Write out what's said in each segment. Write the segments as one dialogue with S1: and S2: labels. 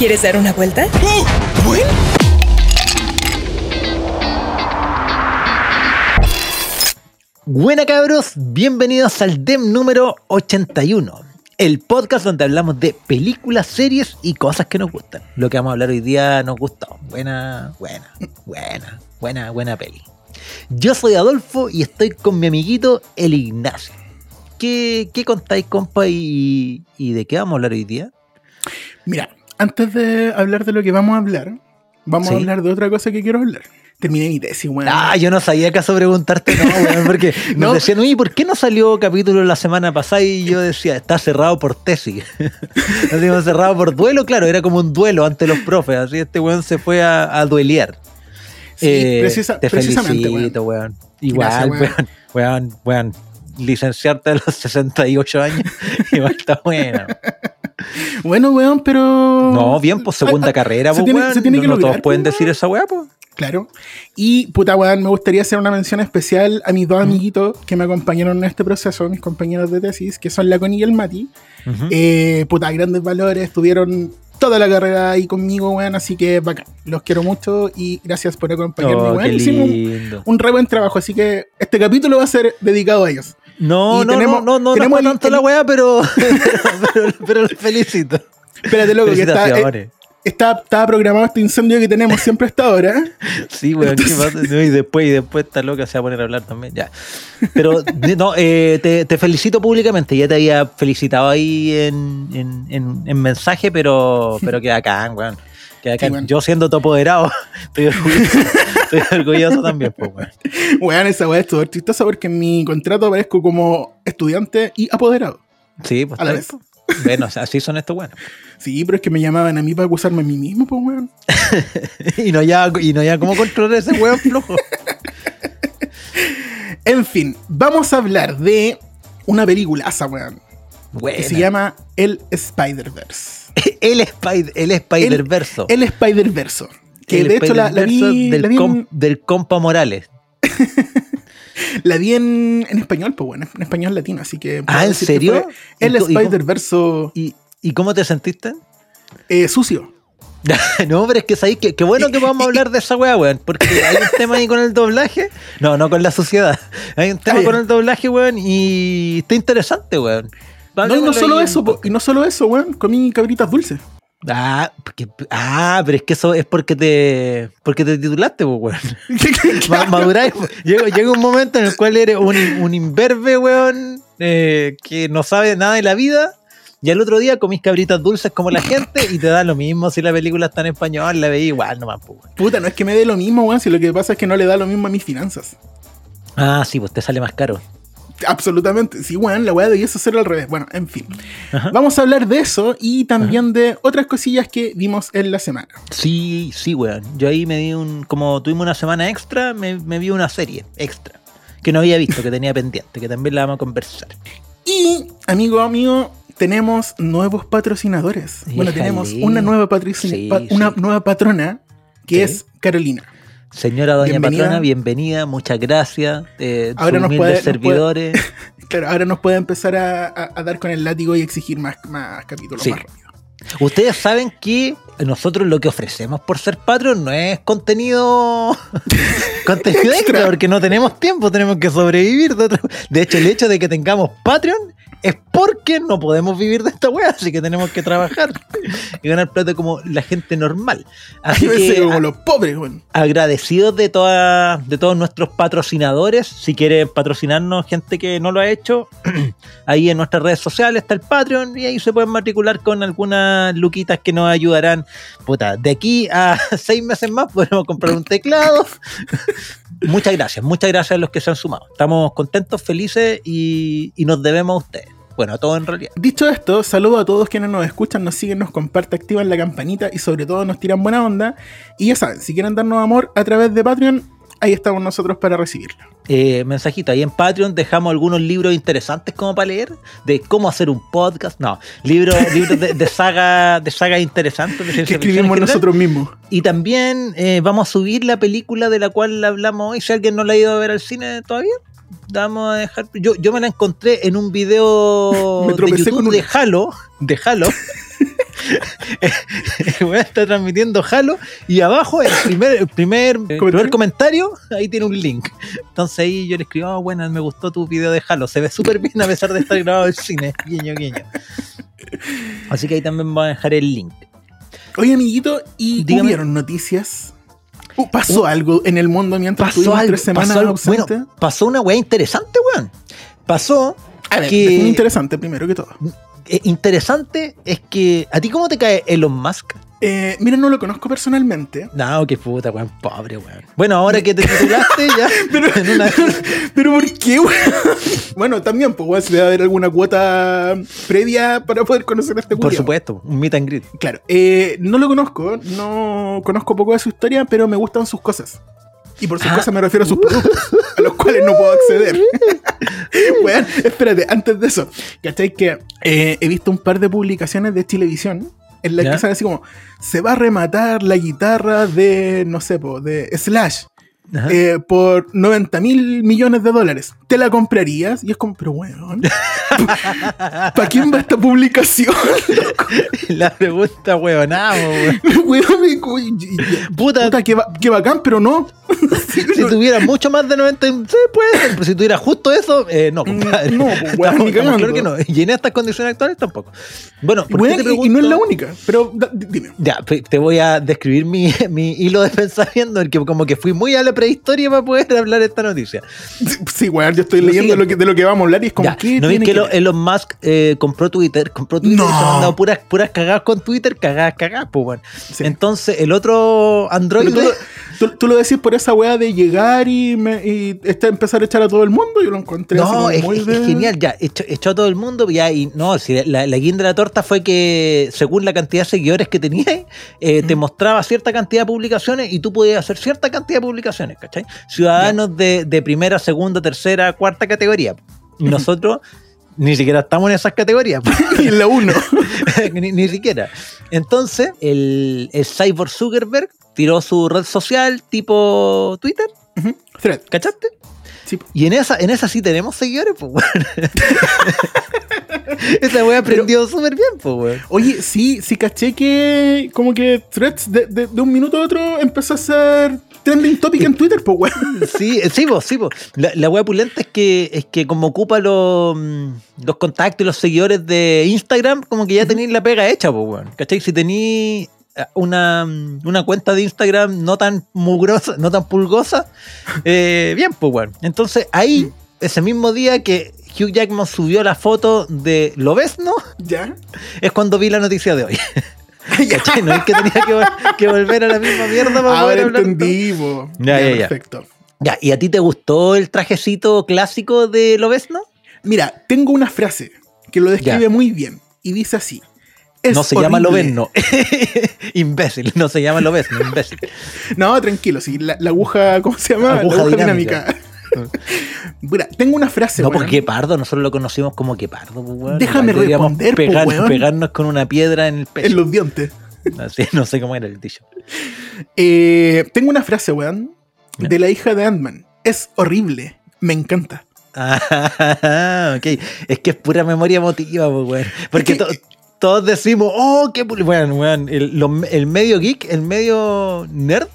S1: ¿Quieres dar una vuelta?
S2: ¡Oh! ¿Gwen?
S3: Buena cabros, bienvenidos al DEM número 81, el podcast donde hablamos de películas, series y cosas que nos gustan. Lo que vamos a hablar hoy día nos gustó. Buena, buena, buena, buena, buena peli. Yo soy Adolfo y estoy con mi amiguito el Ignacio. ¿Qué, qué contáis, compa, y, y de qué vamos a hablar hoy día?
S2: Mira, antes de hablar de lo que vamos a hablar, vamos
S3: Sí.
S2: a hablar de otra cosa que quiero hablar. Terminé mi tesis, weón.
S3: Ah, yo no sabía acaso preguntarte, no, weón, porque
S2: No.
S3: nos decían, oye, ¿por qué no salió capítulo la semana pasada? Y yo decía, está cerrado por tesis. Como cerrado por duelo, claro, era como un duelo ante los profes, así este weón se fue a, a duelear.
S2: Sí,
S3: Eh,
S2: precisa-
S3: te
S2: precisamente,
S3: felicito, weón. Igual,
S2: Gracias,
S3: weón, weón, weón, licenciarte a los 68 años, igual está buena.
S2: Bueno, weón, pero.
S3: No, bien, pues segunda
S2: Ah, ah,
S3: carrera,
S2: se
S3: pues,
S2: tiene-
S3: weón.
S2: se tiene
S3: no,
S2: que
S3: no
S2: lograr,
S3: todos pueden
S2: pues,
S3: decir esa weá, pues.
S2: Claro. Y, puta, weón, me gustaría hacer una mención especial a mis dos amiguitos que me acompañaron en este proceso, mis compañeros de tesis, que son la Connie y el Mati.
S3: Ujú.
S2: Eh, puta, grandes valores, estuvieron toda la carrera ahí conmigo, weón, así que bacán. Los quiero mucho y gracias por acompañarme,
S3: Oh,
S2: weón. Hicimos un, un re buen trabajo, así que este capítulo va a ser dedicado a ellos.
S3: No, no,
S2: tenemos-
S3: no, no, no,
S2: tenemos
S3: no tanto
S2: el-
S3: la weá, pero, pero, pero, los felicito.
S2: Espérate, loco, que está, eh, está- estaba programado este incendio que tenemos siempre a esta hora.
S3: Sí, weón, ¿qué pasa? Y después, y después esta loca se va a poner a hablar también, ya. Pero, no, eh, te, te felicito públicamente, ya te había felicitado ahí en, en, en, en mensaje, pero, pero queda acá, weón. Queda acá.
S2: Sí.
S3: Yo siendo tu apoderado, estoy orgulloso, estoy orgulloso también, pues, weón.
S2: Weón, esa weá es súper chistosa porque en mi contrato aparezco como estudiante y apoderado.
S3: Sí, pues,
S2: A la vez.
S3: pues. Bueno, así son estos weones.
S2: Sí, pero es que me llamaban a mí para acusarme a mí mismo, pues, weón.
S3: y no ya, y no ya cómo controlar ese weón flojo.
S2: En fin, vamos a hablar de una peliculaza, weón. Que se llama El Spider-Verse.
S3: El, Spider, el Spider-Verso.
S2: El Spider-Verso. Que
S3: El
S2: de hecho la, vi,
S3: del,
S2: la vi en,
S3: com- del compa Morales.
S2: la vi en, en español, pues bueno, en español latino, así que...
S3: Ah, ¿en
S2: que
S3: serio?
S2: El
S3: ¿Y co- y ¿Y, y cómo te sentiste?
S2: eh, sucio.
S3: no, pero es que sabéis que qué bueno que vamos a hablar de esa weá, weón. Porque hay un tema ahí con el doblaje. No, no con la sociedad. Hay un tema con el doblaje, weón. Y está interesante, weón.
S2: No, y no solo eso, y no solo eso, weón, comí cabritas dulces.
S3: Ah, porque- ah, pero es que eso es porque te porque te titulaste, weón. Ma- maduráis. Llega, llega un momento en el cual eres un, un imberbe, weón, eh, que no sabe nada de la vida. Y al otro día comís cabritas dulces como la gente y te da lo mismo si la película está en español, la veis igual nomás, pues, weón.
S2: Puta, no es que me dé lo mismo, weón, si lo que pasa es que no le da lo mismo a mis finanzas.
S3: Ah, sí, pues te sale más caro.
S2: Absolutamente. Sí, weón, la weá debiese ser al revés. Bueno, en fin.
S3: Ajá.
S2: Vamos a hablar de eso y también de otras cosillas que vimos en la semana.
S3: Sí, sí, weón. Yo ahí me di un. Como tuvimos una semana extra, me, me vi una serie extra. Que no había visto, que tenía pendiente, que también la vamos a conversar.
S2: Y, amigo, amigo, tenemos nuevos patrocinadores. Bueno, tenemos una nueva,
S3: Sí,
S2: pa- una nueva patrona que es Carolina.
S3: Señora Doña
S2: Bienvenida.
S3: Patrona, bienvenida, muchas gracias. Eh,
S2: Ahora nos puede- nos. Claro, ahora nos puede empezar a, a- a dar con el látigo y exigir más, más capítulos
S3: Sí.
S2: más rápido.
S3: Ustedes saben que nosotros lo que ofrecemos por ser Patreon no es contenido contenido extra, porque no tenemos tiempo, tenemos que sobrevivir. De, de hecho, el hecho de que tengamos Patreon es porque no podemos vivir de esta wea, así que tenemos que trabajar y ganar plata como la gente normal. Así que
S2: como los pobres,
S3: agradecidos de todas de todos nuestros patrocinadores. Si quieren patrocinarnos, gente que no lo ha hecho, ahí en nuestras redes sociales está el Patreon y ahí se pueden matricular con algunas luquitas que nos ayudarán. Puta, de aquí a seis meses más podremos comprar un teclado. muchas gracias, muchas gracias a los que se han sumado. Estamos contentos, felices y, y nos debemos a ustedes. Bueno, a todos en realidad.
S2: Dicho esto, saludo a todos quienes nos escuchan, nos siguen, nos comparten, activan la campanita y sobre todo nos tiran buena onda. Y ya saben, si quieren darnos amor a través de Patreon, ahí estamos nosotros para recibirlo.
S3: Eh, mensajito, ahí en Patreon dejamos algunos libros interesantes como para leer, de cómo hacer un podcast, no, libros, libros de, de saga, de saga interesantes, de
S2: Que escribimos nosotros mismos.
S3: Y también eh, vamos a subir la película de la cual hablamos hoy, si alguien no la ha ido a ver al cine todavía. Vamos a dejar. Yo, yo me la encontré en un video
S2: Me
S3: de YouTube
S2: un-
S3: de Halo. De Halo. Weón está transmitiendo Halo y abajo el primer, el primer, el primer comentario, ahí tiene un link. Entonces ahí yo le escribo, oh, bueno, me gustó tu video de Halo, se ve súper bien a pesar de estar grabado en cine, guiño, guiño. Así que ahí también voy a dejar el link.
S2: Oye, amiguito, ¿y
S3: Dígame.
S2: hubieron noticias? Uh, ¿Pasó algo en el mundo mientras
S3: Pasó algo,
S2: tres semanas
S3: pasó algo- bueno, pasó una weá interesante, weón. Pasó
S2: a ver,
S3: que-
S2: interesante primero que todo.
S3: Eh, interesante es que. ¿A ti cómo te cae Elon Musk?
S2: Eh, mira, no lo conozco personalmente,
S3: No, qué puta, weón, pobre, weón. Bueno, ahora que te titulaste ya.
S2: pero,
S3: una-
S2: pero ¿por qué, weón? Bueno, también, pues, weón, si debe haber alguna cuota previa para poder conocer a este
S3: Por
S2: culiao.
S3: supuesto, un meet and greet.
S2: Claro, eh, no lo conozco, no conozco poco de su historia, pero me gustan sus cosas. Y por sus
S3: Ah.
S2: cosas me refiero a sus productos, a los cuales no puedo acceder. Weón, espérate, antes de eso, ¿cachai? Que eh, he visto un par de publicaciones de Chilevisión en las
S3: ¿Ya?
S2: que sale así como, se va a rematar la guitarra de, no sé, po, de Slash. Eh, por 90 mil millones de dólares. ¿Te la comprarías? Y es como, pero weón, ¿para quién va esta publicación?
S3: La pregunta, weón, nada, weón.
S2: Y-
S3: Puta,
S2: Puta, qué, qué bacán, pero no.
S3: si tuviera mucho más de 90, sí, puede ser, pero si tuviera justo eso, eh, no, compadre.
S2: Mm, no, pues, weón,
S3: Estamos- claro que no. Y en estas condiciones actuales tampoco. Bueno, ¿por
S2: Weón,
S3: qué te
S2: y- y, no es la única. Pero da- dime.
S3: Ya, te voy a describir mi, mi hilo de pensamiento, el que como que fui muy a la prehistoria para poder hablar esta noticia.
S2: Sí, weón, yo estoy leyendo lo que, de lo que vamos a hablar y es como,
S3: Ya,
S2: ¿qué
S3: ¿No
S2: tiene
S3: que Elon? Elon Musk eh, compró Twitter? Compró Twitter y se
S2: No.
S3: han dado puras, puras cagadas con Twitter, cagadas, cagadas, pues bueno.
S2: Sí.
S3: Entonces, el otro Android.
S2: Tú, lo- tú- tú lo decís por esa weá de llegar y, me, y este, empezar a echar a todo el mundo. Yo lo encontré así
S3: No, es,
S2: muy
S3: es-
S2: de-
S3: es genial, ya, echó, echó a todo el mundo, ya, y no, si la, la guinda de la torta fue que según la cantidad de seguidores que tenías, eh, te mostraba cierta cantidad de publicaciones y tú podías hacer cierta cantidad de publicaciones, ¿cachai? Ciudadanos de, de primera, segunda, tercera, cuarta categoría. Y nosotros ni siquiera estamos en esas categorías.
S2: Y en la 1.
S3: ni, ni siquiera. Entonces, el, el Cyborg Zuckerberg tiró su red social tipo Twitter,
S2: Thread.
S3: ¿cachaste?
S2: Sí.
S3: Y en esa, en esa sí tenemos seguidores, pues, weón. esa wea aprendió súper bien, pues, weón.
S2: Oye, sí, sí caché que como que Threads de, de- de un minuto a otro empezó a ser trending topic en Twitter, pues weón.
S3: Sí, sí, pues, sí, pues. La, la wea pulenta es que, es que como ocupa los, mm, los contactos y los seguidores de Instagram, como que ya tenéis la pega hecha, pues, weón. ¿Cachai? Si tenéis una, mm, una cuenta de Instagram no tan mugrosa, no tan pulgosa, eh, bien, pues, weón. Entonces ahí, ese mismo día que Hugh Jackman subió la foto de Lobezno,
S2: ¿Ya?
S3: es cuando vi la noticia de hoy. ¿Cachai? No es que tenía que, vol- que volver a la misma mierda para poder
S2: Ahora
S3: hablar.
S2: entendí, po.
S3: Ya, ya, ya.
S2: Perfecto.
S3: Ya, ¿y a ti te gustó el trajecito clásico de Lobezno?
S2: Mira, tengo una frase que lo describe
S3: Ya.
S2: muy bien y dice así. Es
S3: no se llama
S2: horrible.
S3: Lobezno. imbécil, no se llama Lobezno, imbécil.
S2: No, tranquilo, sí, la, la aguja, ¿cómo se llama?
S3: Aguja
S2: la aguja
S3: dinámica.
S2: dinámica. Mira, tengo una frase,
S3: No,
S2: weón.
S3: porque Pardo, nosotros lo conocimos como que Pardo, pues.
S2: Déjame responder,
S3: pegar-
S2: weón.
S3: pegarnos con una piedra en el pecho.
S2: En los dientes.
S3: Así, no sé cómo era el dicho.
S2: Eh, tengo una frase, weón, de la hija de Ant-Man. Es horrible. Me encanta.
S3: Ah, ok. Es que es pura memoria emotiva, pues, weón. Porque
S2: Es que-
S3: to- todos decimos, oh, qué. pu- Weón, weón. El, medio geek, el medio nerd.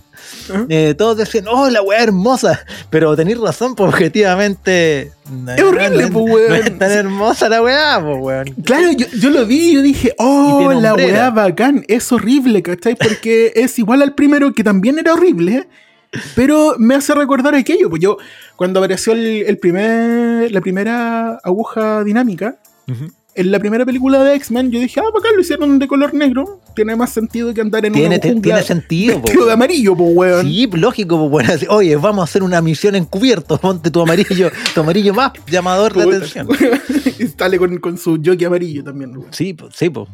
S3: Eh, todos decían, oh, la weá hermosa. Pero tenéis razón, pues objetivamente. no
S2: Es horrible,
S3: no-
S2: pues,
S3: No
S2: weón.
S3: es tan hermosa la weá, pues, weón.
S2: Claro, yo, yo lo vi y yo dije, oh, la weá bacán, es horrible, ¿cachai? Porque es igual al primero que también era horrible, pero me hace recordar aquello. Pues yo, cuando apareció el, el primer, la primera aguja dinámica. En la primera película de X-Men, yo dije, ah, bacán, lo hicieron de color negro. Tiene más sentido que andar en
S3: Tiene,
S2: una jungla
S3: tiene sentido,
S2: vestido de amarillo, pues, weón.
S3: Sí, lógico, pues, weón. Así, Oye, vamos a hacer una misión encubierto. Ponte tu amarillo, tu amarillo más llamador de atención.
S2: y sale con, con su jockey amarillo también, weón.
S3: Sí, pues, sí, pues.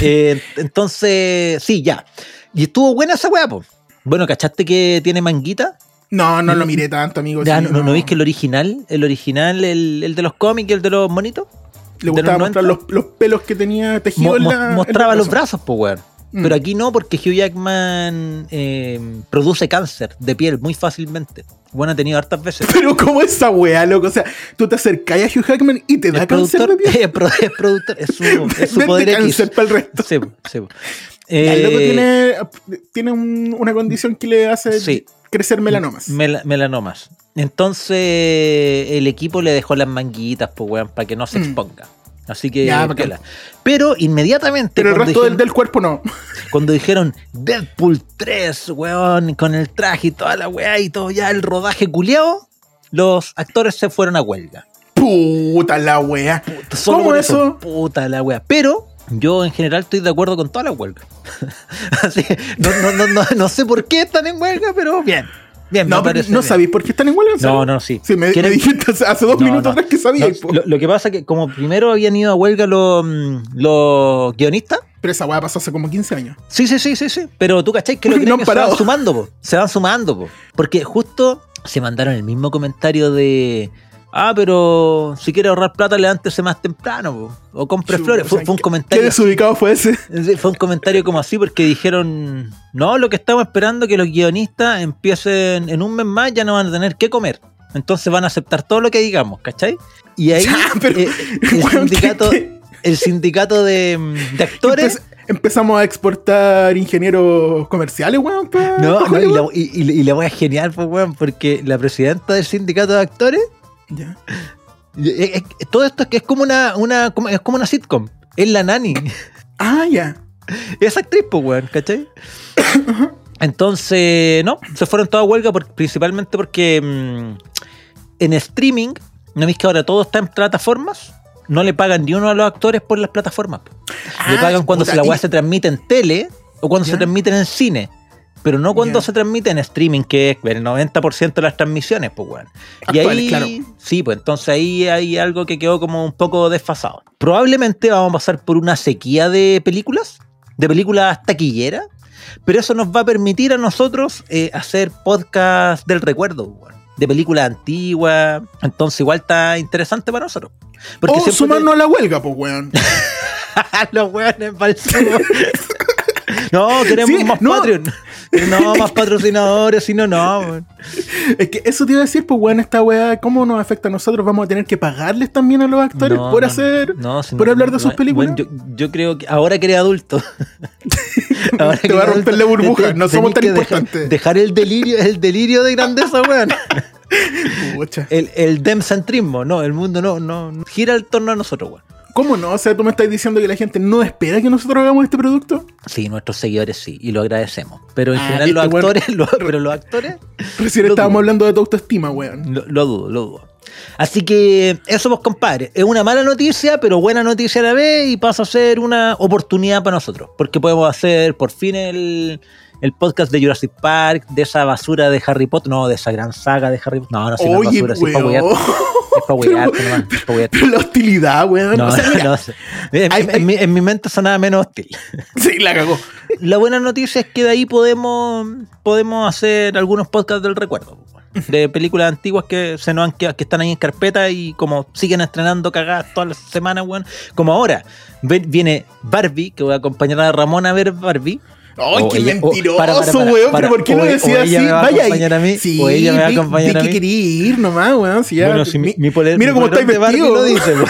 S3: Eh, entonces, sí, ya. Y estuvo buena esa weá, pues. Bueno, ¿cachaste que tiene manguita?
S2: No, no lo miré tanto, amigo.
S3: Ya,
S2: sí,
S3: no, no, viste que el original, el original, el, el de los cómics, el de los monitos?
S2: Le gustaba
S3: los
S2: mostrar
S3: 90?
S2: los, los pelos que tenía tejido
S3: Mo-
S2: en la. en
S3: mostraba
S2: el
S3: los
S2: brazo.
S3: brazos, pues, weón.
S2: Mm.
S3: Pero aquí no, porque Hugh Jackman eh, produce cáncer de piel muy fácilmente. Bueno, ha tenido hartas veces.
S2: Pero ¿cómo esa weá, loco? O sea, tú te acercas a Hugh Jackman y te da
S3: Es
S2: cáncer de piel.
S3: es, pro- es productor, es su, es su poder
S2: cáncer para el resto.
S3: Sí, sí.
S2: El loco
S3: Eh,
S2: tiene, tiene un- una condición que le hace
S3: Sí.
S2: Crecer melanomas.
S3: Mela- melanomas. Entonces el equipo le dejó las manguitas, pues, weón, para que no se
S2: Mm.
S3: exponga. Así que.
S2: Ya.
S3: Pero inmediatamente.
S2: Pero el resto del,
S3: dijeron-
S2: del cuerpo no.
S3: Cuando dijeron Deadpool 3, weón, con el traje y toda la weá y todo ya el rodaje culiao, los actores se fueron a huelga.
S2: Puta la weá.
S3: Solo
S2: ¿Cómo
S3: por
S2: eso?
S3: Puta la weá. Pero yo en general estoy de acuerdo con todas las huelgas. Así que no, no, no, no, no sé por qué están en huelga, pero bien. Bien,
S2: No, pero no sabéis por qué están en huelga. ¿en
S3: No, no, sí.
S2: Sí, me, me
S3: ¿Quieren-
S2: dijiste hace, dos minutos atrás que sabíais.
S3: Lo, lo que pasa es que como primero habían ido a huelga los, mm, los guionistas.
S2: Pero esa weá pasó hace como 15 años.
S3: Sí, sí, sí, sí, sí. Pero tú cachai que
S2: han
S3: gringos se van sumando, po. Se van sumando, po. Porque justo se mandaron el mismo comentario de. Ah, pero si quiere ahorrar plata, levántese más temprano, po. O compre flores. Fue,
S2: ¿qué-
S3: fue un
S2: ¿Qué
S3: comentario.
S2: desubicado fue ese?
S3: Fue un comentario como así porque dijeron, no, lo que estamos esperando es que los guionistas empiecen en un mes más, ya no van a tener que comer. Entonces van a aceptar todo lo que digamos, ¿cachai? Y ahí
S2: Ya, pero,
S3: eh, el, sindicato,
S2: ¿qué-
S3: el sindicato de, de actores...
S2: Empe- empezamos a exportar ingenieros comerciales, weón.
S3: No, no, y, la, y, y- la wea es genial, pues, weón, porque la presidenta del sindicato de actores,
S2: Ya.
S3: eh, eh, todo esto es que es como una, una, como- es como una sitcom. Es la nani.
S2: Ah, ya.
S3: Es actriz, pues, weón, ¿cachai? Entonces, no, se fueron todas a huelga por- principalmente porque mm, en streaming, ¿no ves que ahora todo está en plataformas? No le pagan ni uno a los actores por las plataformas. le
S2: Ah,
S3: pagan cuando se la weá se transmite en tele o cuando
S2: Ya.
S3: se transmite en cine. Pero no cuando se transmite en streaming, que es el 90% de las transmisiones, pues, weón. Y
S2: Actuales,
S3: ahí,
S2: claro.
S3: sí, pues entonces ahí hay algo que quedó como un poco desfasado. Probablemente vamos a pasar por una sequía de películas, de películas taquilleras, pero eso nos va a permitir a nosotros eh, hacer podcast del recuerdo, weón, de películas antiguas. Entonces igual está interesante para nosotros. Porque
S2: o
S3: siempre
S2: sumarnos a la huelga, pues, weón.
S3: los weones falsos. No, queremos
S2: Sí,
S3: más
S2: no.
S3: Patreon. No, más patrocinadores, si no, no.
S2: Es que eso te iba a decir, pues, weón, esta weá, ¿cómo nos afecta a nosotros? ¿Vamos a tener que pagarles también a los actores
S3: No,
S2: por
S3: no,
S2: hacer,
S3: no, si
S2: por hablar de sus
S3: bueno,
S2: películas?
S3: yo, yo creo que ahora que eres adulto. ahora
S2: Te
S3: que
S2: va a romper la burbuja,
S3: te-
S2: no somos tan
S3: dejar-
S2: importantes.
S3: Dejar, el delirio, el delirio de grandeza, weón. El, el demcentrismo, no, el mundo no, no, no gira en torno a nosotros, weón.
S2: ¿Cómo no? O sea, tú me estás diciendo que la gente no espera que nosotros hagamos este producto.
S3: Sí, nuestros seguidores sí, y lo agradecemos. Pero en
S2: Ah,
S3: general los actores, lo- pero los actores
S2: Recién estábamos
S3: dudo.
S2: hablando de tu autoestima, weón.
S3: Lo, lo dudo, lo dudo. Así que eso, pues, compadre. Es una mala noticia, pero buena noticia a la vez y pasa a ser una oportunidad para nosotros. Porque podemos hacer por fin el, el podcast de Jurassic Park, de esa basura de Harry Potter, no, de esa gran saga de Harry Potter. No, no, sí,
S2: Oye,
S3: basura, sí, es para nomás, es pa'.
S2: Pero la hostilidad, weón.
S3: No,
S2: o sea, mira,
S3: no sé. En,
S2: hay-
S3: en
S2: hay-
S3: mi, en mi mente sonaba menos hostil.
S2: sí, la cagó.
S3: La buena noticia es que de ahí podemos, podemos hacer algunos podcasts del recuerdo. De películas antiguas que se nos han quedado- que están ahí en carpeta y como siguen estrenando cagadas todas las semanas, weón. Como ahora, viene Barbie, que voy a acompañar a Ramón a ver Barbie.
S2: ¡Ay, qué
S3: ella-
S2: mentiroso,
S3: para, para, para,
S2: weón! ¿Pero por qué no decía así? Vaya ahí.
S3: a mí,
S2: Sí,
S3: o ella me va a acompañar a
S2: que
S3: mí.
S2: quería ir nomás, weón. Si ya,
S3: bueno, si mi, mi poler-
S2: mira
S3: mi
S2: cómo estáis vestido.
S3: lo dice.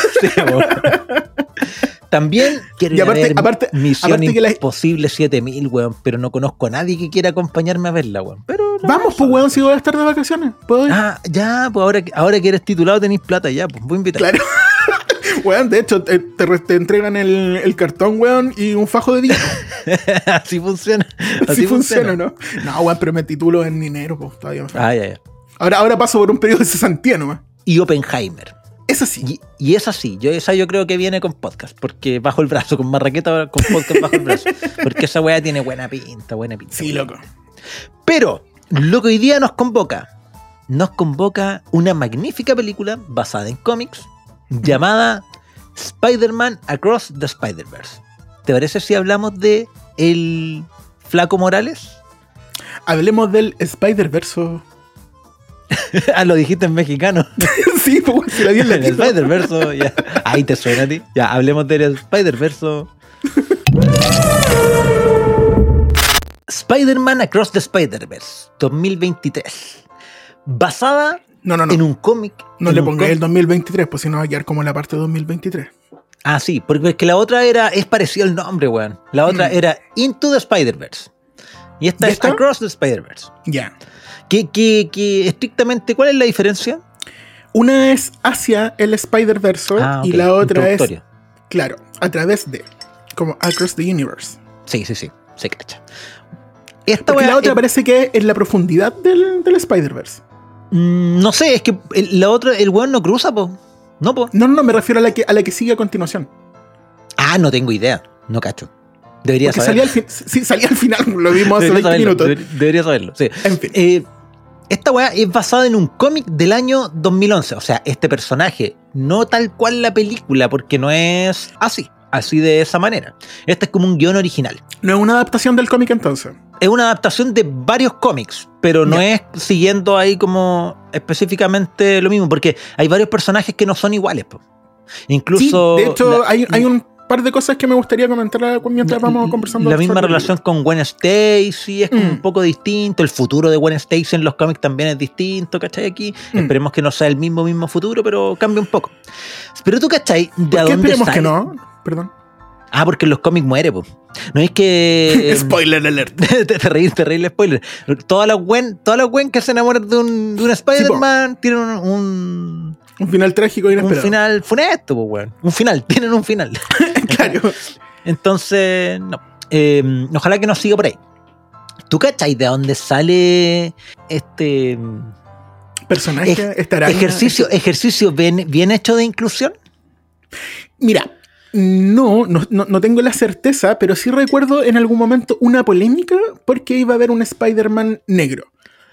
S3: También quiero
S2: Y
S3: ir a
S2: aparte-
S3: ver
S2: aparte-
S3: Misión
S2: aparte que la-
S3: Imposible 7000, weón. Pero no conozco a nadie que quiera acompañarme a verla, weón. Pero no,
S2: Vamos, pues, weón, si voy a estar de vacaciones. ¿Puedo ir?
S3: Ah, ya, pues ahora, ahora que eres titulado tenéis plata, ya, pues voy a invitar.
S2: Claro. weón, de hecho, te, te re- te entregan el, el cartón, weón, y un fajo de dinero.
S3: así funciona. Así,
S2: Así funciona, ¿no? No, weón, pero me titulo en dinero, pues, todavía me.
S3: Ah, ya, ya.
S2: Ahora, ahora paso por un periodo de cesantía nomás.
S3: Y Oppenheimer.
S2: Es así.
S3: Y, y es así, yo esa yo creo que viene con podcast, porque bajo el brazo, con marraqueta con podcast bajo el brazo. Porque esa weá tiene buena pinta, buena pinta.
S2: Sí, loco.
S3: Pero lo que hoy día nos convoca, nos convoca una magnífica película basada en cómics llamada Spider-Man Across the Spider-Verse. ¿Te parece si hablamos de el Flaco Morales?
S2: Hablemos del Spider-Verse.
S3: ah, lo dijiste en mexicano.
S2: sí, pues, si la di en
S3: el. Spider-Verse, ya. Ahí te suena a ti. Ya, hablemos del Spider-Verse. Spider-Man Across the Spider-Verse 2023. Basada
S2: No, no, no.
S3: en un cómic.
S2: No le pongáis el
S3: cómic-
S2: 2023, pues si no va a quedar como la parte de 2023.
S3: Ah, sí, porque es que la otra era. Es parecido el nombre, weón. La otra
S2: Mm.
S3: era Into the Spider-Verse. Y esta
S2: ¿Y
S3: es? Across the Spider-Verse.
S2: Ya.
S3: Que, que, que estrictamente, ¿cuál es la diferencia?
S2: Una es hacia el Spider-Verse
S3: Ah,
S2: y la otra es, claro, a través de, como Across the Universe.
S3: Sí, sí, sí, se cacha. Esta
S2: la otra
S3: es-
S2: parece que es la profundidad del, del Spider-Verse.
S3: Mm, no sé, es que el- la otra, el weón no cruza, po. No, po.
S2: No, no, no, me refiero a la que, a la que sigue a continuación.
S3: Ah, no tengo idea. No cacho. Debería
S2: Porque
S3: saberlo.
S2: salía al, sí, salía al final, lo vimos hace
S3: Debería
S2: 20
S3: saberlo,
S2: minutos.
S3: deber- debería saberlo, sí.
S2: En fin.
S3: Eh, esta weá es basada en un cómic del año 2011. O sea, este personaje, no tal cual la película, porque no es así, así de esa manera. Este es como un guion original.
S2: No es una adaptación del cómic entonces.
S3: Es una adaptación de varios cómics, pero no es siguiendo ahí como específicamente lo mismo, porque hay varios personajes que no son iguales. po. Incluso.
S2: sí, de hecho,
S3: la-
S2: hay, hay un par de cosas que me gustaría comentar mientras vamos conversando.
S3: La misma
S2: la
S3: relación con Gwen Stacy es como
S2: Mm.
S3: un poco distinto. El futuro de Gwen Stacy en los cómics también es distinto, ¿cachai? Aquí
S2: Mm.
S3: esperemos que no sea el mismo, mismo futuro, pero cambia un poco. Pero tú, ¿cachai? ¿De
S2: ¿Por qué
S3: dónde
S2: esperemos
S3: sale?
S2: que no? Perdón.
S3: Ah, porque en los cómics muere, pues. No es que.
S2: Spoiler alert.
S3: terrible, terrible spoiler. Todas las Gwen, todas las Gwen que se enamoran de un, de un Spider-Man tienen un, un,
S2: Un final trágico
S3: un
S2: inesperado.
S3: final funesto, pues, weón. Un final, tienen un final.
S2: claro.
S3: Entonces, no. Eh, ojalá que nos siga por ahí. ¿Tú cachai de dónde sale este
S2: Personaje,
S3: Ej-
S2: esta araña.
S3: ejercicio, ejercicio bien, bien hecho de inclusión?
S2: Mira, no, no, no, tengo la certeza, pero sí recuerdo en algún momento una polémica porque iba a haber un Spider-Man negro.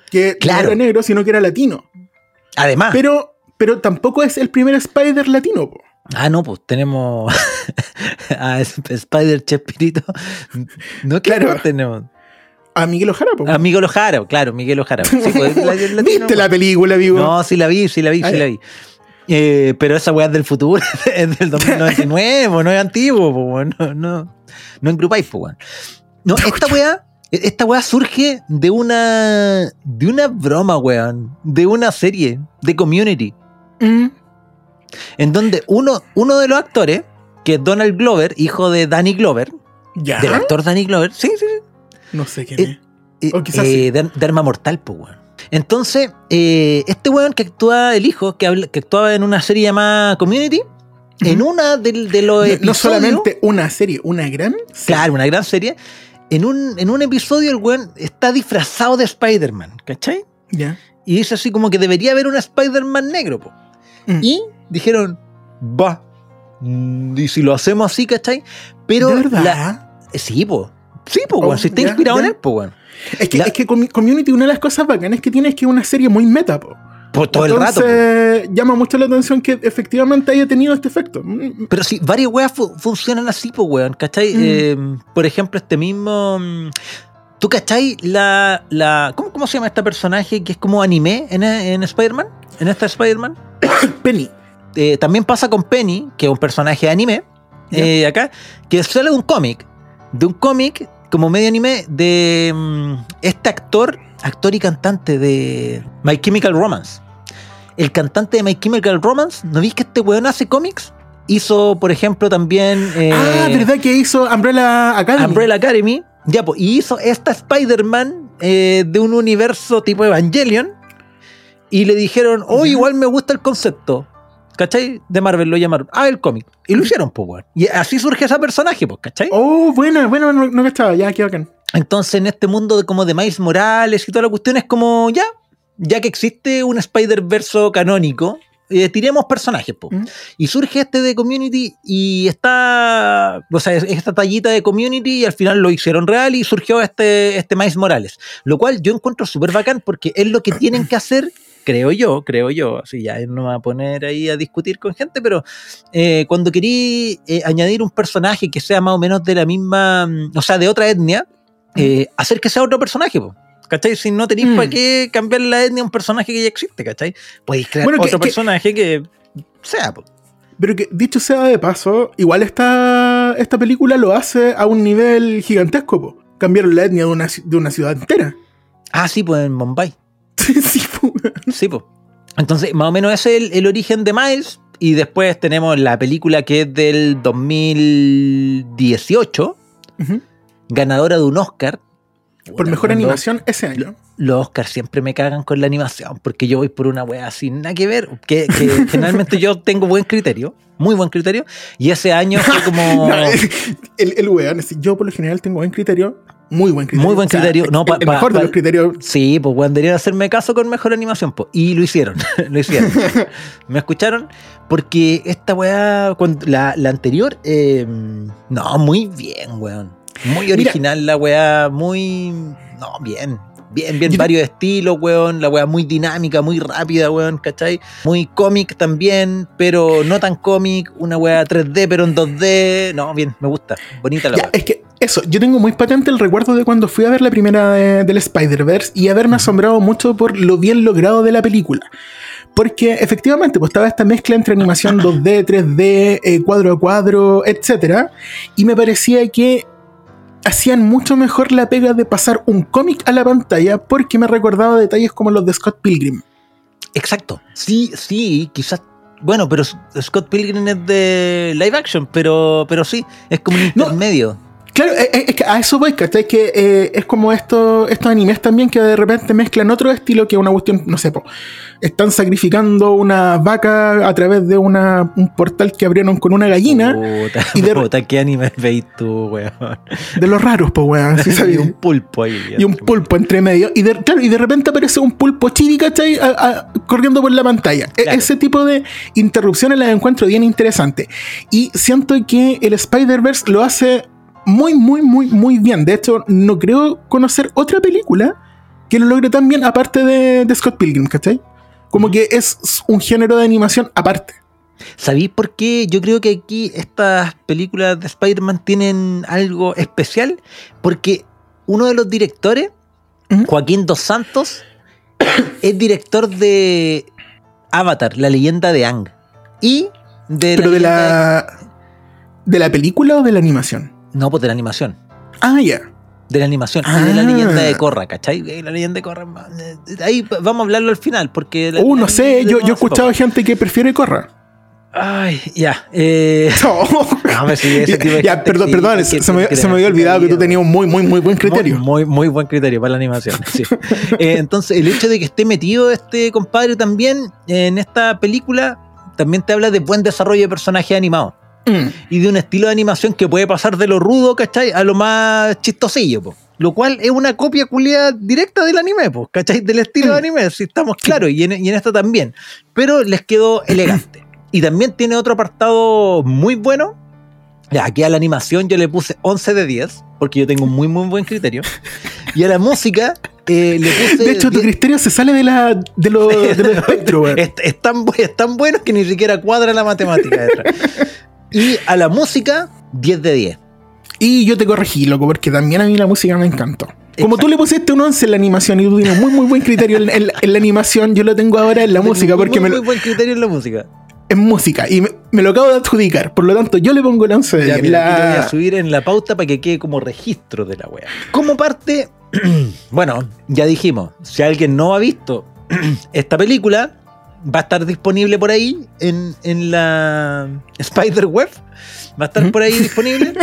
S2: Que
S3: Claro.
S2: no era negro, sino que era latino.
S3: Además.
S2: Pero, pero tampoco es el primer Spider latino. po.
S3: ah, no, pues tenemos a Sp- Spider Chespirito. No,
S2: Claro.
S3: Tenemos
S2: A Miguel Ojara. po.
S3: a Miguel Ojara, claro, Miguel Ojara. Sí, pues,
S2: ¿Viste la película, vivo?
S3: No, sí la vi, sí la vi,
S2: Ah,
S3: sí
S2: ya.
S3: la vi. Eh, pero esa weá es del futuro, es del 2099, po, no es antiguo, po, no, no, no engrupáis, po, weón. No, esta weá, esta weá surge de una, de una broma, weón, de una serie, de Community,
S2: Mm,
S3: en donde uno, uno de los actores, que es Donald Glover, hijo de Danny Glover,
S2: ya.
S3: del actor Danny Glover, sí, sí, sí,
S2: No sé quién
S3: Eh,
S2: es.
S3: eh,
S2: O quizás
S3: eh,
S2: sí.
S3: de, de Arma Mortal, pues, weón. Entonces, eh, este weón que actúa, el hijo, que, habla- que actuaba en una serie llamada Community, en una de, de los
S2: No,
S3: episodios.
S2: no solamente una serie, una gran serie.
S3: Claro, una gran serie. En un, en un episodio, el weón está disfrazado de Spider-Man, ¿cachai?
S2: Ya.
S3: Y dice así como que debería haber un Spider-Man negro, po.
S2: Mm.
S3: Y dijeron, va. mm, Y si lo hacemos así, ¿cachai? Pero.
S2: ¿De verdad?
S3: la- sí, po. Sí, po,
S2: Oh.
S3: Si está
S2: ya,
S3: inspirado en
S2: ya.
S3: él, po, weón.
S2: Es que,
S3: La-
S2: es que Community, una de las cosas bacanas que tiene es que es una serie muy meta, po.
S3: Por todo el rato.
S2: Entonces, llama mucho la atención que efectivamente haya tenido este efecto. Mm,
S3: Pero sí, varias weas fu- funcionan así, pues, weón, ¿cachai?
S2: Mm.
S3: Eh, por ejemplo, este mismo... mm, ¿Tú cachai la... la ¿cómo, ¿Cómo se llama este personaje que es como anime en, en Spider-Man? En esta Spider-Man.
S2: Penny.
S3: Eh, también pasa con Penny, que es un personaje de anime,
S2: Ya.
S3: eh, acá, que sale de un cómic. De un cómic, como medio anime, de mm, este actor, actor y cantante de My Chemical Romance. El cantante de My Chemical Romance, ¿no viste que este weón hace cómics? Hizo, por ejemplo, también eh,
S2: ah, ¿verdad que hizo Umbrella Academy?
S3: Umbrella Academy. Ya, pues, y hizo esta Spider-Man eh, de un universo tipo Evangelion. Y le dijeron, oh, igual me gusta el concepto. ¿Cachai? De Marvel lo llamaron. Ah, el cómic. Y lo hicieron, pues, weón. Y así surge ese personaje, pues, ¿cachai?
S2: Oh, buena, bueno, no, no estaba, ya, qué bacán.
S3: Entonces, en este mundo de, como de Miles Morales y toda la cuestión, es como, ya, ya que existe un Spider-Verso canónico, eh, tiremos personajes, pues.
S2: Mm.
S3: Y surge este de Community y está, o sea, es- esta tallita de Community y al final lo hicieron real y surgió este, este Miles Morales. Lo cual yo encuentro súper bacán porque es lo que tienen que hacer, creo yo, creo yo, así ya no me va a poner ahí a discutir con gente, pero eh, cuando querí eh, añadir un personaje que sea más o menos de la misma, mm, o sea, de otra etnia, eh, hacer que sea otro personaje, po. ¿Cachai? Si no tenéis
S2: Mm.
S3: para qué cambiar la etnia a un personaje que ya existe, ¿cachai? Podéis crear
S2: Bueno, que-
S3: otro
S2: que-
S3: personaje que sea, po.
S2: Pero que, dicho sea de paso, igual esta, esta película lo hace a un nivel gigantesco, po. cambiaron la etnia de una, de una ciudad entera.
S3: Ah, sí, pues en Bombay.
S2: sí.
S3: Sí, pues. Entonces, más o menos ese es el, el origen de Miles. Y después tenemos la película que es del 2018,
S2: Ujú.
S3: ganadora de un Oscar.
S2: Por mejor animación ese año.
S3: Los Oscars siempre me cagan con la animación, porque yo voy por una wea sin nada que ver, que, que generalmente yo tengo buen criterio, muy buen criterio, y ese año fue como...
S2: No, el, el weón, yo por lo general tengo buen criterio, muy buen criterio.
S3: Muy buen criterio. No, pa-
S2: el, el
S3: pa-
S2: mejor de los criterios.
S3: Sí, pues weón, deberían hacerme caso con mejor animación, pues. Y lo hicieron, lo hicieron. ¿Me escucharon? Porque esta weá, cuando- la, la anterior, eh, no, muy bien, weón. Muy
S2: Mira.
S3: original la weá, muy... No, bien. Bien, bien, varios estilos, weón. La weá muy dinámica, muy rápida, weón, ¿cachai? Muy cómic también, pero no tan cómic. Una weá 3D, pero en 2D. No, bien, me gusta. Bonita la
S2: Ya,
S3: weá.
S2: es que eso, yo tengo muy patente el recuerdo de cuando fui a ver la primera de- del Spider-Verse y haberme asombrado mucho por lo bien logrado de la película. Porque efectivamente, pues estaba esta mezcla entre animación 2D, 3D, eh, cuadro a cuadro, etc. Y me parecía que hacían mucho mejor la pega de pasar un cómic a la pantalla porque me recordaba detalles como los de Scott Pilgrim.
S3: Exacto. Sí, sí, quizás. Bueno, pero Scott Pilgrim es de live action, pero, pero sí, es como un
S2: No. Claro, eh, eh, es que a eso voy, ¿cachai? Que eh, es como esto, estos animes también que de repente mezclan otro estilo que una cuestión, no sé, po, están sacrificando una vaca a través de una, un portal que abrieron con una gallina,
S3: Puta,
S2: y de-
S3: puta, ¿qué anime veis tú, weón?
S2: de los raros, pues, weón, ¿sí
S3: y un pulpo ahí.
S2: Y un pulpo entre medio, y de, claro, y de repente aparece un pulpo chibi, ¿cachai? A- a- corriendo por la pantalla. E-. Ese tipo de interrupciones las encuentro bien interesantes. Y siento que el Spider-Verse lo hace muy, muy, muy, muy bien. De hecho, no creo conocer otra película que lo logre tan bien aparte de, de Scott Pilgrim, ¿cachai? Como que es un género de animación aparte.
S3: ¿Sabéis por qué? Yo creo que aquí estas películas de Spider-Man tienen algo especial. Porque uno de los directores. Joaquín Dos Santos, es director de Avatar, la leyenda de Ang. Y de
S2: Pero de la. ¿De la película o de la animación?
S3: No, pues de la animación.
S2: Ah, ya.
S3: De la animación. Y de la
S2: Ah.
S3: leyenda de Korra, ¿cachai? Eh, La leyenda de Korra. eh, Ahí vamos a hablarlo al final, porque... la-
S2: Uh, no
S3: la-
S2: sé, yo, yo he escuchado
S3: poco.
S2: gente que prefiere Corra.
S3: Ay, ya. Eh,
S2: No.
S3: no, sí, ese tipo de
S2: ya, perdón,
S3: que-
S2: perdón,
S3: que-
S2: se,
S3: que
S2: me, se me había olvidado que tú tenías un muy, muy, muy buen criterio.
S3: Muy, muy, muy buen criterio para la animación. sí. Eh, entonces, el hecho de que esté metido este compadre también en esta película también te habla de buen desarrollo de personaje animado
S2: Mm.
S3: y de un estilo de animación que puede pasar de lo rudo, ¿cachai? A lo más chistosillo, po. Lo cual es una copia culiada directa del anime, po, ¿cachai? Del estilo de
S2: Mm.
S3: anime, si estamos claros, y en, y en esta también. Pero les quedó elegante. Y también tiene otro apartado muy bueno. Aquí a la animación yo le puse 11 de 10, porque yo tengo un muy, muy buen criterio. Y a la música eh, le puse.
S2: De hecho, tu
S3: 10.
S2: criterio se sale de, la, de, lo, de lo espectro, weón.
S3: Es, es tan, es tan bueno que ni siquiera cuadra la matemática detrás. Y a la música, 10 de 10.
S2: Y yo te corregí, loco, porque también a mí la música me encantó. Como tú le pusiste un 11 en la animación y tú tienes muy, muy buen criterio en, en- en la animación, yo lo tengo ahora en la música, porque
S3: muy,
S2: me
S3: muy buen criterio en la música.
S2: en música. Y me, me lo acabo de adjudicar. Por lo tanto, yo le pongo el 11 de
S3: Ya,
S2: 10.
S3: mira, aquí lo voy
S2: La-
S3: a subir en la pauta para que quede como registro de la wea. Como parte, bueno, ya dijimos, si alguien no ha visto esta película, va a estar disponible por ahí en, en la Spider Web. Va a estar por ahí disponible.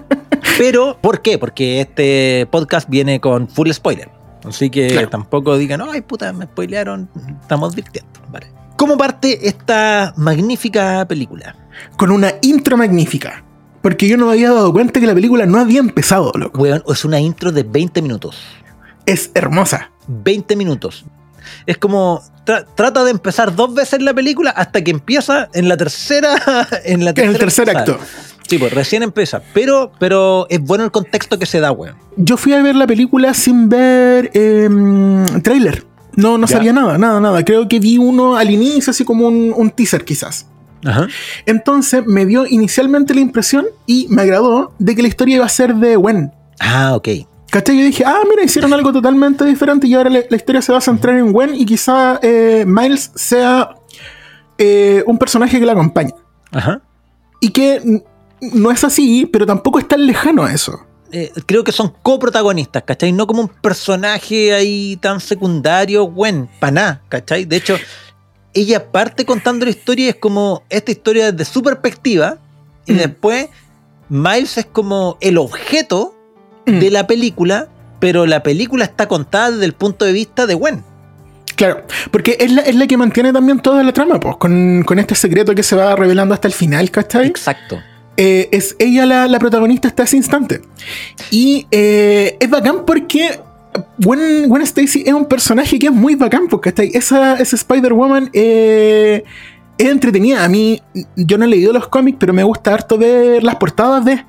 S3: Pero, ¿por qué? Porque este podcast viene con full spoiler. Así que
S2: Claro.
S3: tampoco digan, ay puta, me spoilearon, estamos advirtiendo. Vale. ¿Cómo parte esta magnífica película?
S2: con una intro magnífica. Porque yo no me había dado cuenta que la película no había empezado, loco.
S3: Weón, es una intro de 20 minutos.
S2: Es hermosa.
S3: 20 minutos. Es como tra- trata de empezar dos veces la película hasta que empieza en la tercera en la
S2: En el tercer acto.
S3: Sí, pues recién empieza, pero pero es bueno el contexto que se da, weón.
S2: Yo fui a ver la película sin ver eh, trailer. No, no
S3: Ya.
S2: sabía nada, nada, nada. Creo que vi uno al inicio, así como un, un teaser quizás.
S3: Ajá.
S2: Entonces me dio inicialmente la impresión y me agradó de que la historia iba a ser de Gwen.
S3: Ah, ok.
S2: ¿Cachai? Yo dije, ah, mira, hicieron algo totalmente diferente y ahora la, la historia se va a centrar en Gwen y quizá eh, Miles sea eh, un personaje que la acompaña.
S3: Ajá.
S2: Y que no es así, pero tampoco es tan lejano a eso.
S3: eh, creo que son coprotagonistas, ¿cachai? No como un personaje ahí tan secundario, Gwen, para nada, ¿cachai? De hecho, ella parte contando la historia y es como esta historia desde su perspectiva y
S2: Mm.
S3: después Miles es como el objeto
S2: Mm.
S3: de la película, pero la película está contada desde el punto de vista de Gwen.
S2: Claro, porque es la, es la que mantiene también toda la trama, pues, con, con este secreto que se va revelando hasta el final, ¿cachai?
S3: Exacto.
S2: Eh, es ella la, la protagonista hasta ese instante. Y eh, es bacán porque Gwen, Gwen Stacy es un personaje que es muy bacán, porque está esa, esa Spider-Woman eh, es entretenida. A mí, yo no he leído los cómics, pero me gusta harto ver las portadas de.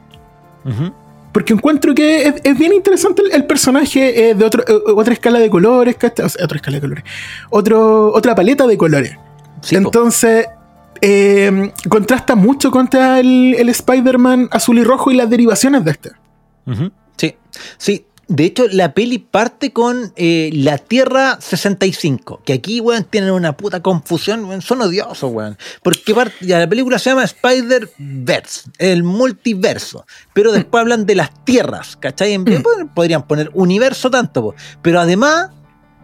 S2: Porque encuentro que es, es bien interesante el, el personaje eh, de otro, eh, otra escala de colores. O sea, otra escala de colores. Otro, otra paleta de colores.
S3: Sí.
S2: Entonces, eh, contrasta mucho contra el, el Spider-Man azul y rojo y las derivaciones de este.
S3: Sí, sí. De hecho, la peli parte con eh, la Tierra 65, que aquí, weón, tienen una puta confusión, weón, son odiosos, weón. Porque ya, la película se llama Spider-Verse, el multiverso, pero después hablan de las tierras, ¿cachai? En vez- podrían poner universo tanto, po. pero además...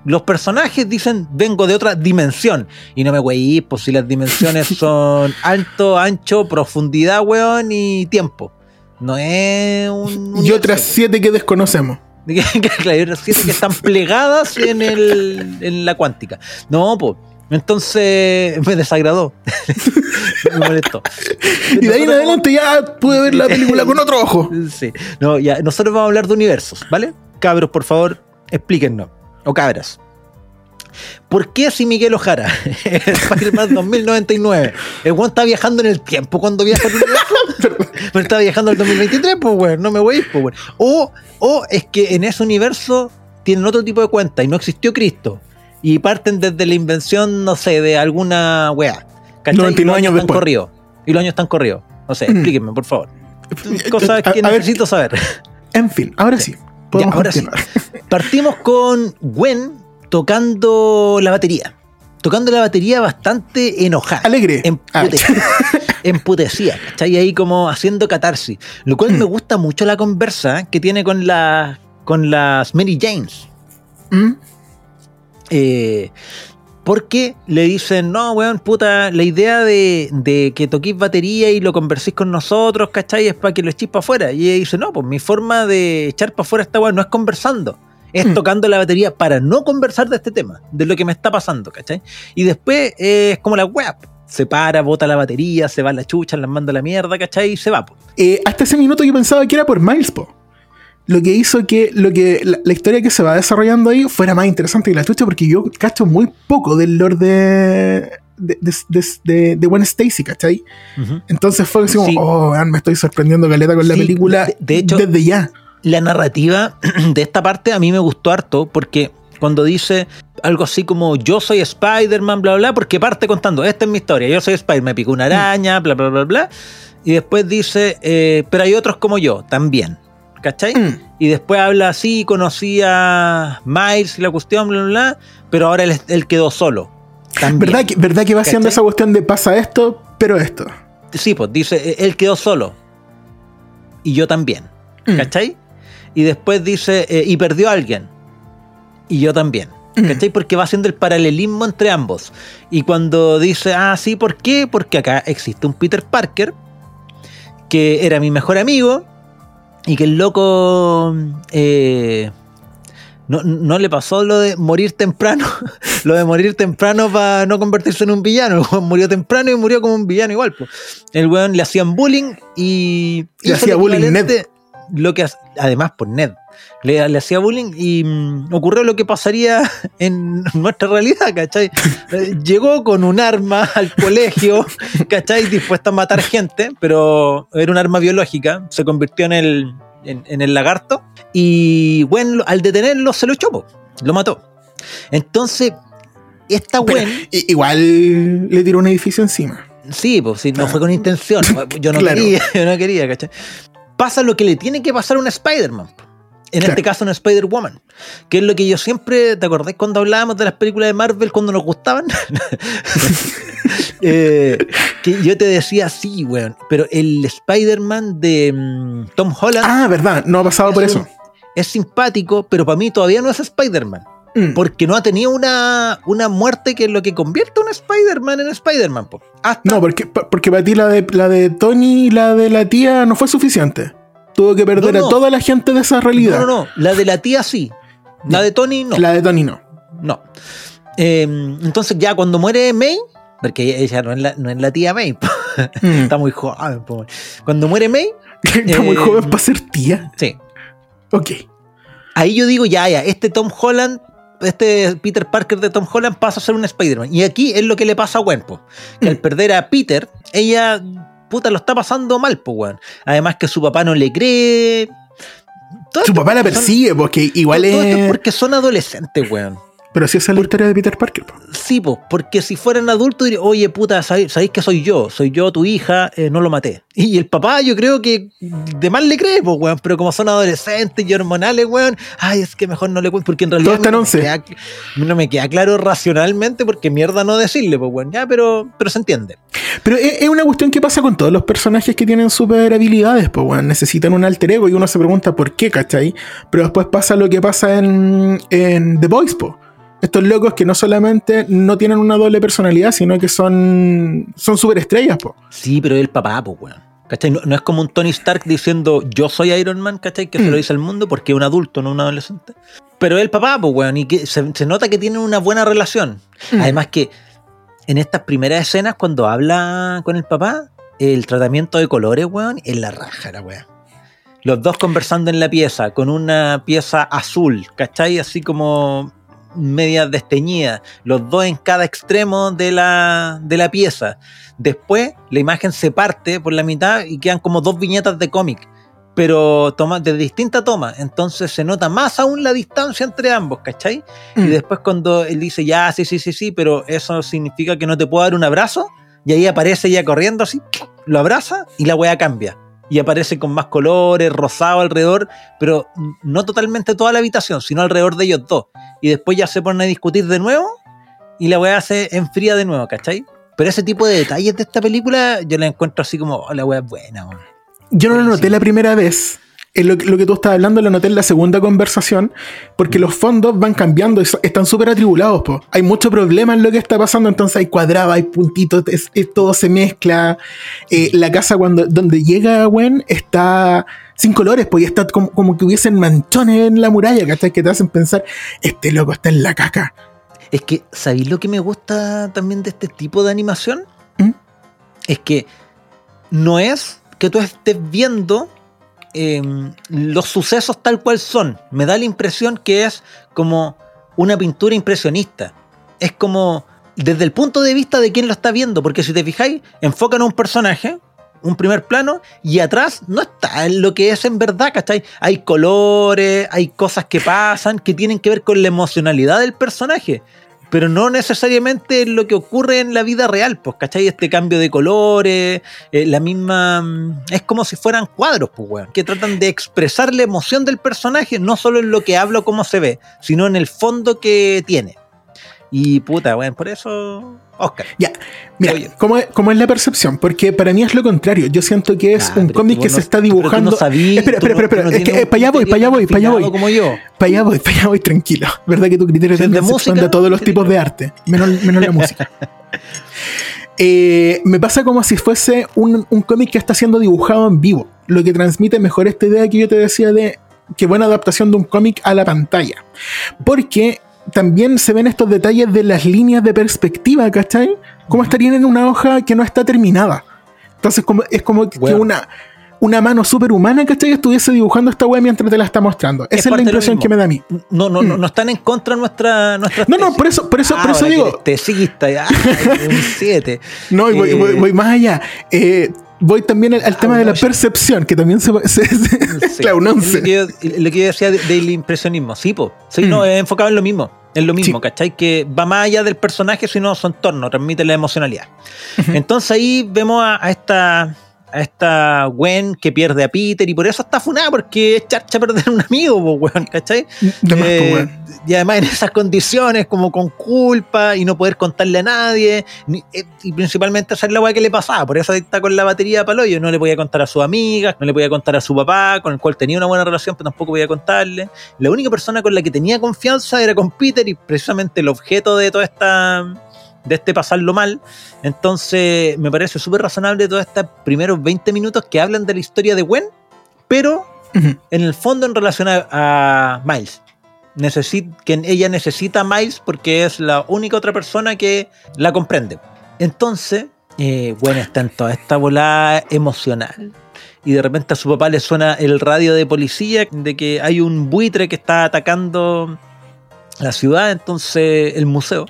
S3: Los personajes dicen, vengo de otra dimensión. Y no me weí, pues si las dimensiones son alto, ancho, profundidad, weón, y tiempo. No es un...
S2: Y otras siete que desconocemos.
S3: De que- que, claro, hay otras siete que están plegadas en, el, en la cuántica. No, pues. Entonces me desagradó. me molestó.
S2: Y de ahí en adelante ya pude ver la película con otro ojo.
S3: Sí. No, ya, nosotros vamos a hablar de universos, ¿vale? Cabros, por favor, explíquennos. O cabras. ¿Por qué si Miguel Ojara, Spider-Man 2099, el weón está viajando en el tiempo cuando viaja al universo? Pero está viajando al 2023, pues, weón, no me voy, pues, weón. O, o es que en ese universo tienen otro tipo de cuenta y no existió Cristo. Y parten desde la invención, no sé, de alguna weá. ¿cachai?
S2: 99
S3: Y los
S2: años después.
S3: corridos. Y los años están corridos. No sé,
S2: Mm.
S3: explíquenme, por favor. Cosas
S2: A-
S3: que
S2: a ver,
S3: necesito saber.
S2: En fin, ahora sí.
S3: Ahora sí. Partimos con Gwen tocando la batería. Tocando la batería bastante enojada.
S2: Alegre. Ah,
S3: Empute- emputecida, ¿cachai? Ahí como haciendo catarsis. Lo cual me
S2: Mm.
S3: gusta mucho la conversa que tiene con, la, con las Mary Janes.
S2: ¿Mm?
S3: Eh, porque le dicen, no, weón, puta, la idea de, de que toquís batería y lo conversís con nosotros, ¿cachai? Es para que lo echéis para afuera. Y ella dice, no, pues mi forma de echar para afuera esta weón no es conversando. Es
S2: Mm.
S3: tocando la batería para no conversar de este tema, de lo que me está pasando, ¿cachai? Y después eh, es como la web. Se para, bota la batería, se va a la chucha, la manda a la mierda, ¿cachai? Y se va.
S2: Eh, hasta ese minuto yo pensaba que era por Miles, po. Lo que hizo que, lo que la, la historia que se va desarrollando ahí fuera más interesante que la chucha, porque yo cacho muy poco del lore de, de, de, de, de- Gwen Stacy, ¿cachai? Entonces fue así como,
S3: Sí.
S2: oh, me estoy sorprendiendo caleta con la película
S3: de hecho-
S2: desde ya.
S3: La narrativa de esta parte a mí me gustó harto porque cuando dice algo así como yo soy Spider-Man, bla, bla, porque parte contando, esta es mi historia, yo soy Spider-Man, me picó una araña, bla, bla, bla, bla, y después dice, eh, pero hay otros como yo también, ¿cachai?
S2: Mm.
S3: Y después habla así, conocí a Miles y la cuestión, bla, bla, bla, pero ahora él, él quedó solo. También.
S2: ¿Verdad que, ¿Verdad que va haciendo
S3: ¿Cachai?
S2: esa cuestión de pasa esto, pero esto?
S3: Sí, pues dice, eh, él quedó solo. Y yo también.
S2: Mm.
S3: ¿Cachai? Y después dice, eh, y perdió a alguien. Y yo también. ¿Cachai? Porque va haciendo el paralelismo entre ambos. Y cuando dice, ah, sí, ¿por qué? Porque acá existe un Peter Parker que era mi mejor amigo y que el loco eh, no, no le pasó lo de morir temprano, lo de morir temprano para no convertirse en un villano. El weón murió temprano y murió como un villano igual. po. El weón le hacían bullying y...
S2: Le hacía bullying
S3: Lo que, además por Ned. Le, le hacía bullying y mm, ocurrió lo que pasaría en nuestra realidad, ¿cachai? Eh, Llegó con un arma al colegio, ¿cachai? Dispuesta a matar gente, pero era un arma biológica, se convirtió en el, en, en el lagarto y bueno, al detenerlo se lo echó, po, lo mató. Entonces, esta Gwen,
S2: igual le tiró un edificio encima.
S3: sí, pues sí, no fue con intención, yo no
S2: Claro.
S3: quería, yo no quería, ¿cachai? Pasa lo que le tiene que pasar a un Spider-Man. En
S2: Claro.
S3: este caso, en Spider-Woman. Que es lo que yo siempre. ¿Te acordás cuando hablábamos de las películas de Marvel cuando nos gustaban? Eh, que yo te decía, sí, weón. Pero el Spider-Man de mm, Tom Holland
S2: Ah, verdad, no ha pasado por
S3: es
S2: eso.
S3: un- es simpático, pero para mí todavía no es Spider-Man.
S2: Mm.
S3: Porque no ha tenido una, una muerte que es lo que convierte a un Spider-Man en Spider-Man. po.
S2: No, porque, porque para ti la de, la de Tony y la de la tía no fue suficiente. Tuvo que perder
S3: No, no.
S2: a toda la gente de esa realidad.
S3: No, no, no. La de la tía sí. La de Tony no.
S2: La de Tony no.
S3: No. Eh, entonces ya cuando muere May, porque ella no es la, no es la tía May.
S2: Mm.
S3: está muy joven. po. Cuando muere May,
S2: Está muy
S3: Eh,
S2: joven para ser tía.
S3: sí.
S2: Ok.
S3: Ahí yo digo, ya, ya, este Tom Holland, este Peter Parker de Tom Holland pasa a ser un Spider-Man. Y aquí es lo que le pasa a Gwen, po. Que al perder a Peter, ella, puta, lo está pasando mal, po, weón. Además que su papá no le cree. Todo
S2: Su papá la
S3: son-
S2: persigue, porque igual es.
S3: porque son adolescentes, weón.
S2: Pero si esa es la historia de Peter Parker. po.
S3: Sí, pues, porque si fueran adultos diría, oye, puta, ¿sabéis, sabéis que soy yo? Soy yo, tu hija, eh, no lo maté. Y el papá yo creo que de mal le cree, pues, weón, pero como son adolescentes y hormonales, weón, ay, es que mejor no le cuento, porque en realidad
S2: Todo está en
S3: no,
S2: once.
S3: me queda, no me queda claro racionalmente, porque mierda no decirle, pues, weón, ya, pero, pero se entiende.
S2: Pero es, es una cuestión que pasa con todos los personajes que tienen super habilidades, pues, weón. Necesitan un alter ego y uno se pregunta por qué, ¿cachai? Pero después pasa lo que pasa en, en The Boys, po. Estos locos que no solamente no tienen una doble personalidad, sino que son, son superestrellas, po.
S3: Sí, pero es el papá, pues, weón. ¿Cachai? No, no es como un Tony Stark diciendo yo soy Iron Man, ¿cachai? Que se
S2: Mm.
S3: lo dice al mundo porque es un adulto, no un adolescente. Pero es el papá, pues, weón, y que se, se nota que tienen una buena relación.
S2: Mm.
S3: Además que en estas primeras escenas, cuando habla con el papá, el tratamiento de colores, weón, es la raja, la weón. Los dos conversando en la pieza, con una pieza azul, ¿cachai? Así como media desteñida, los dos en cada extremo de la, de la pieza. Después la imagen se parte por la mitad y quedan como dos viñetas de cómic, pero toma, de distinta toma. Entonces se nota más aún la distancia entre ambos, ¿cachai? Y
S2: Mm.
S3: después cuando él dice, ya, sí, sí, sí, sí, pero eso significa que no te puedo dar un abrazo, y ahí aparece ella corriendo así, lo abraza y la weá cambia. Y aparece con más colores, rosado alrededor, pero no totalmente toda la habitación, sino alrededor de ellos dos. Y después ya se ponen a discutir de nuevo y la weá se enfría de nuevo, ¿cachai? Pero ese tipo de detalles de esta película yo la encuentro así como, oh, la weá es buena.
S2: Yo no lo noté la primera vez. Lo, que- lo que tú estabas hablando lo noté en la segunda conversación, porque los fondos van cambiando, están súper atribulados. Po. Hay mucho problema en lo que está pasando, entonces hay cuadrados, hay puntitos, es- es- todo se mezcla. Eh, la casa cuando donde llega Gwen está sin colores, pues y está como, como que hubiesen manchones en la muralla, ¿cachai? Que te hacen pensar, este loco está en la caca.
S3: Es que, ¿sabéis lo que me gusta también de este tipo de animación?
S2: ¿Mm?
S3: Es que no es que tú estés viendo eh, los sucesos tal cual son. Me da la impresión que es como una pintura impresionista. Es como desde el punto de vista de quien lo está viendo, porque si te fijáis, enfocan a un personaje, un primer plano, y atrás no está lo que es en verdad, ¿cachai? Hay colores, hay cosas que pasan que tienen que ver con la emocionalidad del personaje, pero no necesariamente lo que ocurre en la vida real, pues, ¿cachai? Este cambio de colores, eh, la misma... mm, Es como si fueran cuadros, pues, weón, que tratan de expresar la emoción del personaje, no solo en lo que habla o cómo se ve, sino en el fondo que tiene. Y puta, weón, por eso... Oscar.
S2: Ya, mira. ¿cómo es, cómo es la percepción? Porque para mí es lo contrario. Yo siento que es
S3: Ah,
S2: un cómic que
S3: no-
S2: se está dibujando.
S3: No sabí,
S2: espera, espera,
S3: no-
S2: espera, es que eh, para allá voy, para allá voy, para allá voy.
S3: como yo.
S2: Para allá voy, para allá voy, tranquilo. ¿Verdad que tu criterio
S3: es de música,
S2: a todos los tipos de arte, menos, menos la música? Eh, me pasa como si fuese un, un cómic que está siendo dibujado en vivo, lo que transmite mejor esta idea que yo te decía de que buena adaptación de un cómic a la pantalla. Porque también se ven estos detalles de las líneas de perspectiva, ¿cachai? Como estarían en una hoja que no está terminada. Entonces como, es como que una, una mano superhumana, ¿cachai? Estuviese dibujando esta web mientras te la está mostrando.
S3: Es
S2: Esa es la impresión que me da a mí.
S3: No, no, no,
S2: Mm.
S3: no están en contra de nuestra, nuestra
S2: No, no, por eso, por eso, por
S3: Ah,
S2: eso
S3: ahora que
S2: digo.
S3: tesista, ya, un 7.
S2: No, y voy,
S3: Eh,
S2: voy- voy más allá. Eh, voy también al, al
S3: Ah,
S2: tema de la percepción, que también se. se- se- claro,
S3: Lo
S2: once.
S3: que, yo, lo que yo decía de- del impresionismo, sí, po. Sí,
S2: Mm.
S3: no, es enfocado en lo mismo. Es lo mismo,
S2: Sí.
S3: ¿cachai? Que va más allá del personaje, sino su entorno, transmite la emocionalidad. Entonces ahí vemos a, a esta a esta Gwen que pierde a Peter y por eso está funada, porque es charcha perder un amigo, weón, ¿cachai?
S2: De
S3: Eh, y además en esas condiciones, como con culpa y no poder contarle a nadie, eh, y principalmente esa es la weá que le pasaba, por eso está con la batería para hoyo, no le podía contar a sus amigas, no le podía contar a su papá, con el cual tenía una buena relación, pero tampoco podía contarle. La única persona con la que tenía confianza era con Peter y precisamente el objeto de toda esta de este pasarlo mal. Entonces, me parece súper razonable todos estos primeros 20 minutos que hablan de la historia de Gwen, pero en el fondo en relación a, a Miles. Necesi- que ella necesita a Miles porque es la única otra persona que la comprende. Entonces, eh, bueno, está en toda esta volada emocional. Y de repente a su papá le suena el radio de policía de que hay un buitre que está atacando la ciudad, entonces el museo.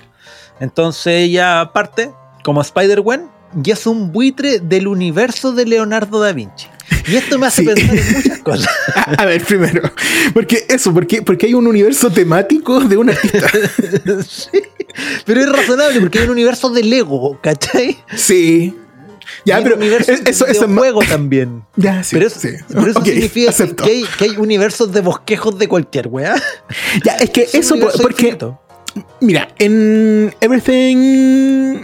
S3: Entonces ella parte como Spider-Gwen y es un buitre del universo de Leonardo da Vinci. Y esto me hace
S2: Sí.
S3: pensar en muchas cosas.
S2: A, ver, primero, porque eso, porque, porque hay un universo temático de un artista.
S3: Sí, pero es razonable porque hay un universo de Lego, ¿cachai?
S2: Sí. Ya, pero
S3: un universo
S2: es- eso,
S3: de
S2: eso es
S3: juego también.
S2: Ya, sí.
S3: pero eso,
S2: sí.
S3: pero eso significa que hay, que hay universos de bosquejos de cualquier weá.
S2: Ya, es que
S3: Es
S2: eso, porque,
S3: infinito.
S2: Mira, en Everything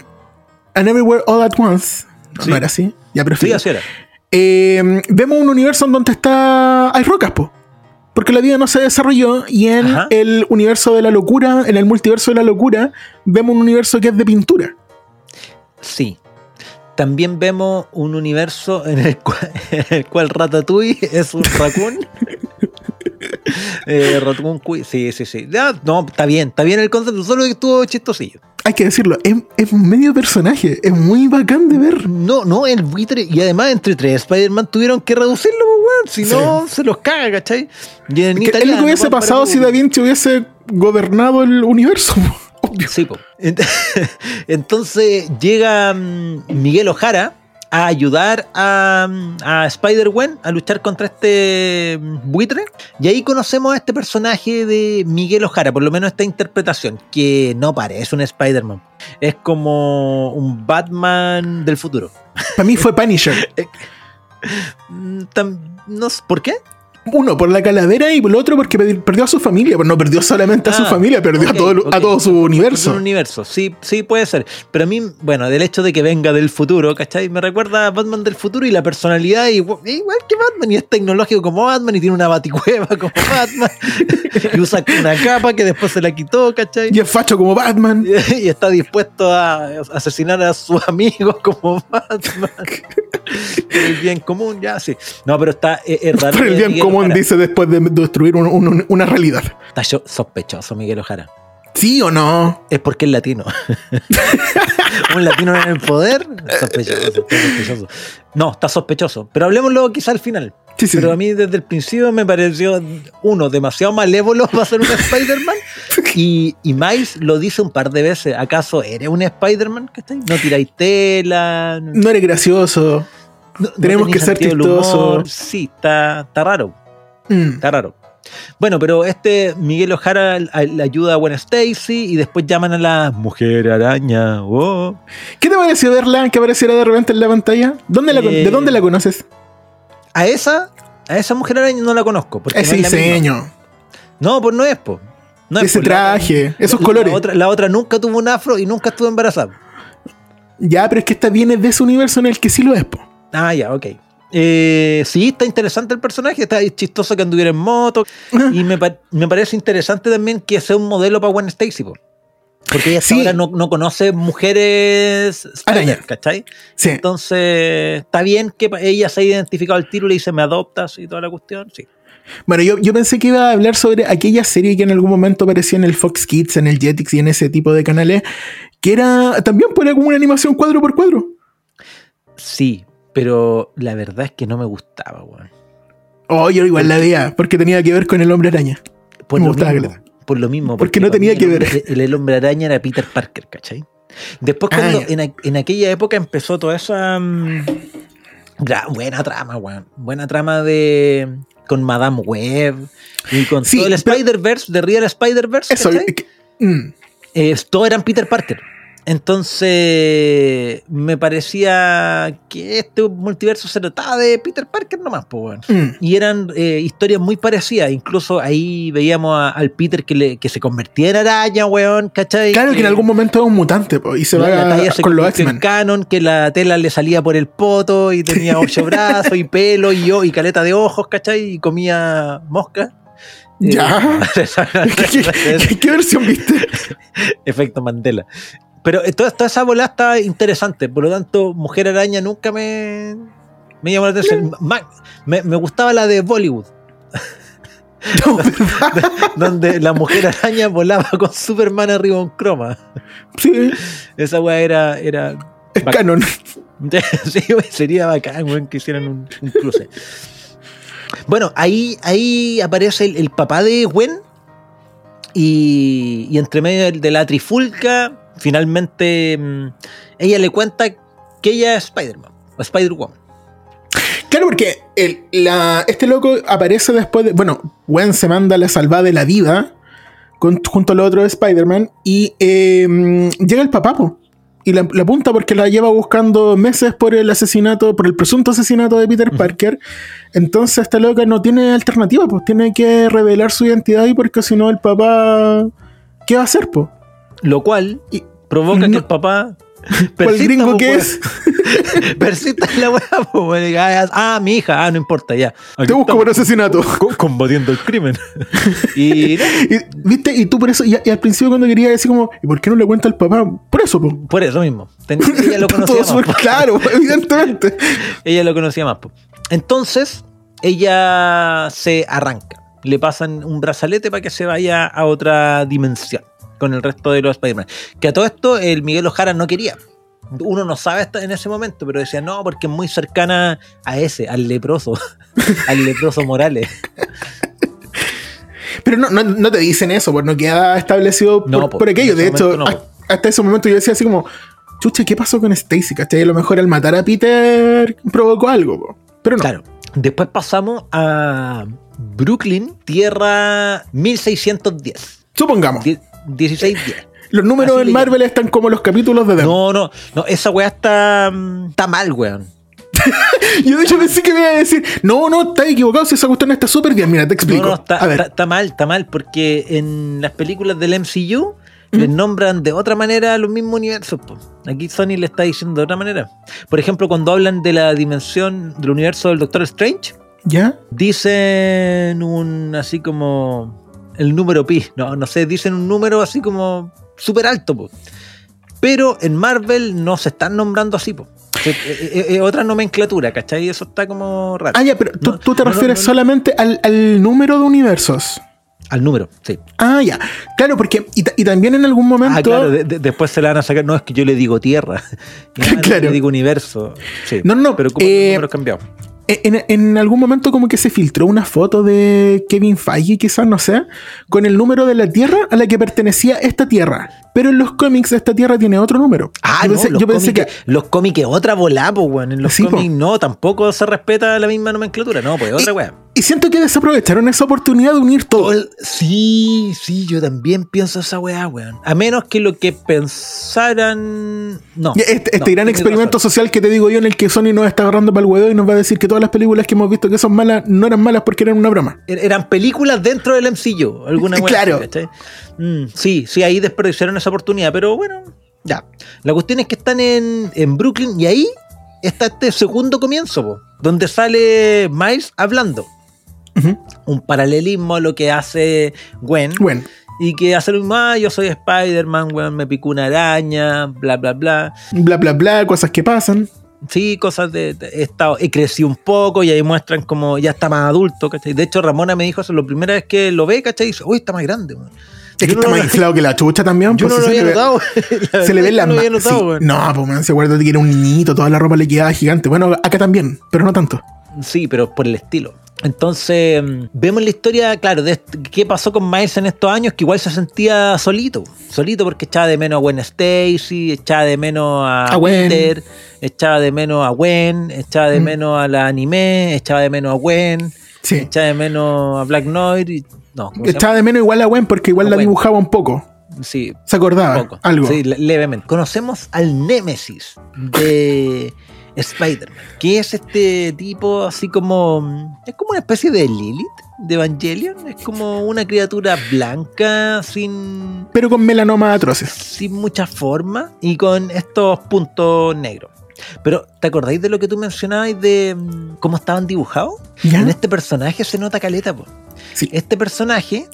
S2: and Everywhere All at Once,
S3: Sí.
S2: no era así, ya, pero
S3: Sí, así era.
S2: Eh, vemos un universo en donde está hay rocas, po. Porque la vida no se desarrolló y en
S3: Ajá.
S2: el universo de la locura, en el multiverso de la locura, vemos un universo que es de pintura.
S3: Sí. También vemos un universo en el cual, en el cual Ratatouille es un raccoon. eh, Cui- Sí, sí, sí. No, está bien, está bien el concepto, solo que estuvo chistosillo.
S2: Hay que decirlo, es, es medio personaje, es muy bacán de ver.
S3: No, no, el buitre. Y además, entre tres Spider-Man tuvieron que reducirlo, pues, weón. Si no, se los caga, ¿cachai? Y en
S2: Que es
S3: italiano,
S2: lo que hubiese pasado si. Da Vinci hubiese gobernado el universo. Obvio.
S3: Sí, po. Ent- Entonces llega mm, Miguel Ojara a ayudar a, a Spider-Gwen a luchar contra este buitre. Y ahí conocemos a este personaje de Miguel Ojara, por lo menos esta interpretación, que no parece un Spider-Man. Es como un Batman del futuro.
S2: Para mí fue Punisher.
S3: Tam- no ¿Por qué?
S2: Uno, por la calavera y por el otro porque perdi- perdió a su familia. Pero no perdió solamente a su
S3: Ah,
S2: familia, perdió a, todo, a todo su universo.
S3: un universo, sí, sí puede ser. Pero a mí, bueno, del hecho de que venga del futuro, ¿cachai? Me recuerda a Batman del futuro y la personalidad igual, igual que Batman. Y es tecnológico como Batman y tiene una baticueva como Batman. y usa una capa que después se la quitó, ¿cachai?
S2: Y es facho como Batman.
S3: y está dispuesto a asesinar a sus amigos como Batman. El bien común, ya, sí. No, pero está es, es raro.
S2: Por el bien
S3: Miguel Ojara-
S2: dice después de destruir un- un- una realidad.
S3: Está yo- sospechoso, Miguel Ojara.
S2: ¿Sí o no?
S3: Es porque es latino. Un latino en el poder. Sospechoso, sospechoso. No, está sospechoso. Pero hablemoslo quizá al final.
S2: Sí, sí.
S3: Pero a mí desde el principio me pareció, uno, demasiado malévolo para ser un Spider-Man. Y, y Miles lo dice un par de veces. ¿Acaso eres un Spider-Man? No tiráis tela. No,
S2: No eres gracioso.
S3: no
S2: tenemos
S3: tenéis
S2: que ser chistosos.
S3: Sí, está, está raro.
S2: Mm.
S3: Está raro. Bueno, pero este Miguel Ojara a- le ayuda a Gwen Stacy y después llaman a la Mujer Araña. Oh.
S2: ¿Qué te pareció verla que apareciera de repente en la pantalla? ¿Dónde la con-
S3: Eh,
S2: ¿De dónde la conoces?
S3: A esa, a esa Mujer Araña no la conozco. Porque
S2: Ese
S3: no, es
S2: diseño,
S3: No, pues no es, po. No es,
S2: ese
S3: po. La-
S2: traje, esos
S3: la
S2: colores.
S3: otra, la otra nunca tuvo un afro y nunca estuvo embarazada.
S2: Ya, pero es que esta viene de ese universo en el que sí lo es, po.
S3: Ah, ya, ok. Eh, sí, está interesante el personaje, está chistoso que anduviera en moto. Y me, pa- me parece interesante también que sea un modelo para Gwen Stacy, po. Porque ella
S2: Sí.
S3: ahora no, no conoce mujeres. Spider, ¿cachai?
S2: Sí.
S3: Entonces, está bien que ella se haya identificado al tiro y le dice, me adoptas y toda la cuestión, sí.
S2: Bueno, yo, yo pensé que iba a hablar sobre aquella serie que en algún momento aparecía en el Fox Kids, en el Jetix y en ese tipo de canales, que era también pues, era como una animación cuadro por cuadro.
S3: Sí, pero la verdad es que no me gustaba, weón.
S2: Oh, yo igual la veía, porque tenía que ver con el hombre araña.
S3: Por
S2: Me
S3: lo
S2: gustaba
S3: mismo, por lo mismo.
S2: Porque no tenía que
S3: el
S2: ver.
S3: El, el hombre araña era Peter Parker, ¿cachai? Después
S2: Ah,
S3: cuando
S2: ya.
S3: en, en aquella época empezó toda esa mm, buena trama, weón. Buena trama de con Madame Web y con
S2: Sí,
S3: todo el Spider-Verse, de Real Spider-Verse,
S2: Eso, mm,
S3: Eh, todos eran Peter Parker. Entonces me parecía que este multiverso se trataba de Peter Parker nomás, pues.
S2: Mm.
S3: Y eran eh, historias muy parecidas. Incluso ahí veíamos a- al Peter que, le, que se convertía en araña, weón, ¿cachai?
S2: Claro que en algún momento es un mutante po, y se va
S3: se
S2: con los X-Men.
S3: canon, que la tela le salía por el poto y tenía ocho brazos y pelo y, y caleta de ojos, ¿cachai? Y comía mosca. Eh,
S2: Ya. ¿Qué, qué- qué versión viste?
S3: Efecto Mandela. Pero eh, toda, toda esa bola está interesante. Por lo tanto, Mujer Araña nunca me, me llamó la atención. Ma- Me, me gustaba la de Bollywood, donde la Mujer Araña volaba con Superman arriba en croma.
S2: Sí,
S3: Esa weá era, era
S2: es canon.
S3: Sí, sería bacán, weón, que hicieran un, un cruce. bueno, ahí, ahí aparece el, el papá de Gwen. Y, y entre medio de, de la trifulca, finalmente mm, ella le cuenta que ella es Spider-Man, o Spider-Woman.
S2: Claro, porque el- la- este loco aparece después de. Bueno, Gwen se manda la salvada de la vida con- junto al otro de Spider-Man y eh, mm, llega el papá, po, y la, la apunta porque la lleva buscando meses por el asesinato, por el presunto asesinato de Peter. Parker. Entonces, esta loca no tiene alternativa, pues tiene que revelar su identidad y porque si no, el papá. ¿Qué va a hacer, po?
S3: Lo cual
S2: Y-
S3: provoca
S2: no-
S3: que el papá.
S2: ¿Cuál gringo
S3: po,
S2: que es?
S3: Persista en la weá, weón, y diga, Ah, mi hija, ah, no importa, ya. Aquí
S2: Te busco por asesinato.
S3: co- combatiendo el crimen. y
S2: Y, ¿Viste? Y tú por eso, y, y al principio cuando quería decir como, ¿y por qué no le cuenta al papá? Por eso, po.
S3: Por eso mismo. Ten- ella lo
S2: Todo
S3: conocía más.
S2: súper
S3: po.
S2: claro, evidentemente.
S3: Ella lo conocía más. po. Entonces, ella se arranca. Le pasan un brazalete para que se vaya a otra dimensión con el resto de los Spider-Man. Que a todo esto el Miguel Ojara no quería. Uno no sabe hasta en ese momento, pero decía no, porque es muy cercana a ese, al leproso, al leproso Morales.
S2: Pero no, no, no te dicen eso, pues no queda establecido por,
S3: No,
S2: por aquello. De hecho,
S3: no,
S2: a- hasta ese momento yo decía así como, chucha, ¿qué pasó con Stacy? ¿Cachai? A lo mejor al matar a Peter provocó algo, po. pero no.
S3: Claro. Después pasamos a Brooklyn, tierra 1610.
S2: Supongamos,
S3: Die- 1610.
S2: los números
S3: así
S2: en Marvel están como los capítulos de Dem.
S3: No, no, no, esa weá está, mm, está mal, weón.
S2: Yo de hecho pensé que me iba a decir, no, no, estás equivocado, si esa cuestión está súper bien. Mira, te explico.
S3: No, no, está,
S2: a ver,
S3: está- está mal, está mal, porque en las películas del MCU les nombran de otra manera los mismos universos. po. Aquí Sony le está diciendo de otra manera. Por ejemplo, cuando hablan de la dimensión del universo del Doctor Strange,
S2: ¿ya?
S3: dicen un así como el número pi. No, no sé, dicen un número así como súper alto. po. Pero en Marvel no se están nombrando así. po. Eh, eh, eh, otra nomenclatura, ¿cachai? Eso está como raro.
S2: Ah, ya, pero tú,
S3: No,
S2: tú te
S3: no,
S2: refieres
S3: no,
S2: solamente al, al número de universos.
S3: Al número, sí.
S2: Ah, ya. Claro, porque. Y, y también en algún momento.
S3: Ah, claro, de- de- después se la van a sacar. No, es que yo le digo tierra.
S2: Claro.
S3: Le digo universo. Sí.
S2: No, no,
S3: Pero como
S2: eh,
S3: el número cambiado.
S2: En, en algún momento como que se filtró una foto de Kevin Feige, quizás, no sé, con el número de la Tierra a la que pertenecía esta Tierra. Pero en los cómics esta Tierra tiene otro número.
S3: Ah,
S2: yo
S3: no,
S2: pensé,
S3: los,
S2: yo pensé
S3: cómics,
S2: que...
S3: los cómics es otra volá, pues, weón. En los
S2: Sí, po.
S3: cómics no, tampoco se respeta la misma nomenclatura. No, pues otra weá.
S2: Y siento que desaprovecharon esa oportunidad de unir todo.
S3: Sí, sí, yo también pienso esa weá, weón. A menos que lo que pensaran. No.
S2: Este, este
S3: no,
S2: gran experimento
S3: razón.
S2: social que te digo yo en el que Sony nos está agarrando para el huevo y nos va a decir que todas las películas que hemos visto que son malas no eran malas porque eran una broma.
S3: Er- Eran películas dentro del MCU, alguna weá
S2: Claro.
S3: Mm, sí, sí, ahí desperdiciaron esa oportunidad, pero bueno, ya. La cuestión es que están en, en Brooklyn y ahí está este segundo comienzo, po, donde sale Miles hablando. Un paralelismo a lo que hace Gwen.
S2: Bueno,
S3: Y que hace lo mismo, ah, yo soy Spider-Man, weón, me picó una araña, bla, bla, bla.
S2: bla, bla, bla, cosas que pasan.
S3: Sí, cosas de, de- he estado, he crecido un poco y ahí muestran como ya está más adulto, ¿cachai? De hecho, Ramona me dijo eso, la primera vez que lo ve, ¿cachai? Y dice, uy, está más grande, weón.
S2: Es que
S3: no
S2: está más inflado que la chucha también.
S3: Yo no lo
S2: se
S3: había notado.
S2: Se le ven las manos. No, pues man, se acuerda que era un niñito, toda la ropa le quedaba gigante. Bueno, acá también, pero no tanto.
S3: Sí, pero por el estilo. Entonces, mm, vemos la historia, claro, de qué pasó con Miles en estos años, que igual se sentía solito. Solito porque echaba de menos a Gwen Stacy, echaba de menos a,
S2: A Gwen.
S3: Peter, echaba de menos a Gwen, echaba de
S2: Mm.
S3: menos a la anime, echaba de menos a Gwen,
S2: Sí.
S3: echaba de menos a Black Noir. y- no.
S2: Echaba de menos igual a Gwen porque igual
S3: A
S2: la
S3: Gwen.
S2: dibujaba un poco.
S3: Sí,
S2: ¿Se acordaba?
S3: poco.
S2: Algo.
S3: Sí, le- levemente. Conocemos al Némesis de Spider-Man, que es este tipo así como. Es como una especie de Lilith de Evangelion. Es como una criatura blanca sin,
S2: Pero con melanoma atroces.
S3: sin mucha forma y con estos puntos negros. Pero, ¿te acordáis de lo que tú mencionabas de mm, cómo estaban dibujados?
S2: ¿Ya?
S3: En este personaje se nota caleta, po.
S2: Sí.
S3: Este personaje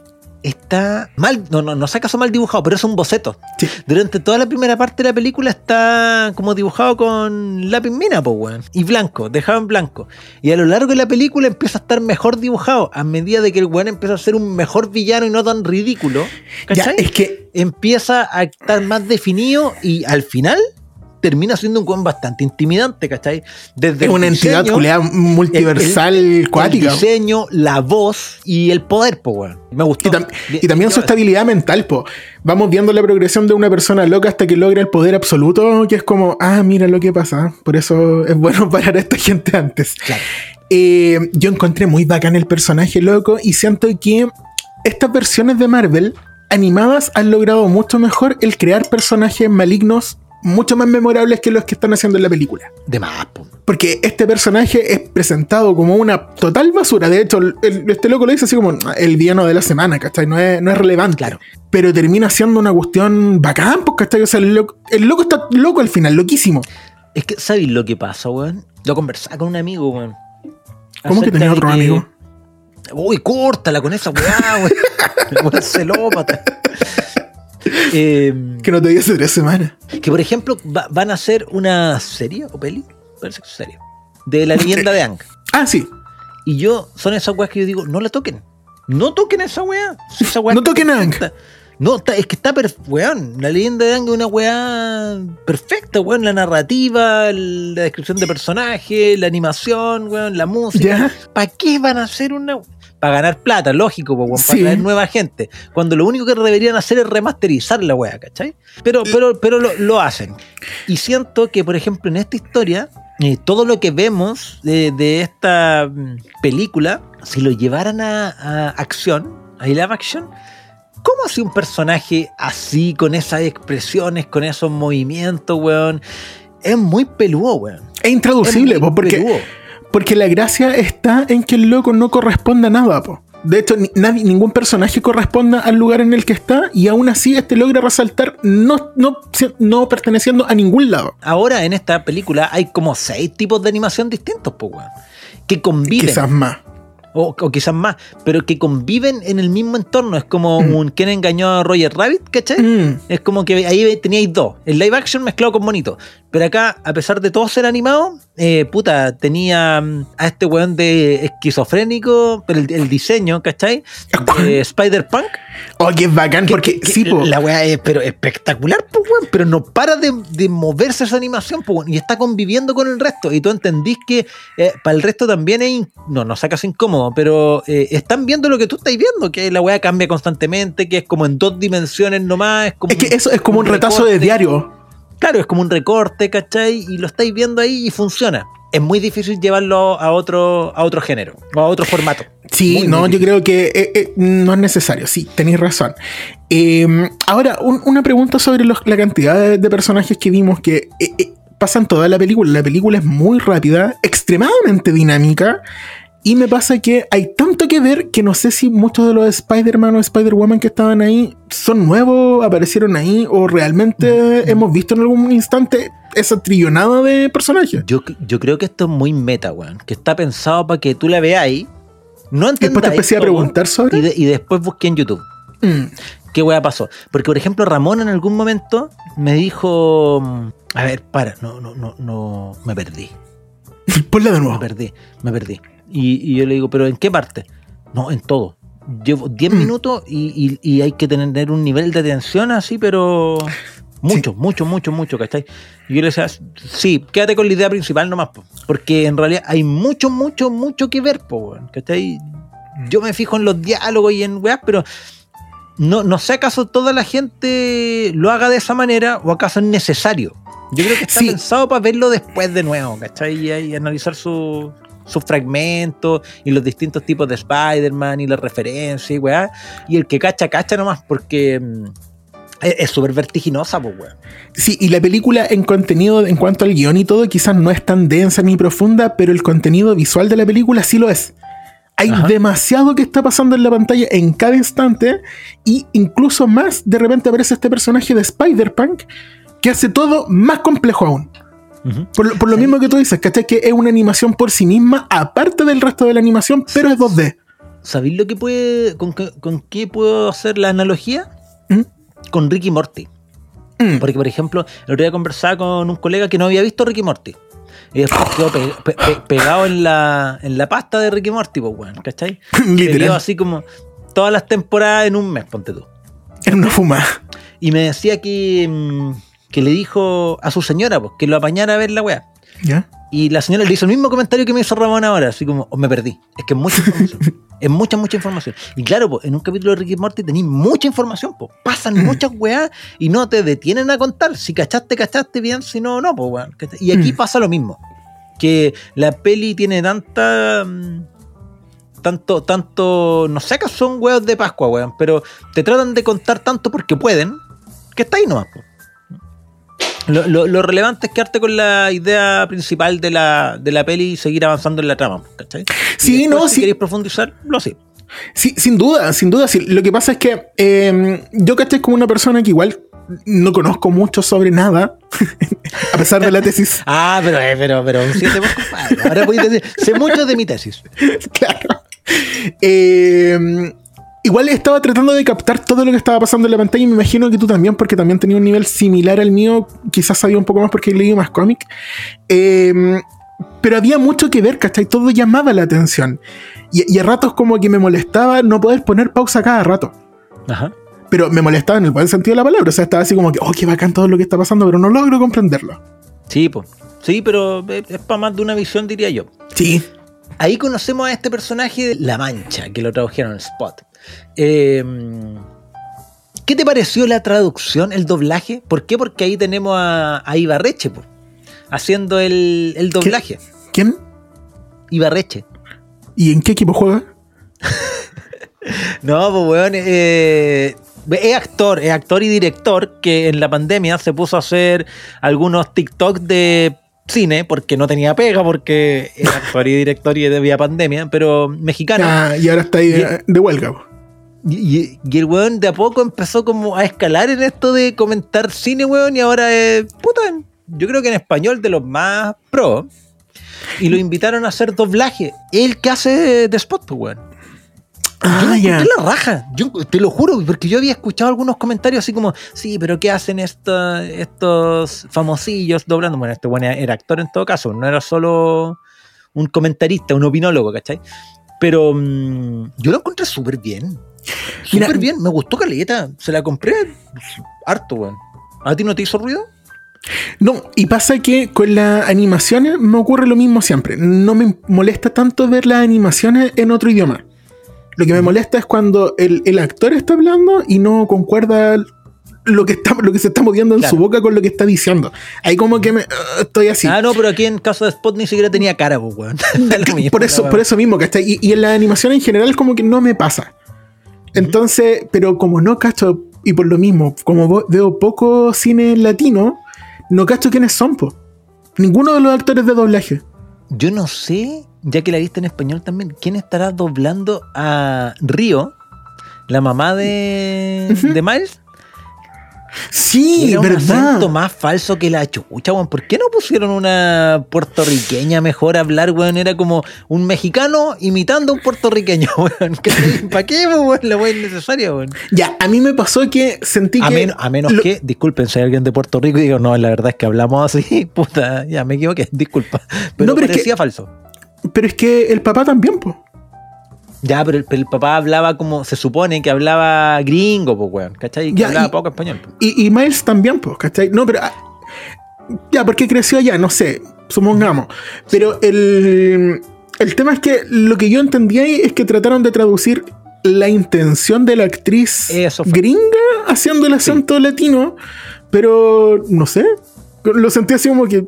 S3: está mal, no, no, no sé acaso mal dibujado, pero es un boceto.
S2: Sí.
S3: Durante toda la primera parte de la película está como dibujado con lápiz mina, po, weón. Y blanco, dejado en blanco. Y a lo largo de la película empieza a estar mejor dibujado. A medida de que el weón empieza a ser un mejor villano y no tan ridículo.
S2: Ya, es que
S3: empieza a estar más definido y al final termina siendo un weón bastante intimidante, ¿cachai? Desde
S2: es
S3: el
S2: una entidad culeada multiversal
S3: el
S2: cuática.
S3: diseño, la voz y el poder, po, weón. Me gustó.
S2: Y, tam- y también su estabilidad mental, po. Vamos viendo la progresión de una persona loca hasta que logra el poder absoluto, que es como, ah, mira lo que pasa. Por eso es bueno parar a esta gente antes.
S3: Claro.
S2: Eh, yo encontré muy bacán el personaje loco y siento que estas versiones de Marvel animadas han logrado mucho mejor el crear personajes malignos mucho más memorables que los que están haciendo en la película.
S3: De más, po.
S2: Porque este personaje es presentado como una total basura. De hecho, el- este loco lo dice así como "Ah, el villano de la semana, ¿cachai? No es, no es relevante.
S3: Claro.
S2: Pero termina siendo una cuestión bacán, pues, ¿cachai? O sea, el loco, el loco está loco al final, loquísimo.
S3: Es que, ¿sabéis lo que pasa, weón? Lo conversaba con un amigo, weón.
S2: ¿Cómo que tenía otro amigo?
S3: Uy, córtala con esa weá. Weón celópata. Eh,
S2: Que no te hace tres semanas.
S3: que por ejemplo va- van a hacer una serie o peli, parece que es serie, de la leyenda de Ang.
S2: Ah, sí.
S3: Y yo, son esas weas que yo digo, no la toquen. No toquen esa wea. Esa wea
S2: No toquen a
S3: perfecta. No, está- es que está weón. La leyenda de Ang es una weá perfecta, weón. La narrativa, la descripción de personaje, la animación, weón, la música. ¿Para qué van a hacer una.? Para ganar plata, lógico, po, para
S2: Sí.
S3: traer nueva gente. Cuando lo único que deberían hacer es remasterizar la weá, ¿cachai? Pero, pero, pero lo, lo hacen. Y siento que, por ejemplo, en esta historia, eh, todo lo que vemos de, de esta mm, película, si lo llevaran a, a acción, a live action, ¿cómo hace un personaje así, con esas expresiones, con esos movimientos, weón? Es muy peludo, weón.
S2: Es intraducible,
S3: Es
S2: porque,
S3: peludo.
S2: Porque la gracia está en que el loco no corresponde a nada, po. De hecho, ni- nadie, ningún personaje corresponde al lugar en el que está y aún así este logra resaltar no, no, no perteneciendo a ningún lado.
S3: Ahora en esta película hay como seis tipos de animación distintos, pues, weón. Que conviven.
S2: Quizás más.
S3: o, o quizás más, pero que conviven en el mismo entorno. Es como un ¿Quién engañó a Roger Rabbit? ¿Cachai?
S2: Mm.
S3: Es como que ahí teníais dos. El live action mezclado con bonito. Pero acá, a pesar de todo ser animado, eh, puta, tenía mm, a este weón de esquizofrénico, pero el, el diseño, ¿cachai? De Spider-Punk.
S2: Oh, que es bacán,
S3: Que-
S2: porque
S3: que-
S2: sí, po.
S3: la weá es pero espectacular, pues, weón. Pero no para de, de moverse esa animación, pues, y está conviviendo con el resto. Y tú entendís que eh, para el resto también es. no, no sacas incómodo, pero eh, están viendo lo que tú estás viendo, que la weá cambia constantemente, que es como en dos dimensiones nomás. Es, como
S2: Es que eso es como un retazo de diario.
S3: Claro, es como un recorte, ¿cachai? Y lo estáis viendo ahí y funciona. Es muy difícil llevarlo a otro, a otro género o a otro formato.
S2: Sí,
S3: Muy,
S2: no, yo creo que eh, eh, no es necesario, sí, tenéis razón. Eh, ahora, un- una pregunta sobre los- la cantidad de, de personajes que vimos que eh, pasan toda la película. La película es muy rápida, extremadamente dinámica, y me pasa que hay tanto que ver que no sé si muchos de los Spider-Man o Spider-Woman que estaban ahí son nuevos, aparecieron ahí, o realmente hemos visto en algún instante esa trillonada de personajes.
S3: Yo, yo creo que esto es muy meta, weón. Que está pensado para que tú la veáis, no
S2: Después te
S3: entendáis
S2: empecé a preguntar sobre.
S3: y, de- y después busqué en YouTube.
S2: Mm.
S3: ¿Qué weá pasó? Porque, por ejemplo, Ramón en algún momento me dijo. mm, A ver, para, no, no, no, no. Me perdí.
S2: Ponla de
S3: Me
S2: nuevo.
S3: perdí, me perdí. Y, y yo le digo, ¿pero en qué parte? No, en todo. Llevo 10
S2: Mm.
S3: minutos y, y- y hay que tener un nivel de atención así, pero. Mucho, mucho, mucho, mucho, ¿cachai? Y yo le decía, sí, quédate con la idea principal nomás, po, porque en realidad hay mucho, mucho, mucho que ver, po, ¿cachai? Yo me fijo en los diálogos y en weas, pero no, no sé acaso toda la gente lo haga de esa manera o acaso es necesario. Yo creo que está
S2: Sí.
S3: pensado para verlo después de nuevo, ¿cachai? Y, y analizar su- sus fragmentos y los distintos tipos de Spider-Man y las referencias y weá. Y el que cacha, cacha nomás, porque mm, Es es súper vertiginosa, pues, weón.
S2: Sí, y la película en contenido, en cuanto al guion y todo, quizás no es tan densa ni profunda, pero el contenido visual de la película sí lo es. Hay
S3: Ajá.
S2: demasiado que está pasando en la pantalla en cada instante, y incluso más, de repente aparece este personaje de Spider-Punk que hace todo más complejo aún. Por, lo- por lo mismo que tú dices, ¿cachai? Que es una animación por sí misma, aparte del resto de la animación, pero es 2D.
S3: ¿Sabéis lo que puede. con, qué- con qué puedo hacer la analogía?
S2: ¿Mm?
S3: Con Ricky Morty.
S2: Mm.
S3: Porque, por ejemplo, el otro día conversaba con un colega que no había visto Ricky Morty. Y después quedó pe- pe- pe- pegado en la, en la pasta de Ricky Morty, pues, weón, ¿cachai? Que vio
S2: Literal.
S3: así como todas las temporadas en un mes, ponte tú.
S2: Es una fumada.
S3: Y me decía que, mm, que le dijo a su señora pues, que lo apañara a ver la weá.
S2: ¿Ya?
S3: Y la señora le hizo el mismo comentario que me hizo Ramón ahora, así como, "Oh, me perdí. Es que es mucha información. es mucha, mucha información. Y claro, pues, en un capítulo de Ricky Morty tenéis mucha información, pues. Pasan muchas weas y no te detienen a contar. Si cachaste, cachaste bien, si no, no, pues. Y aquí
S2: Mm.
S3: pasa lo mismo. Que la peli tiene tanta. mm, Tanto, tanto. No sé que son huevos de Pascua, weón. Pero te tratan de contar tanto porque pueden. Que está ahí nomás, po. Lo, lo- lo relevante es quedarte con la idea principal de la, de la peli y seguir avanzando en la trama, ¿cachai?
S2: Sí, no,
S3: si
S2: sí.
S3: queréis profundizar, lo sí.
S2: Sí, sin duda, sin duda. sí. Lo que pasa es que eh, yo caché como una persona que igual no conozco mucho sobre nada, a pesar de la tesis.
S3: Ah, pero, eh, pero, pero, vos, compadre. Ahora podéis decir, sé mucho de mi tesis.
S2: claro. Eh, igual estaba tratando de captar todo lo que estaba pasando en la pantalla y me imagino que tú también, porque también tenía un nivel similar al mío, quizás sabía un poco más porque leí más cómic. Eh, pero había mucho que ver, ¿cachai? Todo llamaba la atención. Y, y a ratos como que me molestaba no poder poner pausa cada rato.
S3: Ajá.
S2: Pero me molestaba en el buen sentido de la palabra. O sea, estaba así como que, oh, qué bacán todo lo que está pasando, pero no logro comprenderlo.
S3: Sí, pues. Sí, pero es, es para más de una visión, diría yo.
S2: Sí.
S3: Ahí conocemos a este personaje de La Mancha, que lo tradujeron en Spot. Eh, ¿Qué te pareció la traducción, el doblaje? ¿Por qué? Porque ahí tenemos a, a Ibarreche, po, haciendo el, el doblaje.
S2: ¿Quién?
S3: Ibarreche.
S2: ¿Y en qué equipo juega?
S3: No, pues weón, eh, es actor, es actor y director que en la pandemia se puso a hacer algunos TikTok de cine porque no tenía pega, porque era actor y director y había pandemia, pero mexicano.
S2: Ah, y ahora está ahí eh, de huelga.
S3: Y, el weón de a poco empezó como a escalar en esto de comentar cine, weón, y ahora es, puta, yo creo que en español de los más pro. Y lo invitaron a hacer doblaje. El que hace de spot, pues, weón. Yo
S2: Ah,
S3: encontré la raja. Yo te lo juro, porque yo había escuchado algunos comentarios así como, sí, pero ¿qué hacen esta- estos famosillos doblando? Bueno, este bueno era actor en todo caso, no era solo un comentarista, un opinólogo, ¿cachai? Pero mm, yo lo encontré súper bien. Súper bien, me gustó Caleta. Se la compré harto, weón. ¿A ti no te hizo ruido?
S2: No, y pasa que con las animaciones me ocurre lo mismo siempre. No me molesta tanto ver las animaciones en otro idioma. Lo que me molesta es cuando el, el actor está hablando y no concuerda lo que, está, lo que se está moviendo en
S3: Claro.
S2: su boca con lo que está diciendo. Ahí como que me, ah, estoy así.
S3: Ah, no, pero aquí en caso de Spot ni siquiera tenía cara, pues, weón.
S2: Por eso, por eso mismo, ¿cachai? Y, y en la animación en general como que no me pasa. Entonces, pero como no cacho, y por lo mismo, como veo poco cine latino, no cacho quiénes son, po. Ninguno de los actores de doblaje.
S3: Yo no sé, ya que la viste en español también, quién estará doblando a Río, la mamá de, de Miles.
S2: Sí,
S3: Era un
S2: verdad.
S3: acento más falso que la chucha, weón. ¿Por qué no pusieron una puertorriqueña mejor a hablar, weón? Era como un mexicano imitando a un puertorriqueño, weón. ¿Qué- ¿Para qué, weón? La weón innecesaria, weón.
S2: Ya, a mí me pasó que sentí
S3: A,
S2: que.
S3: men- a menos
S2: lo-
S3: que, disculpen si hay alguien de Puerto Rico y digo, no, la verdad es que hablamos así, puta, ya me equivoqué, disculpa. Pero,
S2: No, pero es que-
S3: parecía falso.
S2: Pero es que el papá también, po.
S3: Ya, pero el, pero el papá hablaba como, se supone que hablaba gringo, pues, weón, ¿cachai? Que
S2: Ya,
S3: hablaba
S2: y-
S3: poco español. po.
S2: Y, y Miles también, po, ¿cachai? No, pero. ah, ya, porque creció allá, no sé, supongamos. Pero el. El tema es que lo que yo entendí ahí es que trataron de traducir la intención de la actriz
S3: Eso
S2: gringa haciendo el acento latino, pero no sé. Lo sentí así como que. uh,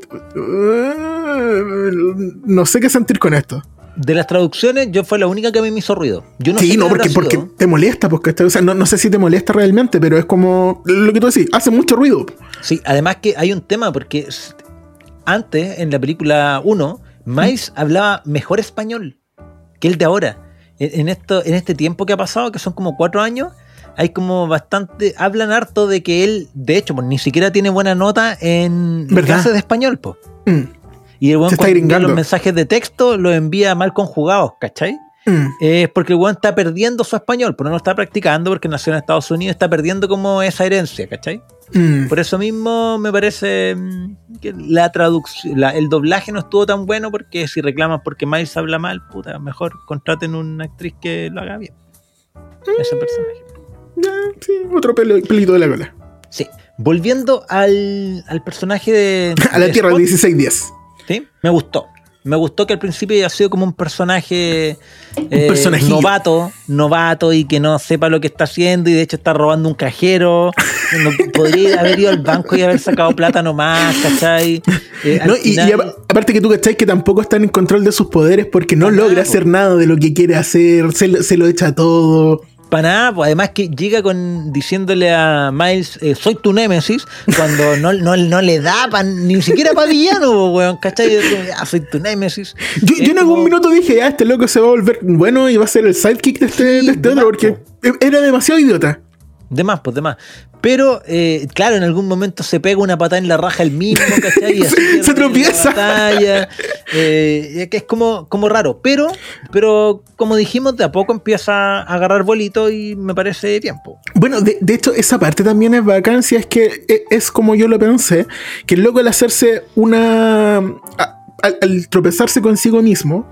S2: no sé qué sentir con esto.
S3: De las traducciones, yo fue la única que a mí me hizo ruido. Yo no
S2: sí,
S3: sé
S2: no, porque, porque te molesta, porque o sea, no, no sé si te molesta realmente, pero es como lo que tú decís, hace mucho ruido.
S3: Sí, además que hay un tema, porque antes, en la película 1, Miles hablaba mejor español que el de ahora. En, en esto, en este tiempo que ha pasado, que son como cuatro años, hay como bastante. Hablan harto de que él, de hecho, pues, ni siquiera tiene buena nota en clases de español, pues.
S2: Mm,
S3: Y el weón cuando los mensajes de texto los envía mal conjugados, ¿cachai?
S2: mm.
S3: Es porque el weón está perdiendo su español, pero no lo está practicando porque nació en Estados Unidos, está perdiendo como esa herencia, ¿cachai?
S2: Mm.
S3: Por eso mismo me parece mm, que la traducción, la- el doblaje no estuvo tan bueno porque si reclaman porque Miles habla mal, puta, mejor contraten una actriz que lo haga bien. Ese personaje.
S2: Sí, otro pelo, pelito de la cola.
S3: Sí. Volviendo al, al personaje de.
S2: A la
S3: de
S2: Tierra
S3: Scott,
S2: 1610.
S3: ¿Sí? Me gustó. Me gustó que al principio haya sido como un personaje eh, novato, novato y que no sepa lo que está haciendo y de hecho está robando un cajero. No, podría haber ido al banco y haber sacado plata nomás, ¿cachai? Eh,
S2: No, y,
S3: final-
S2: aparte que tú cachai que tampoco está en control de sus poderes porque no logra hacer nada de lo que quiere hacer, se, se lo echa todo.
S3: Para nada, pues además que llega con diciéndole a Miles, eh, soy tu némesis, cuando no, no, no le da pa- ni siquiera para villano, po, weón, ¿cachai? "Ah, soy tu némesis.
S2: Yo, en algún
S3: como-
S2: minuto dije, ah, este loco se va a volver bueno y va a ser el sidekick de este,
S3: Sí,
S2: de este
S3: de
S2: otro
S3: más,
S2: porque era demasiado idiota.
S3: De más, pues de más. Pero, eh, claro, en algún momento se pega una patada en la raja el mismo, ¿cachai? Y
S2: Se- se tropieza.
S3: batalla, eh, que es como, como raro. Pero, pero, como dijimos, de a poco empieza a agarrar bolito y me parece tiempo.
S2: Bueno, de, de hecho, esa parte también es vacancia, es que e- es como yo lo pensé, que el loco al hacerse una... al tropezarse consigo mismo,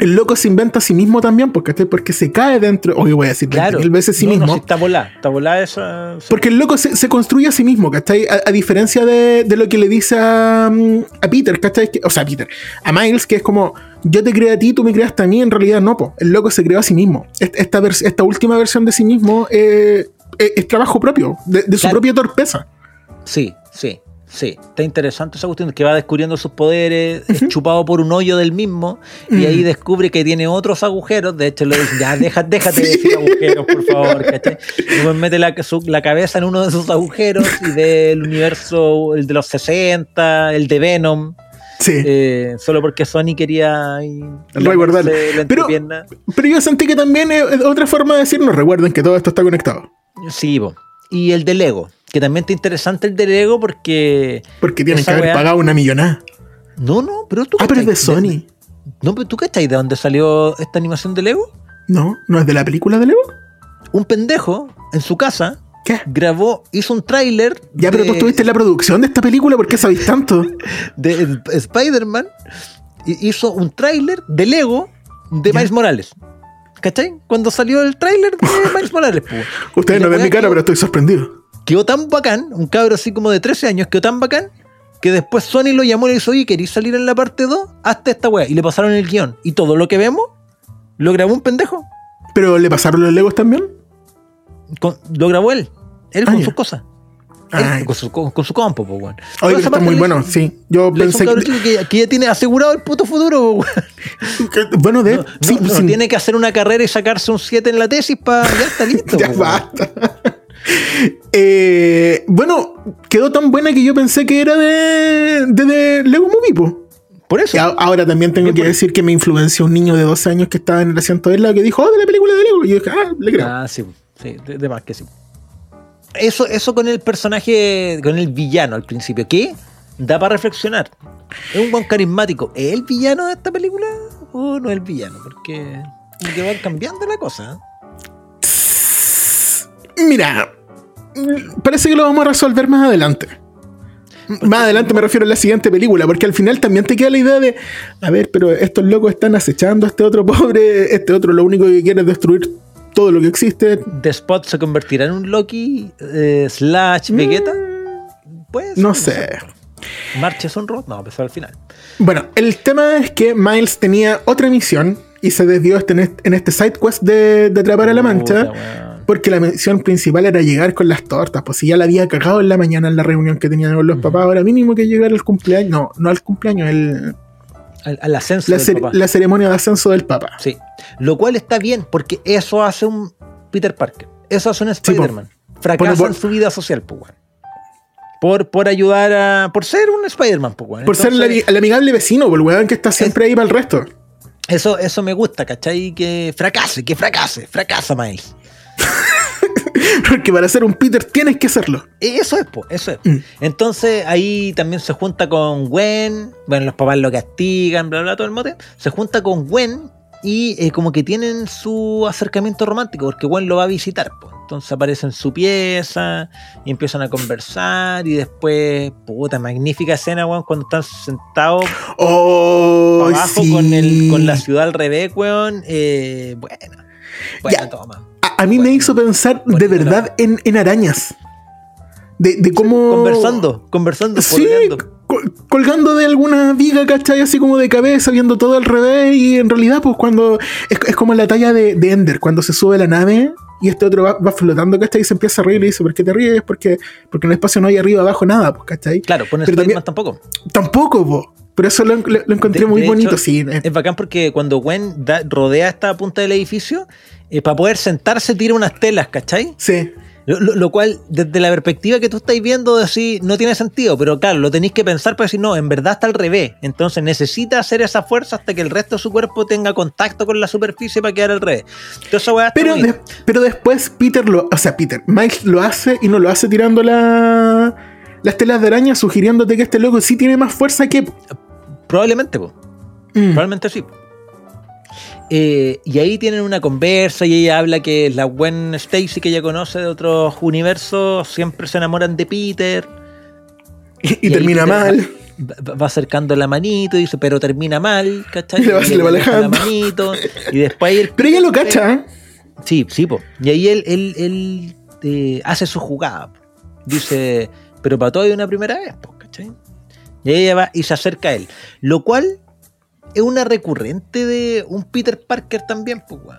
S2: el loco se inventa a sí mismo también, porque, porque se cae dentro, hoy voy a decir
S3: Claro.
S2: mil veces sí
S3: No, no,
S2: mismo,
S3: sí, está volada, está volada esa.
S2: porque el loco se, se construye a sí mismo, ¿cachai? A, a diferencia de, de lo que le dice a, mm, a Peter, ¿cachai? O sea, a Peter, a Miles, que es como, yo te creé a ti, tú me creaste a mí, en realidad no, po. el loco se creó a sí mismo. Est- Esta, esta última versión de sí mismo eh, es, es trabajo propio, de, de su
S3: Claro.
S2: propia torpeza.
S3: Sí, sí, sí. Está interesante esa cuestión que va descubriendo sus poderes, es chupado por un hoyo del mismo, y ahí descubre que tiene otros agujeros. De hecho, le dicen, ya, deja- déjate de decir agujeros, por favor. ¿cachai? Y después mete la, su- la cabeza en uno de esos agujeros y del universo, el de los 60, el de Venom.
S2: Sí.
S3: eh, solo porque Sony quería la
S2: Pero-. Pero yo sentí que también es otra forma de decirnos, recuerden que todo esto está conectado.
S3: Sí, po. y el de Lego, que también está interesante el de Lego porque...
S2: Porque tienen que haber
S3: weá-
S2: pagado una millonada.
S3: No, no, pero tú...
S2: Ah, pero es de Sony.
S3: No, pero tú cachai de dónde salió esta animación de Lego.
S2: No, no es de la película de Lego.
S3: Un pendejo en su casa
S2: ¿Qué?
S3: grabó, hizo un tráiler
S2: Ya, pero tú estuviste en la producción de esta película, ¿por qué sabéis tanto?
S3: de Sp- Spider-Man hizo un tráiler de Lego de
S2: Ya.
S3: Miles Morales. ¿Cachai? Cuando salió el tráiler de Miles Morales.
S2: Ustedes no ven mi cara, pero estoy sorprendido.
S3: Quedó tan bacán, un cabro así como de 13 años, quedó tan bacán, que después Sony lo llamó y le dijo, oye, ¿queréis salir en la parte 2? Hazte esta weá. Y le pasaron el guion. Y todo lo que vemos, lo grabó un pendejo.
S2: ¿Pero le pasaron los Legos también?
S3: Con- lo grabó él. Él
S2: Ah,
S3: con sus cosas. Él con, su, con, con su compo, pues, weón.
S2: Oye, está muy bueno,
S3: hizo-
S2: sí. Yo pensé que,
S3: que, que ya tiene asegurado el puto futuro, weón.
S2: Bueno, de.
S3: No,
S2: sí,
S3: no- no
S2: sí,
S3: tiene que hacer una carrera y sacarse un 7 en la tesis para ya está listo.
S2: Ya basta. Eh, bueno, quedó tan buena que yo pensé que era de, de, de Lego Movie, po.
S3: Por eso.
S2: Y a- ahora también tengo que decir que me influenció un niño de 12 años que estaba en el asiento del lado que dijo, oh, de la película de Lego. Y yo dije, ah, le creo.
S3: Ah, sí, sí, de, de más que sí. Eso, eso con el personaje, con el villano al principio, que da para reflexionar. Es un buen carismático. ¿Es el villano de esta película o no es el villano? Porque que van cambiando la cosa.
S2: Mira, parece que lo vamos a resolver más adelante. Más adelante me refiero a la siguiente película, porque al final también te queda la idea de, a ver, pero estos locos están acechando a este otro pobre, este otro lo único que quiere es destruir todo lo que existe.
S3: ¿The Spot se convertirá en un Loki eh, slash Vegeta? Pues.
S2: No sé.
S3: Marcha es un robot. No, empezó al final.
S2: Bueno, el tema es que Miles tenía otra misión y se desvió este- en este, este side quest de, de atrapar a la mancha.
S3: Puta.
S2: Porque la misión principal era llegar con las tortas. Pues si ya la había cagado en la mañana en la reunión que tenían con los papás, ahora mínimo que llegar al cumpleaños. No, no al cumpleaños, el,
S3: al, al ascenso
S2: La,
S3: del papá.
S2: la ceremonia de ascenso del Papa.
S3: Sí. Lo cual está bien, porque eso hace un Peter Parker. Eso hace un. Spider-Man. Fracasa
S2: por-
S3: en su vida social, pues. Por, por ayudar a. Por ser un Spider-Man, pues.
S2: Por ser el, amigable vecino, el weón que está siempre ahí para el resto.
S3: Eso, eso me gusta, ¿cachai? Que fracase, que fracase, fracasa Miles.
S2: Porque para ser un Peter tienes que serlo.
S3: Eso es, po, eso es.
S2: Mm.
S3: Entonces ahí también se junta con Gwen, bueno, los papás lo castigan, bla, bla, todo el mote. Se junta con Gwen y eh, como que tienen su acercamiento romántico, porque Gwen lo va a visitar, po. Entonces aparece en su pieza y empiezan a conversar y después, puta, magnífica escena, weón, cuando están sentados
S2: Oh,
S3: abajo
S2: sí.
S3: con, el, con la ciudad al revés, weón. Eh, buena. Buena
S2: Ya.
S3: toma.
S2: A, mí me hizo pensar de verdad en, en arañas. De, de cómo.
S3: Conversando, conversando,
S2: Sí, colgando de alguna viga, ¿cachai? Así como de cabeza, viendo todo al revés. Y en realidad, pues cuando. Es, es como la talla de, de Ender, cuando se sube la nave y este otro va, va flotando, ¿cachai? Y se empieza a reír y le dice: ¿Por qué te ríes? Porque, porque en el espacio no hay arriba, abajo, nada, pues, ¿cachai?
S3: Claro, Spider-Man
S2: también-
S3: tampoco.
S2: Tampoco, po. Pero eso lo, lo- lo encontré
S3: De-
S2: muy
S3: de
S2: bonito,
S3: hecho,
S2: sí. eh.
S3: Es bacán porque cuando Gwen da- rodea esta punta del edificio, eh, para poder sentarse tira unas telas, ¿cachai?
S2: Sí.
S3: Lo, cual, desde la perspectiva que tú estáis viendo, decir, no tiene sentido, pero claro, lo tenéis que pensar para decir, no, en verdad está al revés. Entonces necesita hacer esa fuerza hasta que el resto de su cuerpo tenga contacto con la superficie para quedar al revés. Entonces, weá
S2: Pero, de- pero después Peter lo. O sea, Peter, Miles lo hace y no lo hace tirando la, las telas de araña, sugiriéndote que este loco sí tiene más fuerza que.
S3: Probablemente, po.
S2: Mm.
S3: Probablemente sí. Eh, y ahí tienen una conversa y ella habla que la Gwen Stacy que ella conoce de otros universos siempre se enamoran de Peter.
S2: Y, termina
S3: Peter
S2: mal.
S3: Va, va acercando la manito y dice, pero termina mal, ¿cachai?
S2: Y le va-
S3: Y
S2: le va
S3: aleja la
S2: alejando.
S3: manito. Y después él,
S2: Pero ella lo cacha, ¿eh?
S3: Sí, sí, po. Y ahí él, él, él, eh, hace su jugada. po. Dice, pero para todo hay una primera vez, po. Y ella va y se acerca a él. Lo cual es una recurrente de un Peter Parker también, weón.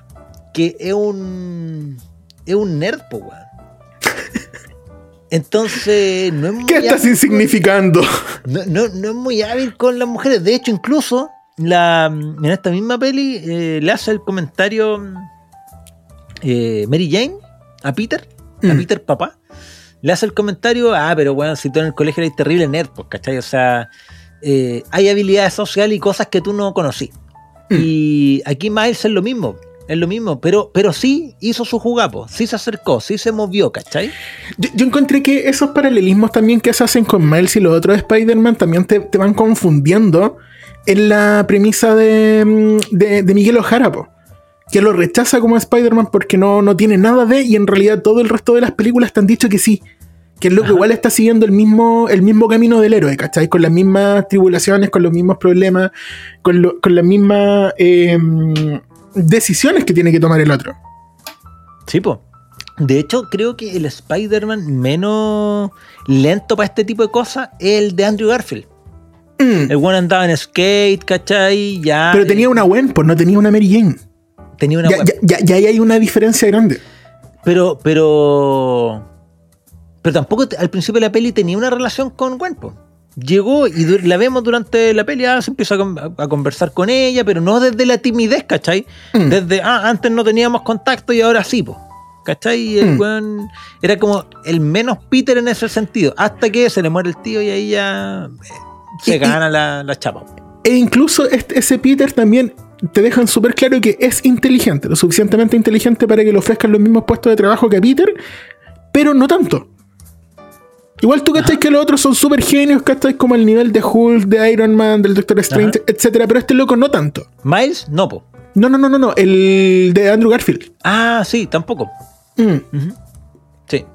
S3: Que es un. Es un nerd, weón. Entonces, no es muy
S2: ¿Qué estás insignificando?
S3: no, no, no es muy hábil con las mujeres. De hecho, incluso la, en esta misma peli eh, le hace el comentario eh, Mary Jane a Peter, a
S2: Mm.
S3: Peter papá. Le hace el comentario, ah, pero bueno, si tú en el colegio eres terrible nerd, pues, ¿cachai? O sea, eh, hay habilidades sociales y cosas que tú no conocí.
S2: Mm.
S3: Y aquí Miles es lo mismo, es lo mismo, pero, pero sí hizo su jugapo, sí se acercó, sí se movió, ¿cachai?
S2: Yo, yo encontré que esos paralelismos también que se hacen con Miles y los otros Spider-Man también te, te van confundiendo en la premisa de, mm, de, de Miguel Ojara, po. que lo rechaza como Spider-Man porque no, no tiene nada de, y en realidad todo el resto de las películas te han dicho que sí. Que es lo que
S3: Ajá.
S2: igual está siguiendo el mismo, el mismo camino del héroe, ¿cachai? Con las mismas tribulaciones, con los mismos problemas, con, lo- con las mismas eh, decisiones que tiene que tomar el otro.
S3: Sí, po. De hecho, creo que el Spider-Man menos lento para este tipo de cosas es el de Andrew Garfield.
S2: Mm.
S3: El one andaba en skate, ¿cachai? Ya.
S2: Pero tenía una Gwen, pues no tenía una Mary Jane.
S3: tenía una
S2: Ya, ya, ya, ya ahí hay una diferencia grande.
S3: Pero, pero. Pero tampoco al principio de la peli tenía una relación con Gwen, po. Llegó y la vemos durante la peli, ah, se empieza a, con- a conversar con ella, pero no desde la timidez, ¿cachai?
S2: Mm.
S3: Desde, ah, antes no teníamos contacto y ahora sí, po. ¿Cachai? Y el
S2: Mm.
S3: era como el menos Peter en ese sentido, hasta que se le muere el tío y ahí ya eh, se
S2: Y- y-
S3: gana la, la chapa.
S2: E incluso este- ese Peter también te dejan súper claro que es inteligente, lo suficientemente inteligente para que le ofrezcan los mismos puestos de trabajo que a Peter, pero no tanto. Igual tú cachai que los otros son súper genios, cachai como el nivel de Hulk, de Iron Man, del Doctor Strange, etcétera, pero este loco no tanto.
S3: Miles, no, po.
S2: No, no, no, no, no, el de Andrew Garfield.
S3: Ah, sí, tampoco.
S2: Mm.
S3: Sí.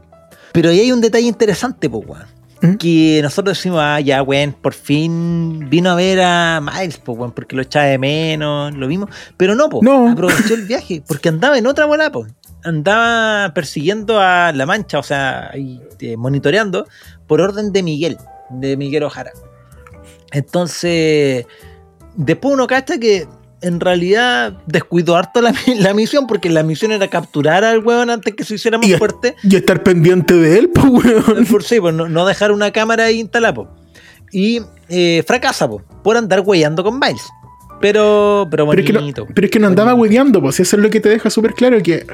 S3: Pero ahí hay un detalle interesante, pues, weón.
S2: ¿Mm?
S3: Que nosotros decimos, ah, ya, weón, por fin vino a ver a Miles, pues, weón, porque lo echaba de menos, lo mismo. Pero no, pues,
S2: No.
S3: aprovechó el viaje, porque andaba en otra bola, pues. Andaba persiguiendo a La Mancha, o sea, eh, monitoreando por orden de Miguel, de Miguel Ojara. Entonces, después uno cacha que en realidad descuidó harto la, la misión, porque la misión era capturar al weón antes que se hiciera más
S2: Y-
S3: fuerte.
S2: Y estar pendiente de él, pues, weón.
S3: Por sí, pues, no, no dejar una cámara ahí instalada, po. Y eh, fracasa, po, por andar hueando con Miles. Pero, pero
S2: Pero es, que no,
S3: bonito.
S2: pero es que no andaba hueveando, pues y eso es lo que te deja súper claro que,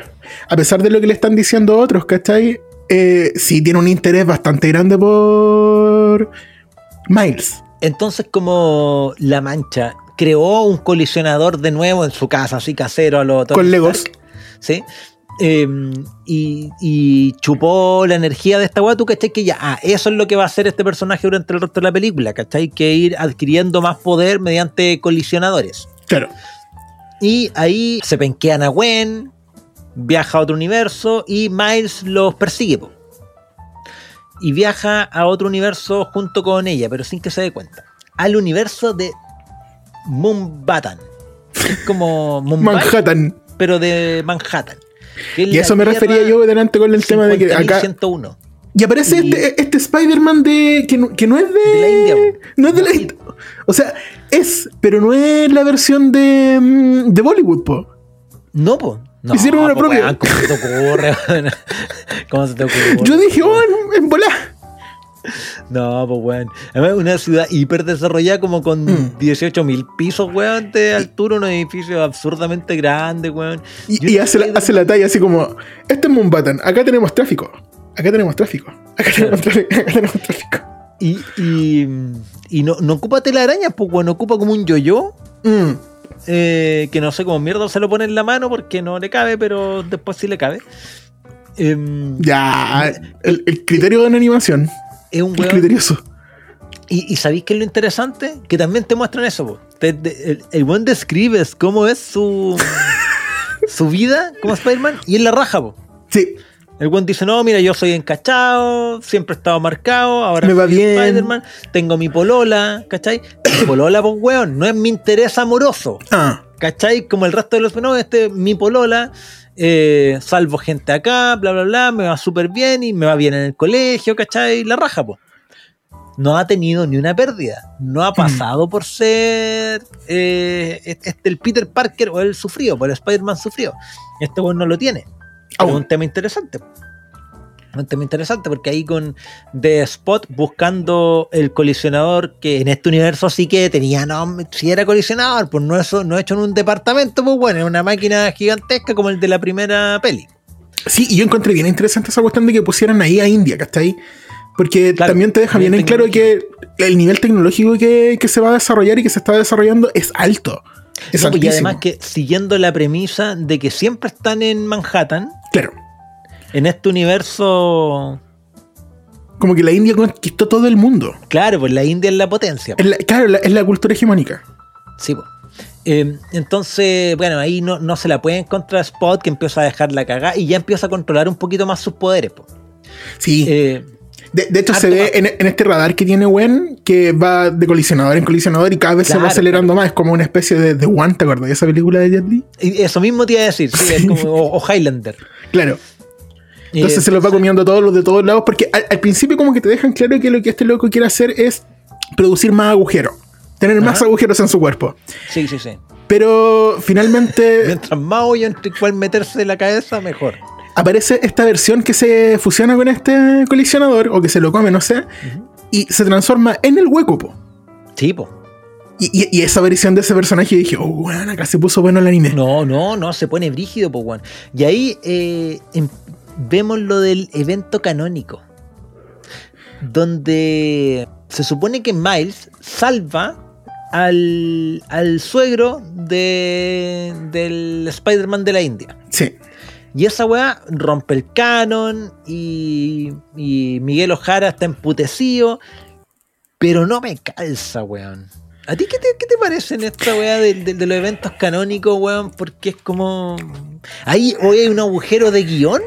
S2: a pesar de lo que le están diciendo otros, ¿cachai? Eh, sí tiene un interés bastante grande por Miles.
S3: Entonces, como La Mancha creó un colisionador de nuevo en su casa, así casero a lo Tony
S2: Con Legos.
S3: Stark, ¿sí? Eh, y, y chupó la energía de esta weá, tú cachai que ya, ah, eso es lo que va a hacer este personaje durante el resto de la película, cachai, que ir adquiriendo más poder mediante colisionadores.
S2: Claro.
S3: Y ahí se penquean a Gwen, viaja a otro universo y Miles los persigue. po. Y viaja a otro universo junto con ella, pero sin que se dé cuenta. Al universo de Moonbatan. Es como Mumbai,
S2: Manhattan.
S3: pero de Manhattan. es
S2: Y
S3: la
S2: eso me refería yo delante con el tema de que acá.
S3: 50.101.
S2: Y aparece
S3: Y-
S2: este, este Spider-Man de. Que no, que no es de.
S3: De la India, po.
S2: No es de la India. O sea, es, pero no es la versión de. mm, de Bollywood, po.
S3: No. No,
S2: Hicieron una
S3: po,
S2: propia.
S3: ¿Cómo se te ocurre? weón? ¿Cómo se te ocurre?
S2: Yo dije, oh, en, en volá.
S3: No, pues weón. Además, una ciudad hiper desarrollada como con
S2: Mm.
S3: 18 mil pisos, weón, de altura, unos edificios absurdamente grandes, weón.
S2: Y, hace, la, hace la talla así como: Este es Moonbatan, acá tenemos tráfico. Acá tenemos tráfico. Acá tenemos tráfico. Acá tenemos tráfico.
S3: Y, y, y no, no ocupa telarañas, pues weón, ocupa como un yo-yo.
S2: Mm.
S3: eh, que no sé cómo mierda se lo pone en la mano porque no le cabe, pero después sí le cabe. Em,
S2: Ya, el, el criterio de la animación.
S3: Es un weón
S2: criterioso.
S3: Y, y ¿sabéis qué es lo interesante? Que también te muestran eso. po. Te- te- el, el buen describes cómo es su, su vida como Spider-Man y él la raja. Po.
S2: Sí,
S3: El buen dice, no, mira, yo soy encachado, siempre he estado marcado, ahora
S2: Me va
S3: soy
S2: bien.
S3: Spider-Man, tengo mi polola, ¿cachai? Mi polola, pues, weón, no es mi interés amoroso,
S2: ah,
S3: ¿cachai? Como el resto de los... No, este, mi polola, eh, salvo gente acá, bla, bla, bla, me va súper bien y me va bien en el colegio, ¿cachai? La raja, pues no ha tenido ni una pérdida. No ha pasado por ser eh, este el Peter Parker o el sufrido, por el Spider-Man sufrido. Este weón no lo tiene. Es un tema interesante. Un tema interesante porque ahí con The Spot buscando el colisionador que en este universo sí que tenía nombre, si era colisionador, pues no, eso, no hecho en un departamento, pues bueno, en una máquina gigantesca como el de la primera peli.
S2: Sí, y yo encontré bien interesante esa cuestión de que pusieran ahí a India, ¿cachai? Porque
S3: Claro,
S2: también te deja bien en claro que el nivel tecnológico que, que se va a desarrollar y que se está desarrollando es alto. Es
S3: No, pues, y además que siguiendo la premisa de que siempre están en Manhattan,
S2: Claro,
S3: en este universo,
S2: como que la India conquistó todo el mundo.
S3: claro, pues la India es la potencia.
S2: Es la- claro, la- es la cultura hegemónica.
S3: Sí, po. Eh, entonces, bueno, ahí no, no se la pueden contra Spot, que empieza a dejar la cagada y ya empieza a controlar un poquito más sus poderes. po.
S2: Sí.
S3: Eh,
S2: de, de hecho, se ve en, en este radar que tiene Wen que va de colisionador en colisionador y cada vez se va
S3: Claro,
S2: acelerando más. Es como una especie de, de One, ¿te acuerdas de esa película de Jet Li?
S3: y eso mismo te iba a decir, sí, es como, o, o Highlander.
S2: Claro. Entonces
S3: Eh,
S2: se los va comiendo todos los de todos lados, porque al, al principio como que te dejan claro que lo que este loco quiere hacer es producir más agujeros, tener más agujeros en su cuerpo.
S3: Sí, sí, sí.
S2: Pero finalmente
S3: Mientras más hoyo entre cuál meterse en la cabeza, mejor.
S2: aparece esta versión que se fusiona con este colisionador, o que se lo come, no sé, y se transforma en el hueco, po.
S3: Sí, po.
S2: Y, y- y esa versión de ese personaje dije, oh, bueno, acá se puso bueno el anime.
S3: No, no, no, se pone brígido, po, weón. Y ahí eh, em- vemos lo del evento canónico. Donde se supone que Miles salva al, al suegro de, del Spider-Man de la India.
S2: Sí.
S3: Y esa weá rompe el canon y, y Miguel Ojara está emputecido, pero no me calza, weón. ¿A ti qué te, qué te parece en esta weá de, de- de los eventos canónicos, weón? Porque es como... Ahí hoy hay un agujero de guion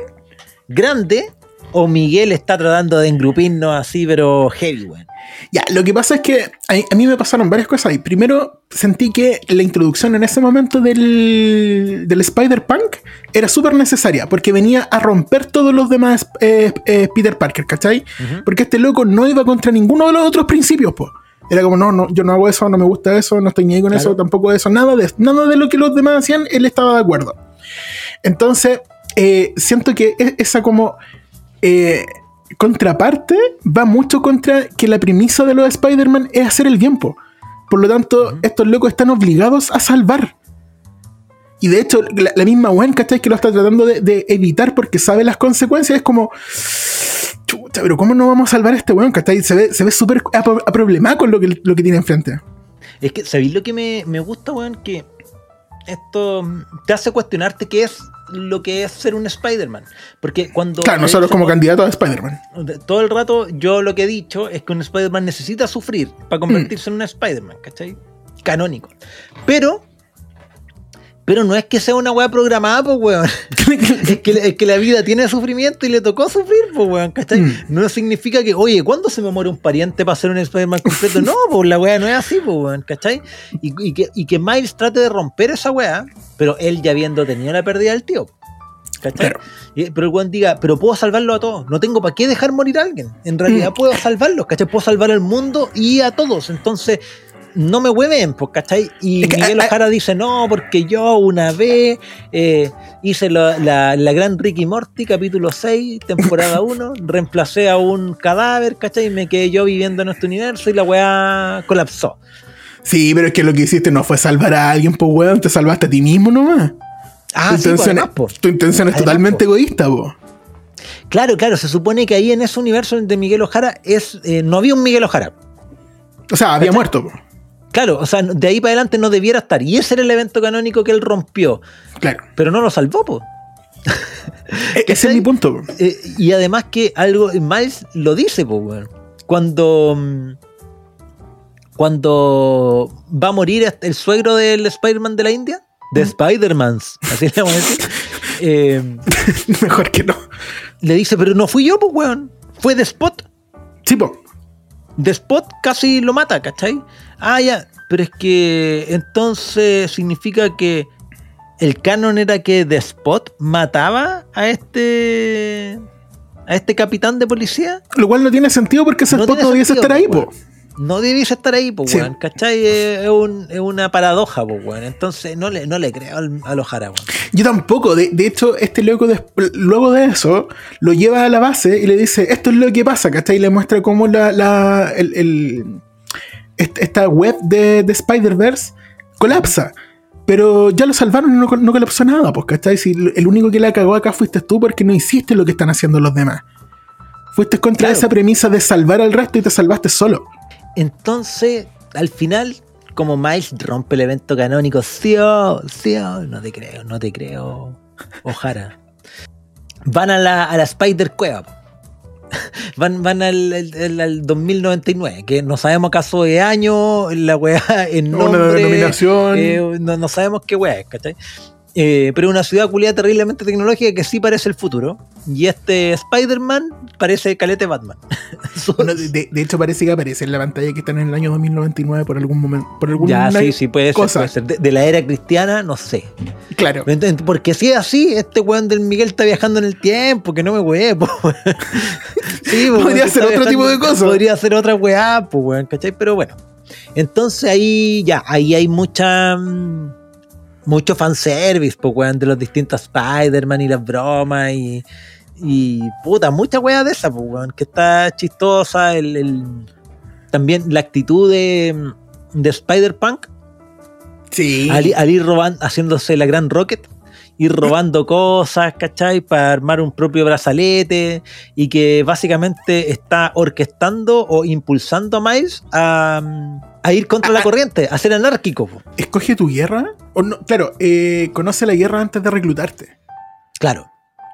S3: grande o Miguel está tratando de engrupirnos así, pero heavy, weón.
S2: Ya, lo que pasa es que a, a mí me pasaron varias cosas ahí. Primero, sentí que la introducción en ese momento del, del Spider-Punk era súper necesaria, porque venía a romper todos los demás eh, eh, Peter Parker, ¿cachai? Porque este loco no iba contra ninguno de los otros principios, pues. Era como, no, no, yo no hago eso, no me gusta eso, no estoy ni ahí con
S3: Claro.
S2: eso, tampoco eso, nada de, nada de lo que los demás hacían, él estaba de acuerdo. Entonces, eh, siento que e- esa como eh, contraparte va mucho contra que la premisa de los Spider-Man es hacer el bien, po. Por lo tanto, estos locos están obligados a salvar. Y de hecho, la, la misma Gwen, ¿cachai? Que lo está tratando de, de evitar porque sabe las consecuencias. Es como. Chucha, pero ¿cómo no vamos a salvar a este weón? ¿cachai? Se ve, se ve súper aproblemado con lo que, lo que tiene enfrente.
S3: Es que, ¿sabéis lo que me, me gusta, weón? Que esto mm, te hace cuestionarte qué es lo que es ser un Spider-Man. Porque cuando.
S2: Claro, nosotros
S3: hecho,
S2: como candidatos a Spider-Man.
S3: de- Todo el rato yo lo que he dicho es que un Spider-Man necesita sufrir para convertirse en un Spider-Man, ¿cachai? Canónico. Pero. Pero no es que sea una weá programada, pues, weón. es, que, es que la vida tiene sufrimiento y le tocó sufrir, pues, weón, ¿cachai?
S2: Mm.
S3: No significa que, oye, ¿cuándo se me muere un pariente para ser un Spider-Man completo? No, pues la weá no es así, pues, weón, ¿cachai? Y, y que, y que Miles trate de romper esa weá, pero él ya habiendo tenido la pérdida del tío. ¿Cachai? Y- Pero el weón diga, pero puedo salvarlo a todos. No tengo para qué dejar morir a alguien. En realidad
S2: Mm.
S3: puedo salvarlos, ¿cachai? Puedo salvar al mundo y a todos. Entonces, no me hueven, pues, ¿cachai? Y Miguel
S2: ah, ah,
S3: Ojara dice, no, porque yo una vez eh, hice la, la- la gran Ricky Morty, capítulo 6, temporada 1, reemplacé a un cadáver, ¿cachai? Y me quedé yo viviendo en este universo y la weá colapsó.
S2: Sí, pero es que lo que hiciste no fue salvar a alguien, pues weón, te salvaste a ti mismo nomás.
S3: Ah,
S2: tu,
S3: sí, pues,
S2: intención,
S3: además, po.
S2: tu intención es
S3: Además,
S2: totalmente
S3: po.
S2: egoísta, po.
S3: Claro, claro, se supone que ahí en ese universo de Miguel Ojara es, eh, no había un Miguel Ojara.
S2: O sea, había
S3: ¿Cachai?
S2: muerto, po.
S3: Claro, o sea, de ahí para adelante no debiera estar. Y ese era el evento canónico que él rompió.
S2: Claro.
S3: Pero no lo salvó, po.
S2: E- Ese es mi punto. po.
S3: Eh, y además que algo, Miles lo dice, po, weón. Cuando. mm, Cuando va a morir el suegro del Spider-Man de la India. De Spider-Mans, así le vamos a decir. eh,
S2: Mejor que no.
S3: le dice, pero no fui yo, pues, weón. Fue The Spot.
S2: Sí, po.
S3: The Spot casi lo mata, ¿cachai? Ah, ya. Pero es que entonces significa que el canon era que The Spot mataba a este. a este capitán de policía.
S2: Lo cual no tiene sentido porque ese
S3: No
S2: spot no debiese estar ahí,
S3: po,
S2: po.
S3: No debiese estar ahí, pues,
S2: Sí.
S3: weón. ¿Cachai? Es, un- es una paradoja, pues, weón. Entonces no le, no le creo al, a los Jara, weón.
S2: Yo tampoco. De, de hecho, este loco, des- luego de eso, lo lleva a la base y le dice: Esto es lo que pasa, ¿cachai? Y le muestra cómo la, la- el- esta web de, de Spider-Verse colapsa. Pero ya lo salvaron y no, col- no colapsó nada, pues, ¿cachai? Si el único que la cagó acá fuiste tú porque no hiciste lo que están haciendo los demás. Fuiste contra
S3: Claro.
S2: esa premisa de salvar al resto y te salvaste solo.
S3: Entonces, al final, como Miles rompe el evento canónico, sí, oh, sí, oh, no te creo, no te creo, Ojara. Van a la, a la Spider Cueva. Van, van al, al- al- al 2099, que no sabemos acaso de año, la weá en
S2: Una
S3: nombre,
S2: denominación.
S3: eh, no, no sabemos qué weá es, ¿cachai? Eh, pero una ciudad culiada terriblemente tecnológica que sí parece el futuro. Y este Spider-Man parece Calete Batman.
S2: Bueno, de, de- hecho, parece que aparece en la pantalla que está en el año 2099 por algún momento. Por alguna
S3: Ya, sí, sí, puede ser,
S2: cosa.
S3: puede ser. De, de la era cristiana, no sé.
S2: Claro.
S3: Porque si es así, este weón del Miguel está viajando en el tiempo, que no me weé. Sí, po,
S2: Podría ser otro tipo de cosa.
S3: Podría ser otra weá, pues, weón, ¿cachai? Pero bueno. Entonces ahí, ya, ahí hay mucha. mm, Mucho fanservice, pues, weón, de los distintos Spider-Man y las bromas y. Y puta, mucha weá de esa, pues, weón, que está chistosa. El, el- también la actitud de, de Spider-Punk
S2: Sí.
S3: al, al ir robando, haciéndose la gran Rocket, ir robando cosas, ¿cachai? Para armar un propio brazalete y que básicamente está orquestando o impulsando a Miles a, a ir contra la
S2: Ah,
S3: corriente, a ser anárquico. po.
S2: Escoge tu guerra. O no, claro, eh, conoce la guerra antes de reclutarte.
S3: Claro.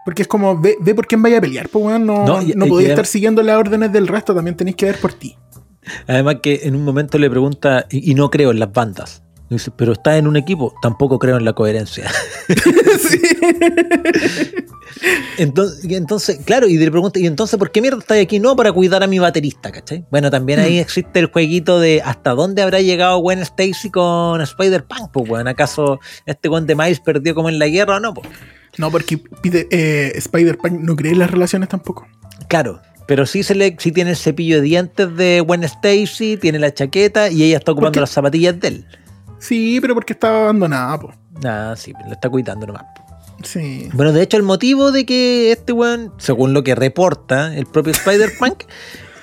S2: Porque es como, ve, ve por quién vaya a pelear, pues weón. No,
S3: No,
S2: no, podéis estar siguiendo las órdenes del resto, también tenéis que ver por ti.
S3: Además que en un momento le pregunta, y, y no creo en las bandas. Dice, pero está en un equipo, tampoco creo en la coherencia.
S2: Sí.
S3: Entonces, entonces, claro, y le pregunta, ¿y entonces por qué mierda estás aquí? No, para cuidar a mi baterista, ¿cachai? Bueno, también ahí
S2: Mm.
S3: existe el jueguito de hasta dónde habrá llegado Gwen Stacy con Spider-Punk, pues. ¿Acaso este Gwen de Miles perdió como en la guerra o no? Pues?
S2: No, porque eh, Spider-Punk no cree en las relaciones tampoco.
S3: Claro, pero sí, se le, sí tiene el cepillo de dientes de Gwen Stacy, tiene la chaqueta y ella está ocupando las zapatillas de él.
S2: Sí, pero porque estaba abandonada, pues.
S3: Nada, sí, lo está cuidando nomás. po.
S2: Sí.
S3: Bueno, de hecho, el motivo de que este weón, según lo que reporta el propio Spider-Punk,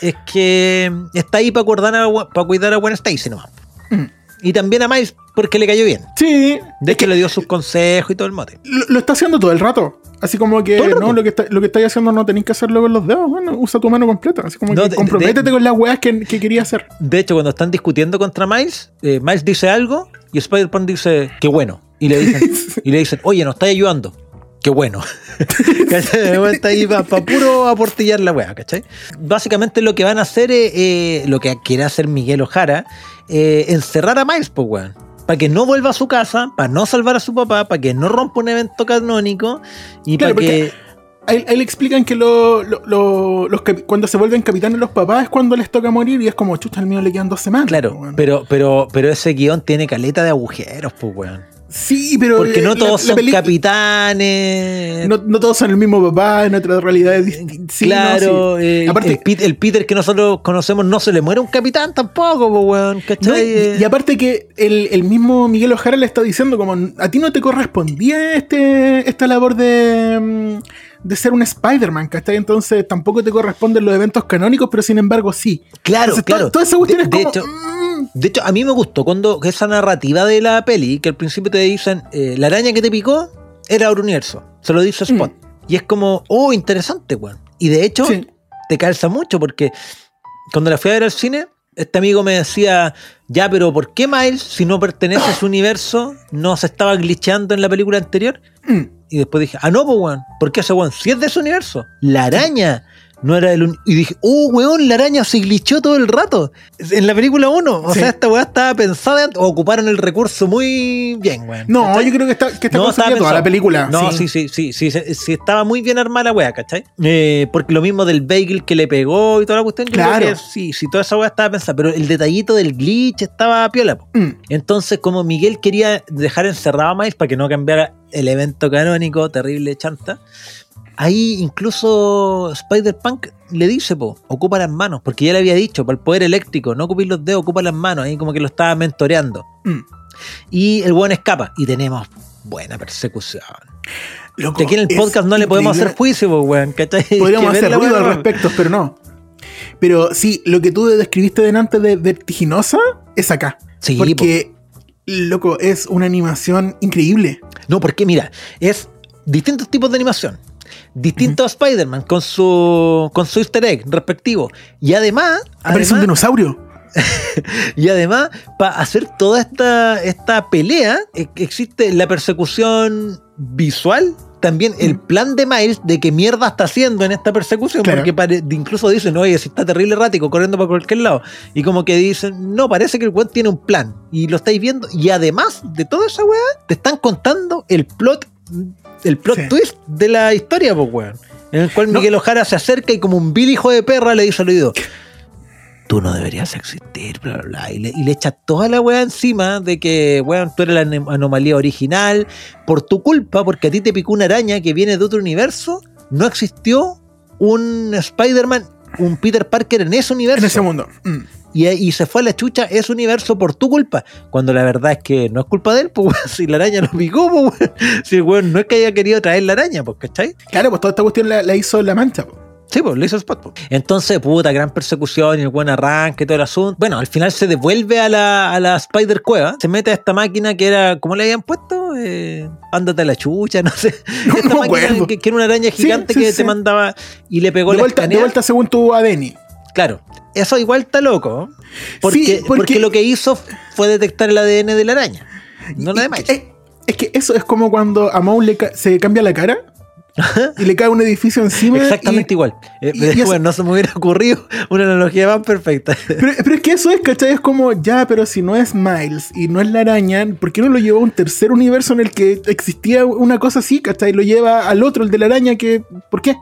S3: es que está ahí para cuidar a, para cuidar a Gwen Stacy nomás.
S2: Mm.
S3: Y también a Miles porque le cayó bien.
S2: Sí.
S3: De que le dio sus consejos y todo el mote.
S2: Lo, lo está haciendo todo el rato. Así como que no, lo que, está, lo que estáis haciendo no tenéis que hacerlo con los dedos. Bueno, usa tu mano completa. Así como
S3: No,
S2: que
S3: de-
S2: comprométete
S3: de-
S2: con las weas que, que quería hacer.
S3: De hecho, cuando están discutiendo contra Miles, eh, Miles dice algo y Spider-Man dice, qué bueno. Y le dicen, y le dicen oye, nos estáis ayudando. Qué bueno. Vuelta ahí para puro aportillar la weá, ¿cachai? Básicamente lo que van a hacer es, eh, lo que quiere hacer Miguel Ojara, eh, encerrar a Miles, pues weón. Para que no vuelva a su casa, para no salvar a su papá, para que no rompa un evento canónico y
S2: Claro,
S3: para que...
S2: Ahí, ahí le explican que lo- lo- lo- los cuando se vuelven capitanes los papás es cuando les toca morir y es como, chucha, al mío le quedan dos semanas.
S3: Claro,
S2: weón.
S3: pero, pero, pero ese guion tiene caleta de agujeros, pues weón.
S2: Sí, pero.
S3: Porque
S2: eh,
S3: no todos
S2: la
S3: son capitanes.
S2: No, no todos son el mismo papá, en otras realidades distintas. Sí, no,
S3: claro,
S2: sí.
S3: eh,
S2: Aparte-
S3: el, Peter que nosotros conocemos no se le muere un capitán tampoco, po, weón,
S2: No,
S3: ¿cachai?
S2: y, y aparte que el, el mismo Miguel Ojara le está diciendo como a ti no te correspondía este esta labor de, mm, de ser un Spider-Man, ¿cachai? Entonces tampoco te corresponden los eventos canónicos, pero sin embargo sí.
S3: claro,
S2: Entonces,
S3: claro.
S2: to- Toda esa cuestión
S3: de,
S2: es
S3: de hecho,
S2: mm,
S3: de hecho, a mí me gustó cuando esa narrativa de la peli, que al principio te dicen, eh, la araña que te picó era otro universo. Se lo dice Spot. Y es como, oh, interesante, weón. Y de hecho,
S2: sí.
S3: te calza mucho porque cuando la fui a ver al cine, este amigo me decía, ya, pero ¿por qué Miles, si no pertenece a su universo, no se estaba glitcheando en la película anterior?
S2: Mm.
S3: Y después dije, ah, no, pues, weón, ¿por qué ese weón? Si es de su universo, la araña no era el. uni-". Y dije, oh, weón, la araña se glitchó todo el rato. En la película 1. O
S2: Sí.
S3: sea, esta weá estaba pensada, o ocuparon el recurso muy bien, weón.
S2: No,
S3: ¿cachai?
S2: yo creo que está, que está
S3: No,
S2: toda la película.
S3: No, sí, sí, sí, sí, sí, sí, estaba muy bien armada la wea, ¿cachai? Eh, porque lo mismo del bagel que le pegó y toda la cuestión, yo creo
S2: Claro.
S3: que sí, sí, toda esa wea estaba pensada, pero el detallito del glitch estaba piola.
S2: Mm.
S3: Entonces, como Miguel quería dejar encerrado a Miles para que no cambiara el evento canónico, terrible chanta, ahí incluso Spider-Punk le dice, po, ocupa las manos, porque ya le había dicho, para el poder eléctrico, no ocupéis los dedos, ocupa las manos, ahí como que lo estaba mentoreando.
S2: Mm.
S3: Y el buen escapa, y tenemos buena persecución.
S2: Loco,
S3: Que aquí en el podcast no le podemos
S2: increíble.
S3: hacer juicio, pues, weón. ¿cachai?
S2: Podríamos hacer ruido al respecto, pero no. Pero sí, lo que tú describiste delante de vertiginosa es acá.
S3: Sí,
S2: porque, loco, es una animación increíble.
S3: No, porque mira, es distintos tipos de animación. Distintos Spider-Man con su, con su easter egg respectivo. Y además,
S2: Aparece un
S3: además,
S2: dinosaurio.
S3: y además para hacer toda esta, esta pelea, eh, existe la persecución visual. También el
S2: Mm.
S3: plan de Miles de qué mierda está haciendo en esta persecución,
S2: Claro.
S3: porque incluso dicen, oye, si está terrible errático, corriendo por cualquier lado. Y como que dicen, no, parece que el weón tiene un plan. Y lo estáis viendo. Y además de toda esa weá, te están contando el plot, el plot
S2: Sí.
S3: twist de la historia, pues weón. En el cual
S2: No.
S3: Miguel Ojara se acerca y como un vil hijo de perra le dice al oído, tú no deberías existir, bla, bla, bla. Y le, y le echa toda la weá encima de que, weón, tú eres la anom- anomalía original. Por tu culpa, porque a ti te picó una araña que viene de otro universo, no existió un Spider-Man, un Peter Parker en ese universo.
S2: En ese mundo. Mm.
S3: Y, y se fue a la chucha ese universo por tu culpa. Cuando la verdad es que no es culpa de él, pues, si la araña lo picó, pues. Si el weón no es que haya querido traer la araña, pues, ¿cachai?
S2: Claro, pues toda esta cuestión la, la hizo la mancha. po.
S3: Sí, pues lo hizo Spot. pues. Entonces, puta, gran persecución y el buen arranque y todo el asunto. Bueno, al final se devuelve a la, a la Spider Cueva, se mete a esta máquina que era, ¿cómo le habían puesto? Eh, ándate a la chucha, no sé. Esta máquina que, que era una araña gigante
S2: sí,
S3: que
S2: sí.
S3: te mandaba y le pegó
S2: De
S3: la
S2: vuelta, de vuelta según tu ADN.
S3: Claro, eso igual está loco. Porque,
S2: Sí, porque-
S3: porque lo que hizo fue detectar el ADN de la araña. No la de Miles.
S2: Es, es que eso es como cuando a Maul le ca- se cambia la cara y le cae un edificio encima.
S3: Exactamente
S2: y-
S3: igual. Eh,
S2: y- y
S3: bueno, no se me hubiera ocurrido una analogía más perfecta.
S2: Pero, pero es que eso es, ¿cachai? Es como, ya, pero si no es Miles y no es la araña, ¿por qué no lo llevó a un tercer universo en el que existía una cosa así, ¿cachai? Lo lleva al otro, el de la araña, que. ¿Por qué?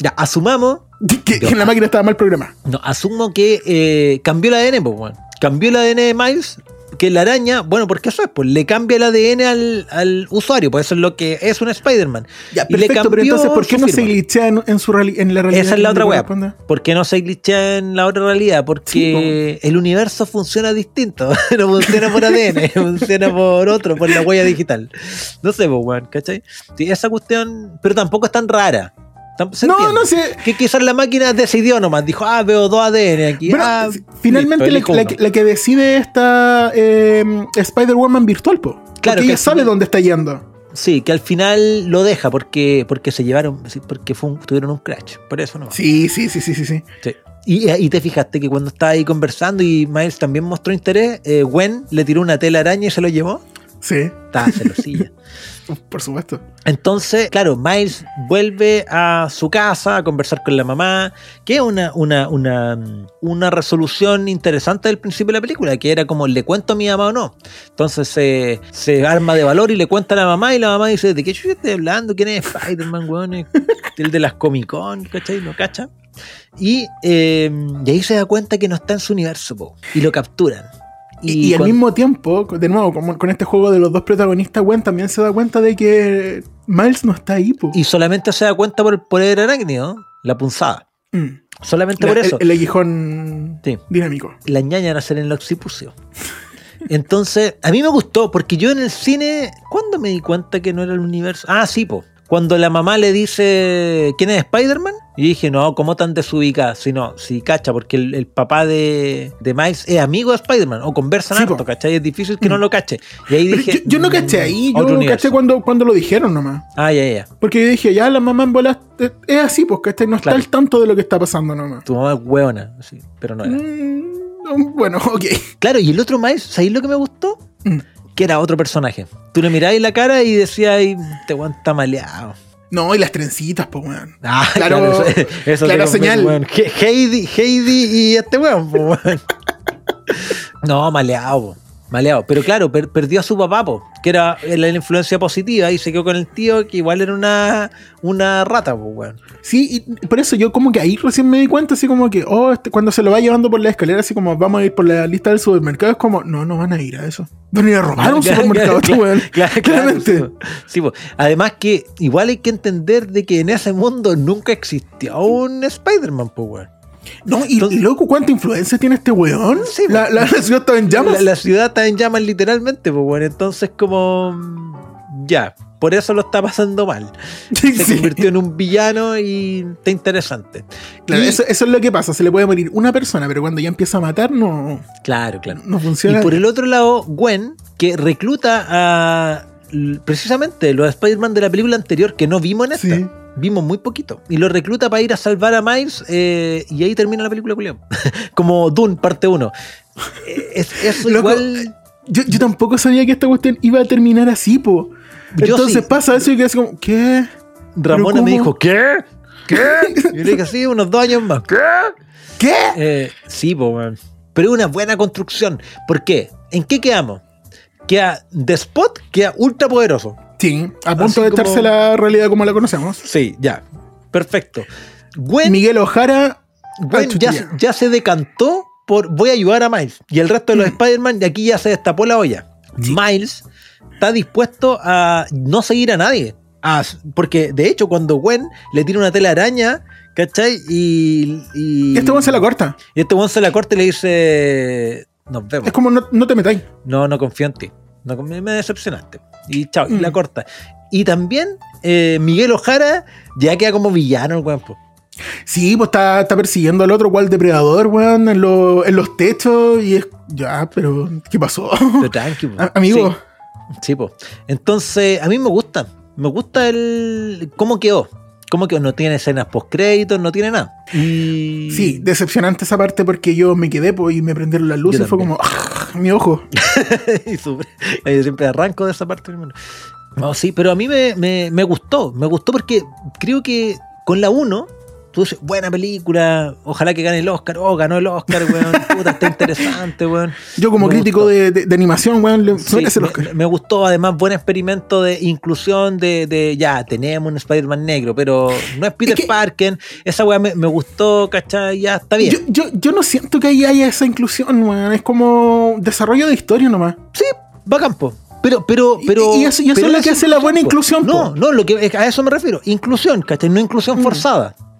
S3: ya, asumamos
S2: Que, que la máquina estaba mal programada.
S3: No, asumo que eh, cambió el ADN, pues, weón. Cambió el ADN de Miles, que la araña, bueno, porque eso es, pues, le cambia el ADN al, al usuario, pues eso es lo que es un Spider-Man.
S2: Ya,
S3: Y le
S2: perfecto, pero entonces, ¿por qué no se glitchea en, en su en la realidad?
S3: Esa es la otra
S2: corresponde?
S3: ¿Por qué no se glitcha en la otra realidad? Porque el universo funciona distinto. no funciona por ADN, funciona por otro, por la huella digital. No sé, pues, weón, ¿cachai? Sí, esa cuestión, pero tampoco es tan rara. Tam- ¿se
S2: No, no sé.
S3: Que quizás la máquina decidió nomás, dijo, ah, veo dos ADN aquí.
S2: Bueno,
S3: ah,
S2: Finalmente
S3: Listo,
S2: la, que decide esta eh, Spider-Woman virtual, po.
S3: Claro,
S2: Porque
S3: que
S2: ella sabe dónde está yendo.
S3: Sí, que al final lo deja porque, porque se llevaron, porque fue un- tuvieron un crash. Por eso no.
S2: Sí, sí, sí, sí, sí, sí.
S3: Sí. Y, y te fijaste que cuando estaba ahí conversando y Miles también mostró interés, eh, Gwen le tiró una tela araña y se lo llevó.
S2: Sí,
S3: Estaba celosilla.
S2: por supuesto.
S3: Entonces, claro, Miles vuelve a su casa a conversar con la mamá, que es una, una, una, una resolución interesante del principio de la película, que era como, ¿le cuento a mi mamá o no? Entonces se, arma de valor y le cuenta a la mamá y la mamá dice, ¿de qué yo estoy hablando? ¿Quién es Spider-Man, weón? El de las Comic Con, ¿cachai? ¿No cacha? Y, eh, y ahí se da cuenta que no está en su universo, po, y lo capturan.
S2: Y, y al mismo tiempo, de nuevo, como con este juego de los dos protagonistas, Gwen también se da cuenta de que Miles no está ahí, po.
S3: y solamente se da cuenta por el poder arácnido, la punzada.
S2: Mm.
S3: Solamente
S2: La-
S3: por eso.
S2: El, el aguijón
S3: Sí.
S2: dinámico.
S3: la ñaña nacer en el occipucio. Entonces, a mí me gustó, porque yo en el cine, ¿cuándo me di cuenta que no era el universo? Ah, sí, po. Cuando la mamá le dice, ¿quién es Spider-Man? Y dije, no, ¿cómo tan desubicada? Si no, si cacha, porque el, el papá de, de Miles es amigo de Spider-Man, o conversan
S2: Sí,
S3: harto,
S2: po.
S3: ¿cachai? Es difícil que
S2: Mm.
S3: no lo cache. Y ahí
S2: Pero
S3: dije...
S2: yo, yo no
S3: mm,
S2: caché ahí, yo
S3: universo.
S2: caché cuando, cuando lo dijeron nomás.
S3: Ah, ya, ya.
S2: Porque yo dije, ya la mamá en bolas eh, es así, pues, ¿cachai? No está
S3: Claro.
S2: al tanto de lo que está pasando nomás.
S3: Tu mamá es hueona, sí, pero no era.
S2: Mm, no, bueno, ok.
S3: Claro, y el otro Miles, ¿sabéis lo que me gustó?
S2: Mm.
S3: Que era otro personaje. Tú le miráis la cara y decías, te está maleado.
S2: No, y las trencitas, pues, weón.
S3: Ah,
S2: Claro,
S3: claro, eso, eso convence,
S2: señal.
S3: weón. Heidi, Heidi y este weón, po, weón. No, maleado, po. Maleado. Pero claro, per- perdió a su papá, po, que era la influencia positiva, y se quedó con el tío, que igual era una, una rata, po, weón.
S2: Sí, y por eso yo como que ahí recién me di cuenta, así como que, oh, este- cuando se lo va llevando por la escalera, así como vamos a ir por la lista del supermercado, es como, no, no van a ir a eso. Van a ir a robar un
S3: Claro,
S2: supermercado,
S3: claro,
S2: weón.
S3: claro,
S2: Claramente.
S3: sí, po. Además que igual hay que entender de que en ese mundo nunca existió un Spider-Man, po, weón.
S2: No, y
S3: Entonces-
S2: loco, ¿cuánta influencia tiene este weón?
S3: Sí,
S2: la, la, la ciudad estaba en llamas.
S3: La, la ciudad está en llamas literalmente, pues bueno, entonces como mm, ya, por eso lo está pasando mal.
S2: Sí,
S3: Se
S2: sí.
S3: convirtió en un villano y está interesante.
S2: Claro,
S3: Y-
S2: eso, eso es lo que pasa, se le puede morir una persona, pero cuando ya empieza a matar, no,
S3: claro, claro.
S2: no
S3: Y
S2: funciona.
S3: por el otro lado, Gwen, que recluta a precisamente los Spider-Man de la película anterior que no vimos en esta.
S2: Sí.
S3: Vimos muy poquito. Y lo recluta para ir a salvar a Miles eh, y ahí termina la película, Julián. Como Dune, parte 1. Es, eso
S2: Loco,
S3: igual...
S2: Yo, yo tampoco sabía que esta cuestión iba a terminar así, po.
S3: Yo
S2: Entonces
S3: sí.
S2: pasa eso y que así como, ¿qué?
S3: Ramona me dijo, ¿qué? ¿Qué? Yo le dije, sí, unos dos años más. ¿Qué?
S2: ¿Qué?
S3: Eh, sí, po, weón. pero es una buena construcción. ¿Por qué? ¿En qué quedamos? Queda The Spot, queda ultra poderoso.
S2: Sí, a
S3: Así
S2: punto de
S3: como-
S2: echarse la realidad como la conocemos.
S3: Sí, ya. Perfecto. Gwen,
S2: Miguel Ojara,
S3: Gwen ya, ya se decantó por voy a ayudar a Miles. Y el resto de los Spider-Man, de aquí ya se destapó la olla. Miles está dispuesto a no seguir a nadie. Ah, porque de hecho, cuando Gwen le tira una tela araña, ¿cachai? Y. Y
S2: Y este weón se la corta.
S3: y este weón se la corta y le dice. Nos vemos.
S2: Es como, no, no te metáis.
S3: No, no confío en ti. No, me, decepcionaste. Y chao, y
S2: Mm.
S3: la corta. Y también eh, Miguel Ojara ya queda como villano el weón.
S2: Sí, pues está, está persiguiendo al otro cual depredador, weón, en, lo- en los techos y es. Ya, pero ¿qué pasó?
S3: Pero tranqui.
S2: A- Amigo,
S3: Sí, sí, po. Entonces, a mí me gusta. Me gusta el. ¿Cómo quedó? ¿Cómo quedó? No tiene escenas post-créditos, no tiene nada. Y.
S2: sí, decepcionante esa parte porque yo me quedé pues, y me prendieron las luces. Fue como, ¡ah! mi ojo.
S3: y sufre. Yo siempre arranco de esa parte. No, sí, pero a mí me, me- me gustó. Me gustó porque creo que con la 1, tú dices, buena película, ojalá que gane el Oscar. Oh, ganó el Oscar, weón. Puta, está interesante, weón.
S2: Yo, como
S3: Me
S2: crítico de, de- de animación, weón, le
S3: Sí,
S2: el Oscar.
S3: me gustó, además, buen experimento de inclusión de, de, ya, tenemos un Spider-Man negro, pero no es Peter
S2: que-
S3: Parker. Esa weá me, me gustó, ¿cachai? Ya, está bien.
S2: Yo, yo, yo no siento que ahí haya esa inclusión, weón. Es como desarrollo de historia nomás.
S3: Sí, bacán, po. Pero, pero,
S2: Y-
S3: pero.
S2: y eso- y eso
S3: pero
S2: es lo que hace la buena inclusión,
S3: No,
S2: po.
S3: no, lo que, a eso me refiero. Inclusión, ¿cachai? No inclusión
S2: Mm.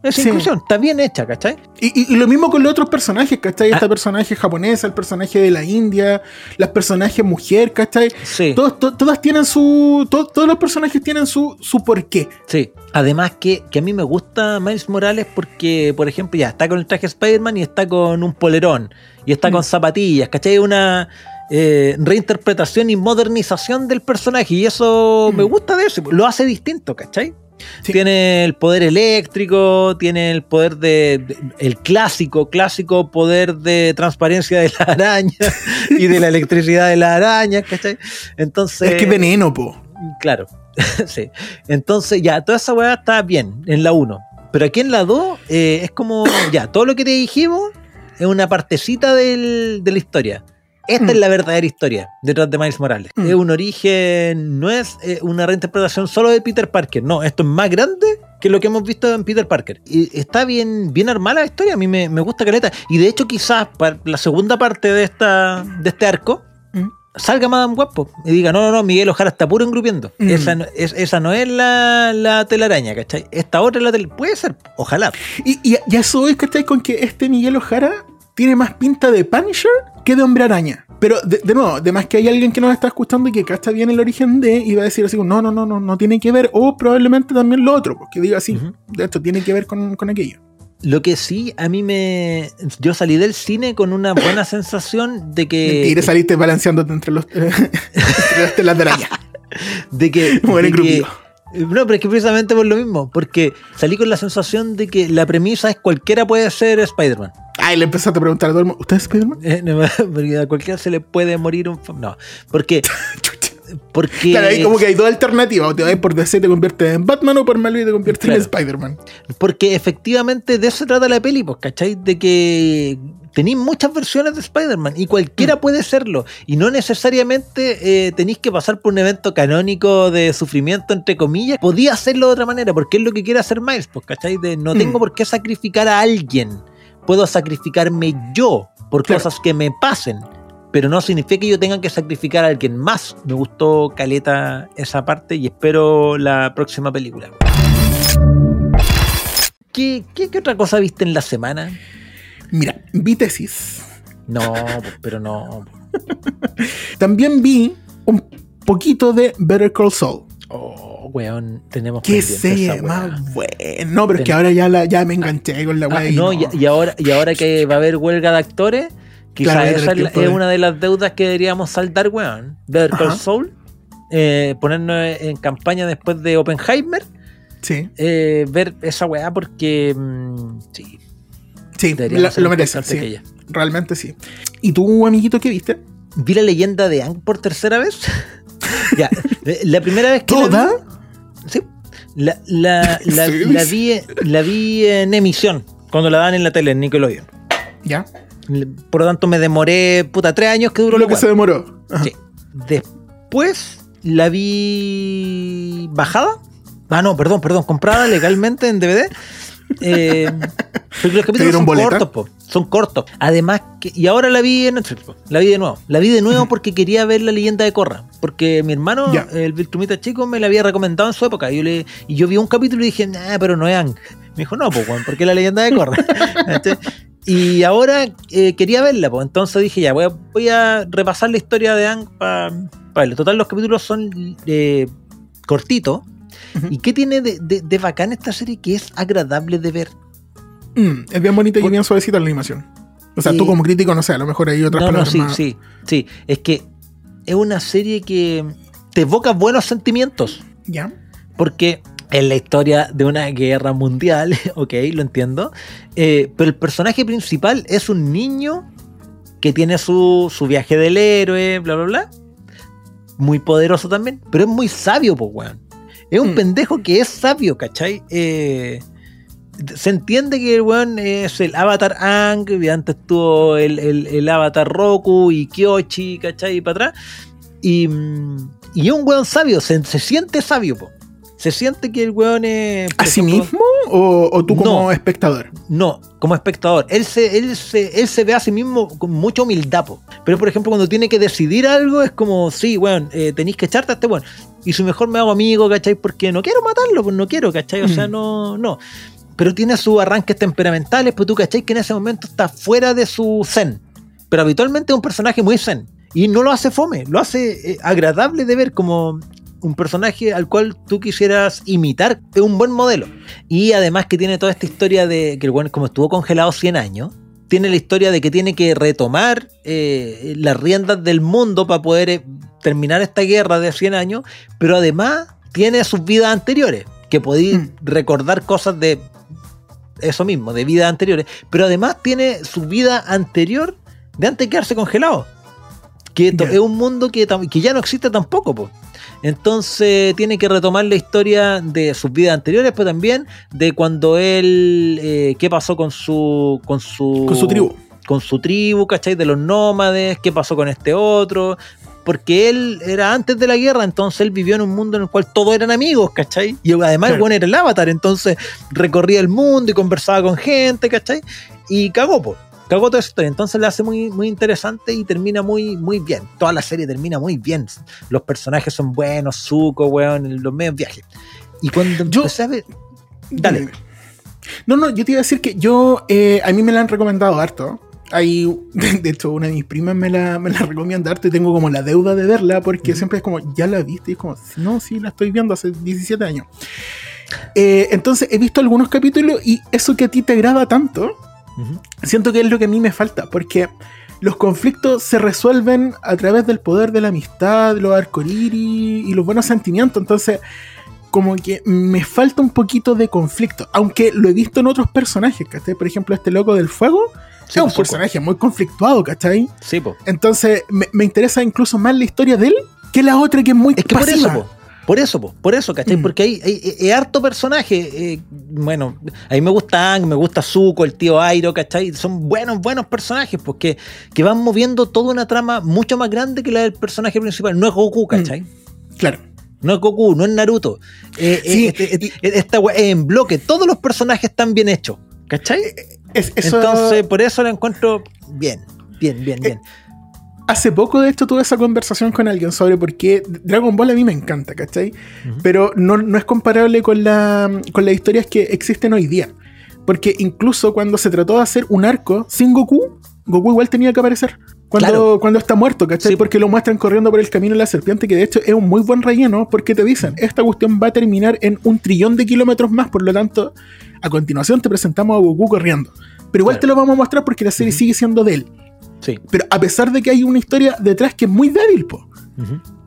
S3: Forzada. Es
S2: Sí.
S3: inclusión, está bien hecha, ¿cachai?
S2: Y, y- y lo mismo con los otros personajes, ¿cachai?
S3: Ah.
S2: Este personaje japonesa, el personaje de la India, las personajes mujer, ¿cachai?
S3: Sí.
S2: Todos, to- todas tienen su. to- todos los personajes tienen su, su porqué.
S3: Sí, además que, que a mí me gusta Miles Morales porque, por ejemplo, ya está con el traje Spider-Man y está con un polerón y está
S2: Mm.
S3: con zapatillas, ¿cachai? Una eh, reinterpretación y modernización del personaje y eso
S2: Mm.
S3: me gusta de eso, lo hace distinto, ¿cachai?
S2: Sí.
S3: Tiene el poder eléctrico, tiene el poder de, de- el clásico, clásico poder de transparencia de la araña y de la electricidad de la araña, ¿cachai? Entonces...
S2: Es que veneno, po.
S3: Claro, sí. Entonces, ya, toda esa weá está bien en la 1. Pero aquí en la 2 eh, es como, ya, todo lo que te dijimos es una partecita del- de la historia. Esta
S2: Mm.
S3: es la verdadera historia detrás de Miles Morales.
S2: Mm.
S3: Es un origen, no es eh, una reinterpretación solo de Peter Parker. No, esto es más grande que lo que hemos visto en Peter Parker. Y está bien, bien armada la historia, a mí me, me gusta caleta. Y de hecho, quizás para la segunda parte de, esta, de este arco,
S2: Mm.
S3: salga Madame Guapo y diga, no, no, no, Miguel Ojara está puro engrupiendo.
S2: Mm.
S3: Esa, no, es, esa no es la, la telaraña, ¿cachai? Esta otra es la tel... Puede ser, ojalá.
S2: Y, y, y eso es, ¿cachai? Con que este Miguel Ojara tiene más pinta de Punisher que de Hombre Araña. Pero, de, de nuevo, además que hay alguien que nos está escuchando y que cacha bien el origen de, y va a decir así, no, no, no, no, no tiene que ver, o probablemente también lo otro, porque diga así, de esto tiene que ver con, con aquello.
S3: Lo que sí, a mí me... Yo salí del cine con una buena sensación de que...
S2: Mentira, saliste balanceándote entre los entre las telas de araña.
S3: de que,
S2: en
S3: de que-. No, pero es que precisamente por lo mismo, porque salí con la sensación de que la premisa es cualquiera puede ser Spider-Man.
S2: Ay, le empezaste a preguntar a todo el mundo, ¿usted es Spider-Man?
S3: Eh, no, porque a cualquiera se le puede morir un... No, porque... Porque
S2: Claro, ahí como que hay dos alternativas, o te vas por DC y te conviertes en Batman, o por Marvel y te conviertes
S3: Claro.
S2: en Spider-Man.
S3: Porque efectivamente de eso se trata la peli, pues, ¿cachai? De que tenéis muchas versiones de Spider-Man y cualquiera puede serlo. Y no necesariamente eh, tenéis que pasar por un evento canónico de sufrimiento, entre comillas. Podía hacerlo de otra manera, porque es lo que quiere hacer Miles, pues, ¿cachai? De no tengo
S2: Mm.
S3: por qué sacrificar a alguien. Puedo sacrificarme yo por
S2: Claro.
S3: cosas que me pasen. Pero no significa que yo tenga que sacrificar a alguien más. Me gustó Caleta esa parte y espero la próxima película. ¿Qué, qué, qué otra cosa viste en la semana?
S2: Mira, vi tesis.
S3: No, pues, pero no.
S2: También vi un poquito de Better Call Saul.
S3: Oh, weón, tenemos
S2: Qué
S3: pendiente
S2: serie más buena. No, pero es que ahora ya, la, ya me enganché con la
S3: Ah,
S2: weá.
S3: no, y, y ahora, y ahora que va a haber huelga de actores, quizás
S2: Claro,
S3: esa es,
S2: de-
S3: una de las deudas que deberíamos saldar, weón. Better Call. Saul, eh, ponernos en campaña después de Oppenheimer,
S2: Sí,
S3: eh, ver esa weá porque mm, sí,
S2: sí, la- lo merece. Sí, realmente sí. ¿Y tú, amiguito, qué viste?
S3: Vi la leyenda de Ang por tercera vez. ya, eh, la primera vez que la vi-
S2: ¿Toda?
S3: Sí. La, la, la,
S2: Sí.
S3: la vi, la vi en emisión, cuando la dan en la tele, en Nickelodeon.
S2: Ya.
S3: Por lo tanto, me demoré, puta, tres años que duró
S2: Lo que se demoró.
S3: Sí. Después la vi bajada. Ah, no, perdón, perdón, comprada legalmente en DVD. Eh, porque los capítulos
S2: dieron
S3: son
S2: boleta?
S3: cortos, po, son cortos. Además, que, y ahora la vi en Netflix, po, la vi de nuevo. La vi de nuevo porque quería ver la leyenda de Corra. Porque mi hermano, el Viltrumita chico, me la había recomendado en su época. Y yo, le, y yo vi un capítulo y dije, nah, pero no es Ang. Me dijo, no, pues, ¿por qué la leyenda de Corra? Y ahora eh, quería verla, pues. Entonces dije, ya, voy a, voy a repasar la historia de Ang para verla. Total, los capítulos son eh, cortitos. ¿Y qué tiene de, de, de bacán esta serie que es agradable de ver?
S2: Mm, es bien bonita y bien suavecita la animación. O sea,
S3: Sí.
S2: tú como crítico, no sé, a lo mejor hay otras
S3: No, no,
S2: palabras
S3: sí,
S2: más.
S3: sí, sí. Es que es una serie que te evoca buenos sentimientos.
S2: ¿Ya?
S3: Porque es la historia de una guerra mundial, ok, lo entiendo. eh, pero el personaje principal es un niño que tiene su, su viaje del héroe, bla, bla, bla. Muy poderoso también, pero es muy sabio, pues, weón. Es un
S2: Mm.
S3: pendejo que es sabio, ¿cachai? Eh, se entiende que el weón es el avatar Ang, y antes tuvo el, el- el avatar Roku y Kyoshi, ¿cachai? Y para atrás. Y, mm, y es un weón sabio, se, se siente sabio, po. Se siente que el weón es.
S2: ¿A sí mismo o, o tú como
S3: No.
S2: espectador?
S3: No, como espectador. Él se, él se, él se ve a sí mismo con mucha humildad, po. Pero por ejemplo, cuando tiene que decidir algo, es como, sí, weón, eh, tenéis que echarte a este weón. Y si mejor me hago amigo, ¿cachai? Porque no quiero matarlo, pues no quiero, ¿cachai? O sea,
S2: Mm.
S3: no, no. pero tiene sus arranques temperamentales, pues tú cachai que en ese momento está fuera de su zen. Pero habitualmente es un personaje muy zen. Y no lo hace fome, lo hace eh, agradable de ver como un personaje al cual tú quisieras imitar, es un buen modelo. Y además que tiene toda esta historia de que el bueno, como estuvo congelado 100 años, tiene la historia de que tiene que retomar eh, las riendas del mundo para poder eh, terminar esta guerra de 100 años, pero además tiene sus vidas anteriores, que podéis
S2: Mm.
S3: recordar cosas de eso mismo, de vidas anteriores, pero además tiene su vida anterior de antes de quedarse congelado. Que es un mundo que, que ya no existe tampoco, po. Entonces tiene que retomar la historia de sus vidas anteriores, pero también de cuando él, eh, qué pasó con su, con su,
S2: Con su tribu.
S3: con su tribu, ¿cachai? De los nómades, qué pasó con este otro. Porque él era antes de la guerra, entonces él vivió en un mundo en el cual todos eran amigos, ¿cachai? Y además el
S2: Claro.
S3: bueno era el avatar, entonces recorría el mundo y conversaba con gente, ¿cachai? Y cagó, po. Cagó toda esa historia. Entonces la hace muy, muy interesante y termina muy, muy bien. Toda la serie termina muy bien. Los personajes son buenos, Zuko, weón, los medios viajes. Y cuando
S2: Yo-
S3: empecé a ver- Dale.
S2: No, no, yo te iba a decir que yo, eh, a mí me la han recomendado harto. Hay, de hecho, una de mis primas me la, me la recomienda harto y tengo como la deuda de verla porque siempre es como, ya la viste y es como, no, sí, la estoy viendo hace 17 años. Eh, entonces he visto algunos capítulos y eso que a ti te agrada tanto, Siento que es lo que a mí me falta, porque los conflictos se resuelven a través del poder de la amistad, los arcoíris y los buenos sentimientos. Entonces, como que me falta un poquito de conflicto, aunque lo he visto en otros personajes, ¿cachai? Por ejemplo, este loco del fuego
S3: Sí,
S2: es un personaje muy conflictuado, ¿cachai?
S3: Sí, po.
S2: Entonces, me, me interesa incluso más la historia de él que la otra que es muy
S3: Es que por
S2: pasiva.
S3: eso, po. Por eso, po. por eso, ¿cachai?
S2: Mm.
S3: Porque hay, hay, hay harto personaje. eh, bueno, a mí me gusta Ang, me gusta Zuko, el tío Airo, ¿cachai? Son buenos, buenos personajes, porque que van moviendo toda una trama mucho más grande que la del personaje principal. No es Goku, ¿cachai?
S2: Claro.
S3: No es Goku, no es Naruto. Eh,
S2: Sí,
S3: eh, este- este- esta wea es en bloque. Todos los personajes están bien hechos, ¿cachai?
S2: Es- eso-
S3: Entonces, por eso la encuentro bien, bien, bien, bien.
S2: Hace poco, de hecho, tuve esa conversación con alguien sobre por qué Dragon Ball a mí me encanta, ¿cachai? Pero no, no es comparable con, la, con las historias que existen hoy día. Porque incluso cuando se trató de hacer un arco sin Goku, Goku igual tenía que aparecer. Cuando,
S3: Claro.
S2: cuando está muerto, ¿cachai?
S3: Sí.
S2: Porque lo muestran corriendo por el camino de la serpiente, que de hecho es un muy buen relleno, porque te dicen, esta cuestión va a terminar en un trillón de kilómetros más, por lo tanto, a continuación te presentamos a Goku corriendo. Pero igual
S3: Claro.
S2: te lo vamos a mostrar porque la serie sigue siendo de él.
S3: Sí.
S2: Pero a pesar de que hay una historia detrás que es muy débil, po.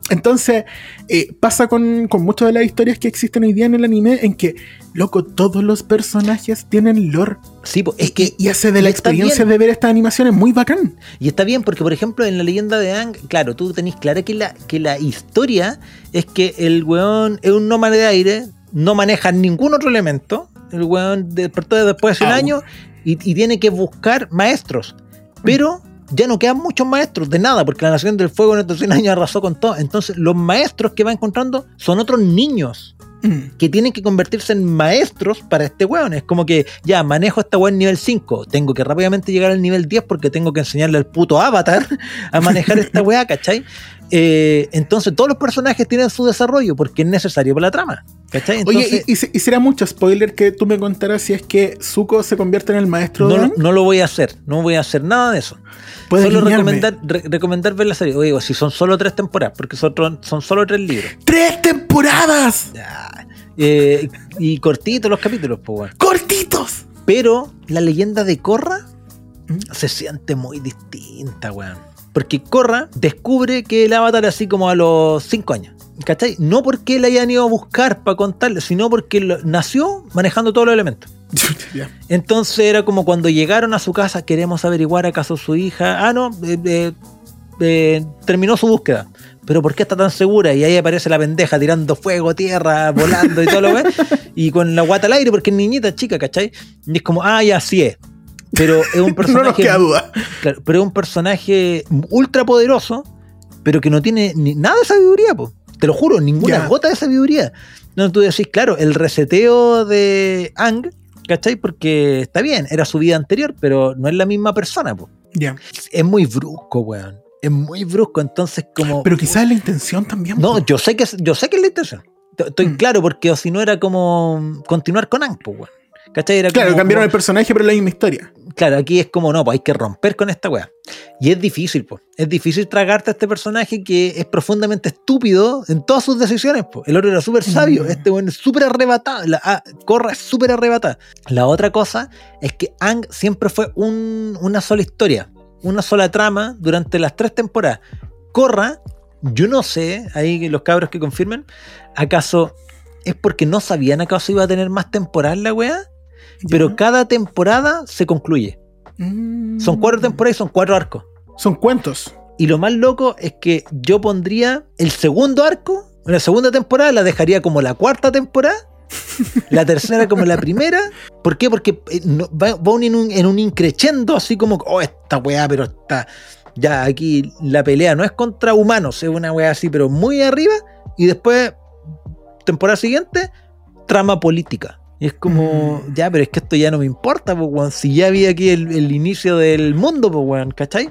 S2: Entonces, eh, pasa con, con muchas de las historias que existen hoy día en el anime en que, loco, todos los personajes tienen lore.
S3: Sí, po, es
S2: Y-
S3: que
S2: y, hace de la
S3: y
S2: experiencia
S3: bien.
S2: de ver estas animaciones muy bacán.
S3: Y está bien porque, por ejemplo, en la leyenda de Ang, claro, tú tenés clara que la, que la historia es que el weón es un nómada de aire, no maneja ningún otro elemento. El weón despertó después de un año y, y tiene que buscar maestros. Pero ya no quedan muchos maestros de nada, porque la Nación del Fuego en estos 100 años arrasó con todo. Entonces, los maestros que va encontrando son otros niños
S2: Mm.
S3: que tienen que convertirse en maestros para este weón. Es como que ya manejo esta weón nivel 5, tengo que rápidamente llegar al nivel 10 porque tengo que enseñarle al puto avatar a manejar esta weá, ¿cachai? Eh, entonces todos los personajes tienen su desarrollo porque es necesario para la trama, ¿cachai? Entonces,
S2: Oye, y, y se- y será mucho spoiler que tú me contaras si es que Zuko se convierte en el maestro
S3: no, no lo voy a hacer, no voy a hacer nada de eso.
S2: Puedes
S3: Solo recomendar, re- recomendar ver la serie. Oye, si son solo tres temporadas, porque son, solo tres libros.
S2: ¡Tres temporadas!
S3: Eh, y cortitos los capítulos, pues weón.
S2: ¡Cortitos!
S3: Pero la leyenda de Korra
S2: ¿Mm?
S3: se siente muy distinta, weón. Porque Korra descubre que el avatar es así como a los 5 años. ¿Cachai? No porque le hayan ido a buscar para contarle, sino porque lo- nació manejando todos los elementos. Entonces era como cuando llegaron a su casa, queremos averiguar acaso su hija. Ah, no, eh, eh, eh, terminó su búsqueda. Pero ¿por qué está tan segura? Y ahí aparece la pendeja tirando fuego, tierra, volando y todo lo que Y con la guata al aire, porque es niñita chica, ¿cachai? Y es como, ah, ya sí es. Pero es un
S2: No
S3: personaje.
S2: nos queda duda.
S3: Claro, pero es un personaje ultra poderoso, pero que no tiene ni nada de sabiduría, po. Te lo juro, ninguna
S2: Ya.
S3: gota de sabiduría. No, tú decís, claro, el reseteo de Ang, ¿cachai? Porque está bien, era su vida anterior, pero no es la misma persona, po.
S2: Ya.
S3: Es muy brusco, weón. Es muy brusco, entonces como...
S2: Pero quizás es la intención también.
S3: No,
S2: po.
S3: yo sé que es, yo sé que es la intención. Estoy
S2: Mm.
S3: claro, porque o si no era como continuar con Ang, po, weón. ¿Cachai? Era
S2: Claro,
S3: como-
S2: cambiaron el personaje, pero la misma historia.
S3: Claro, aquí es como no, pues hay que romper con esta weá. Y es difícil, pues. Es difícil tragarte a este personaje que es profundamente estúpido en todas sus decisiones, pues. El otro era súper sabio,
S2: Mm.
S3: este weón es súper arrebatado. La ah, Corra es súper arrebatada. La otra cosa es que Ang siempre fue un- una sola historia, una sola trama durante las tres temporadas. Corra, yo no sé, ahí los cabros que confirmen, ¿acaso es porque no sabían acaso iba a tener más temporadas la weá? Pero cada temporada se concluye.
S2: Mm.
S3: Son cuatro temporadas y son cuatro arcos.
S2: Son cuentos.
S3: Y lo más loco es que yo pondría el segundo arco, la segunda temporada la dejaría como la cuarta temporada, la tercera como la primera. ¿Por qué? Porque eh, va, va un- en, un, en un increchendo así como, oh, esta weá, pero está... Ya aquí la pelea no es contra humanos, es una weá así, pero muy arriba. Y después, temporada siguiente, trama política. Y es como,
S2: Mm.
S3: ya, pero es que esto ya no me importa, pues, weón. Si ya vi aquí el, el inicio del mundo, pues, weón, ¿cachai?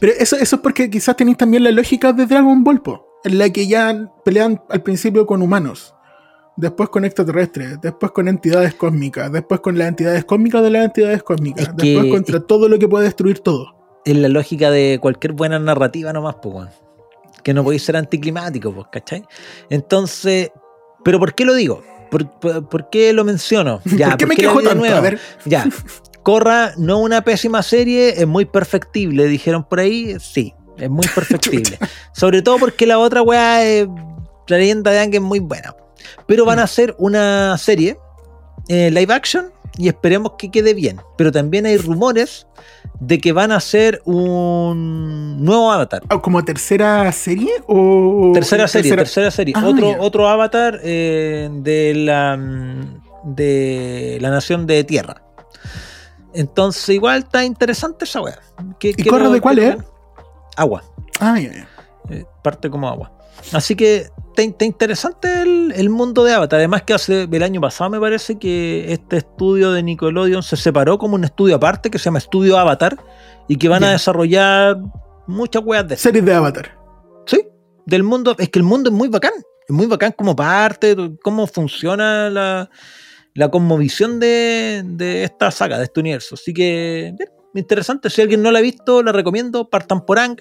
S2: Pero eso, eso es porque quizás tenéis también la lógica de Dragon Ball, po, en la que ya pelean al principio con humanos, después con extraterrestres, después con entidades cósmicas, después con las entidades cósmicas de las entidades cósmicas,
S3: Es que-
S2: después contra todo lo que puede destruir todo.
S3: Es la lógica de cualquier buena narrativa nomás, pues, weón. Que no podéis ser anticlimático, pues, ¿cachai? Entonces, ¿pero por qué lo digo? ¿Por, por- por qué lo menciono? Ya,
S2: ¿Por qué me quejo tanto? A ver,
S3: Ya. Corra, no una pésima serie, es muy perfectible, dijeron por ahí. Sí, es muy perfectible. Sobre todo porque la otra weá, es- la leyenda de Ang es muy buena. Pero van a hacer una serie eh, live action y esperemos que quede bien. Pero también hay rumores de que van a hacer un nuevo avatar.
S2: ah, ¿como tercera serie o...?
S3: Tercera serie, tercera serie.
S2: Ah,
S3: otro, otro avatar eh, de la mm, de la nación de tierra. Entonces, igual está interesante esa weá.
S2: ¿Y Corra de cuál es?
S3: ver. Agua.
S2: Ah, ya,
S3: eh, parte como agua. Así que está, interesante el, el mundo de Avatar. Además que hace el año pasado me parece que este estudio de Nickelodeon se separó como un estudio aparte que se llama Estudio Avatar y que van a desarrollar muchas weas de
S2: Series de Avatar.
S3: Sí, del mundo. Es que el mundo es muy bacán. Es muy bacán como parte, cómo funciona la, la conmovisión de, de esta saga, de este universo. Así que, bien, interesante. Si alguien no la ha visto, la recomiendo. Partan por Ang.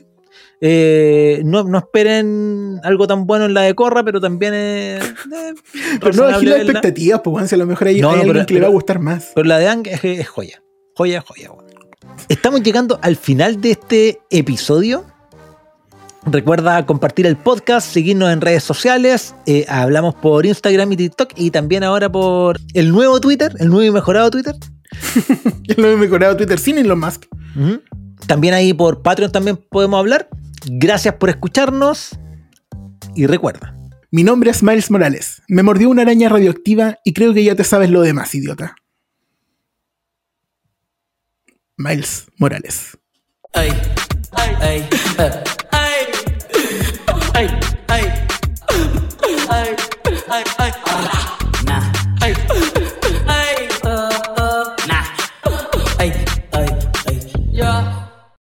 S3: Eh, no, no esperen algo tan bueno en la de Corra, pero también es. eh,
S2: Pero no bajé las expectativas, pues bueno, si a lo mejor hay,
S3: No,
S2: hay
S3: no,
S2: alguien
S3: pero-
S2: que le va a gustar más.
S3: Pero la de Ang es, es joya. Joya, joya. Estamos llegando al final de este episodio. Recuerda compartir el podcast, seguirnos en redes sociales. eh, hablamos por Instagram y TikTok y también ahora por el nuevo Twitter, el nuevo y mejorado Twitter.
S2: Ya lo he mejorado Twitter sin Elon Musk.
S3: También ahí por Patreon también podemos hablar. Gracias por escucharnos y recuerda.
S2: Mi nombre es Miles Morales. Me mordió una araña radioactiva y creo que ya te sabes lo demás, idiota. Miles Morales.
S1: Ay, ay, ay. Eh.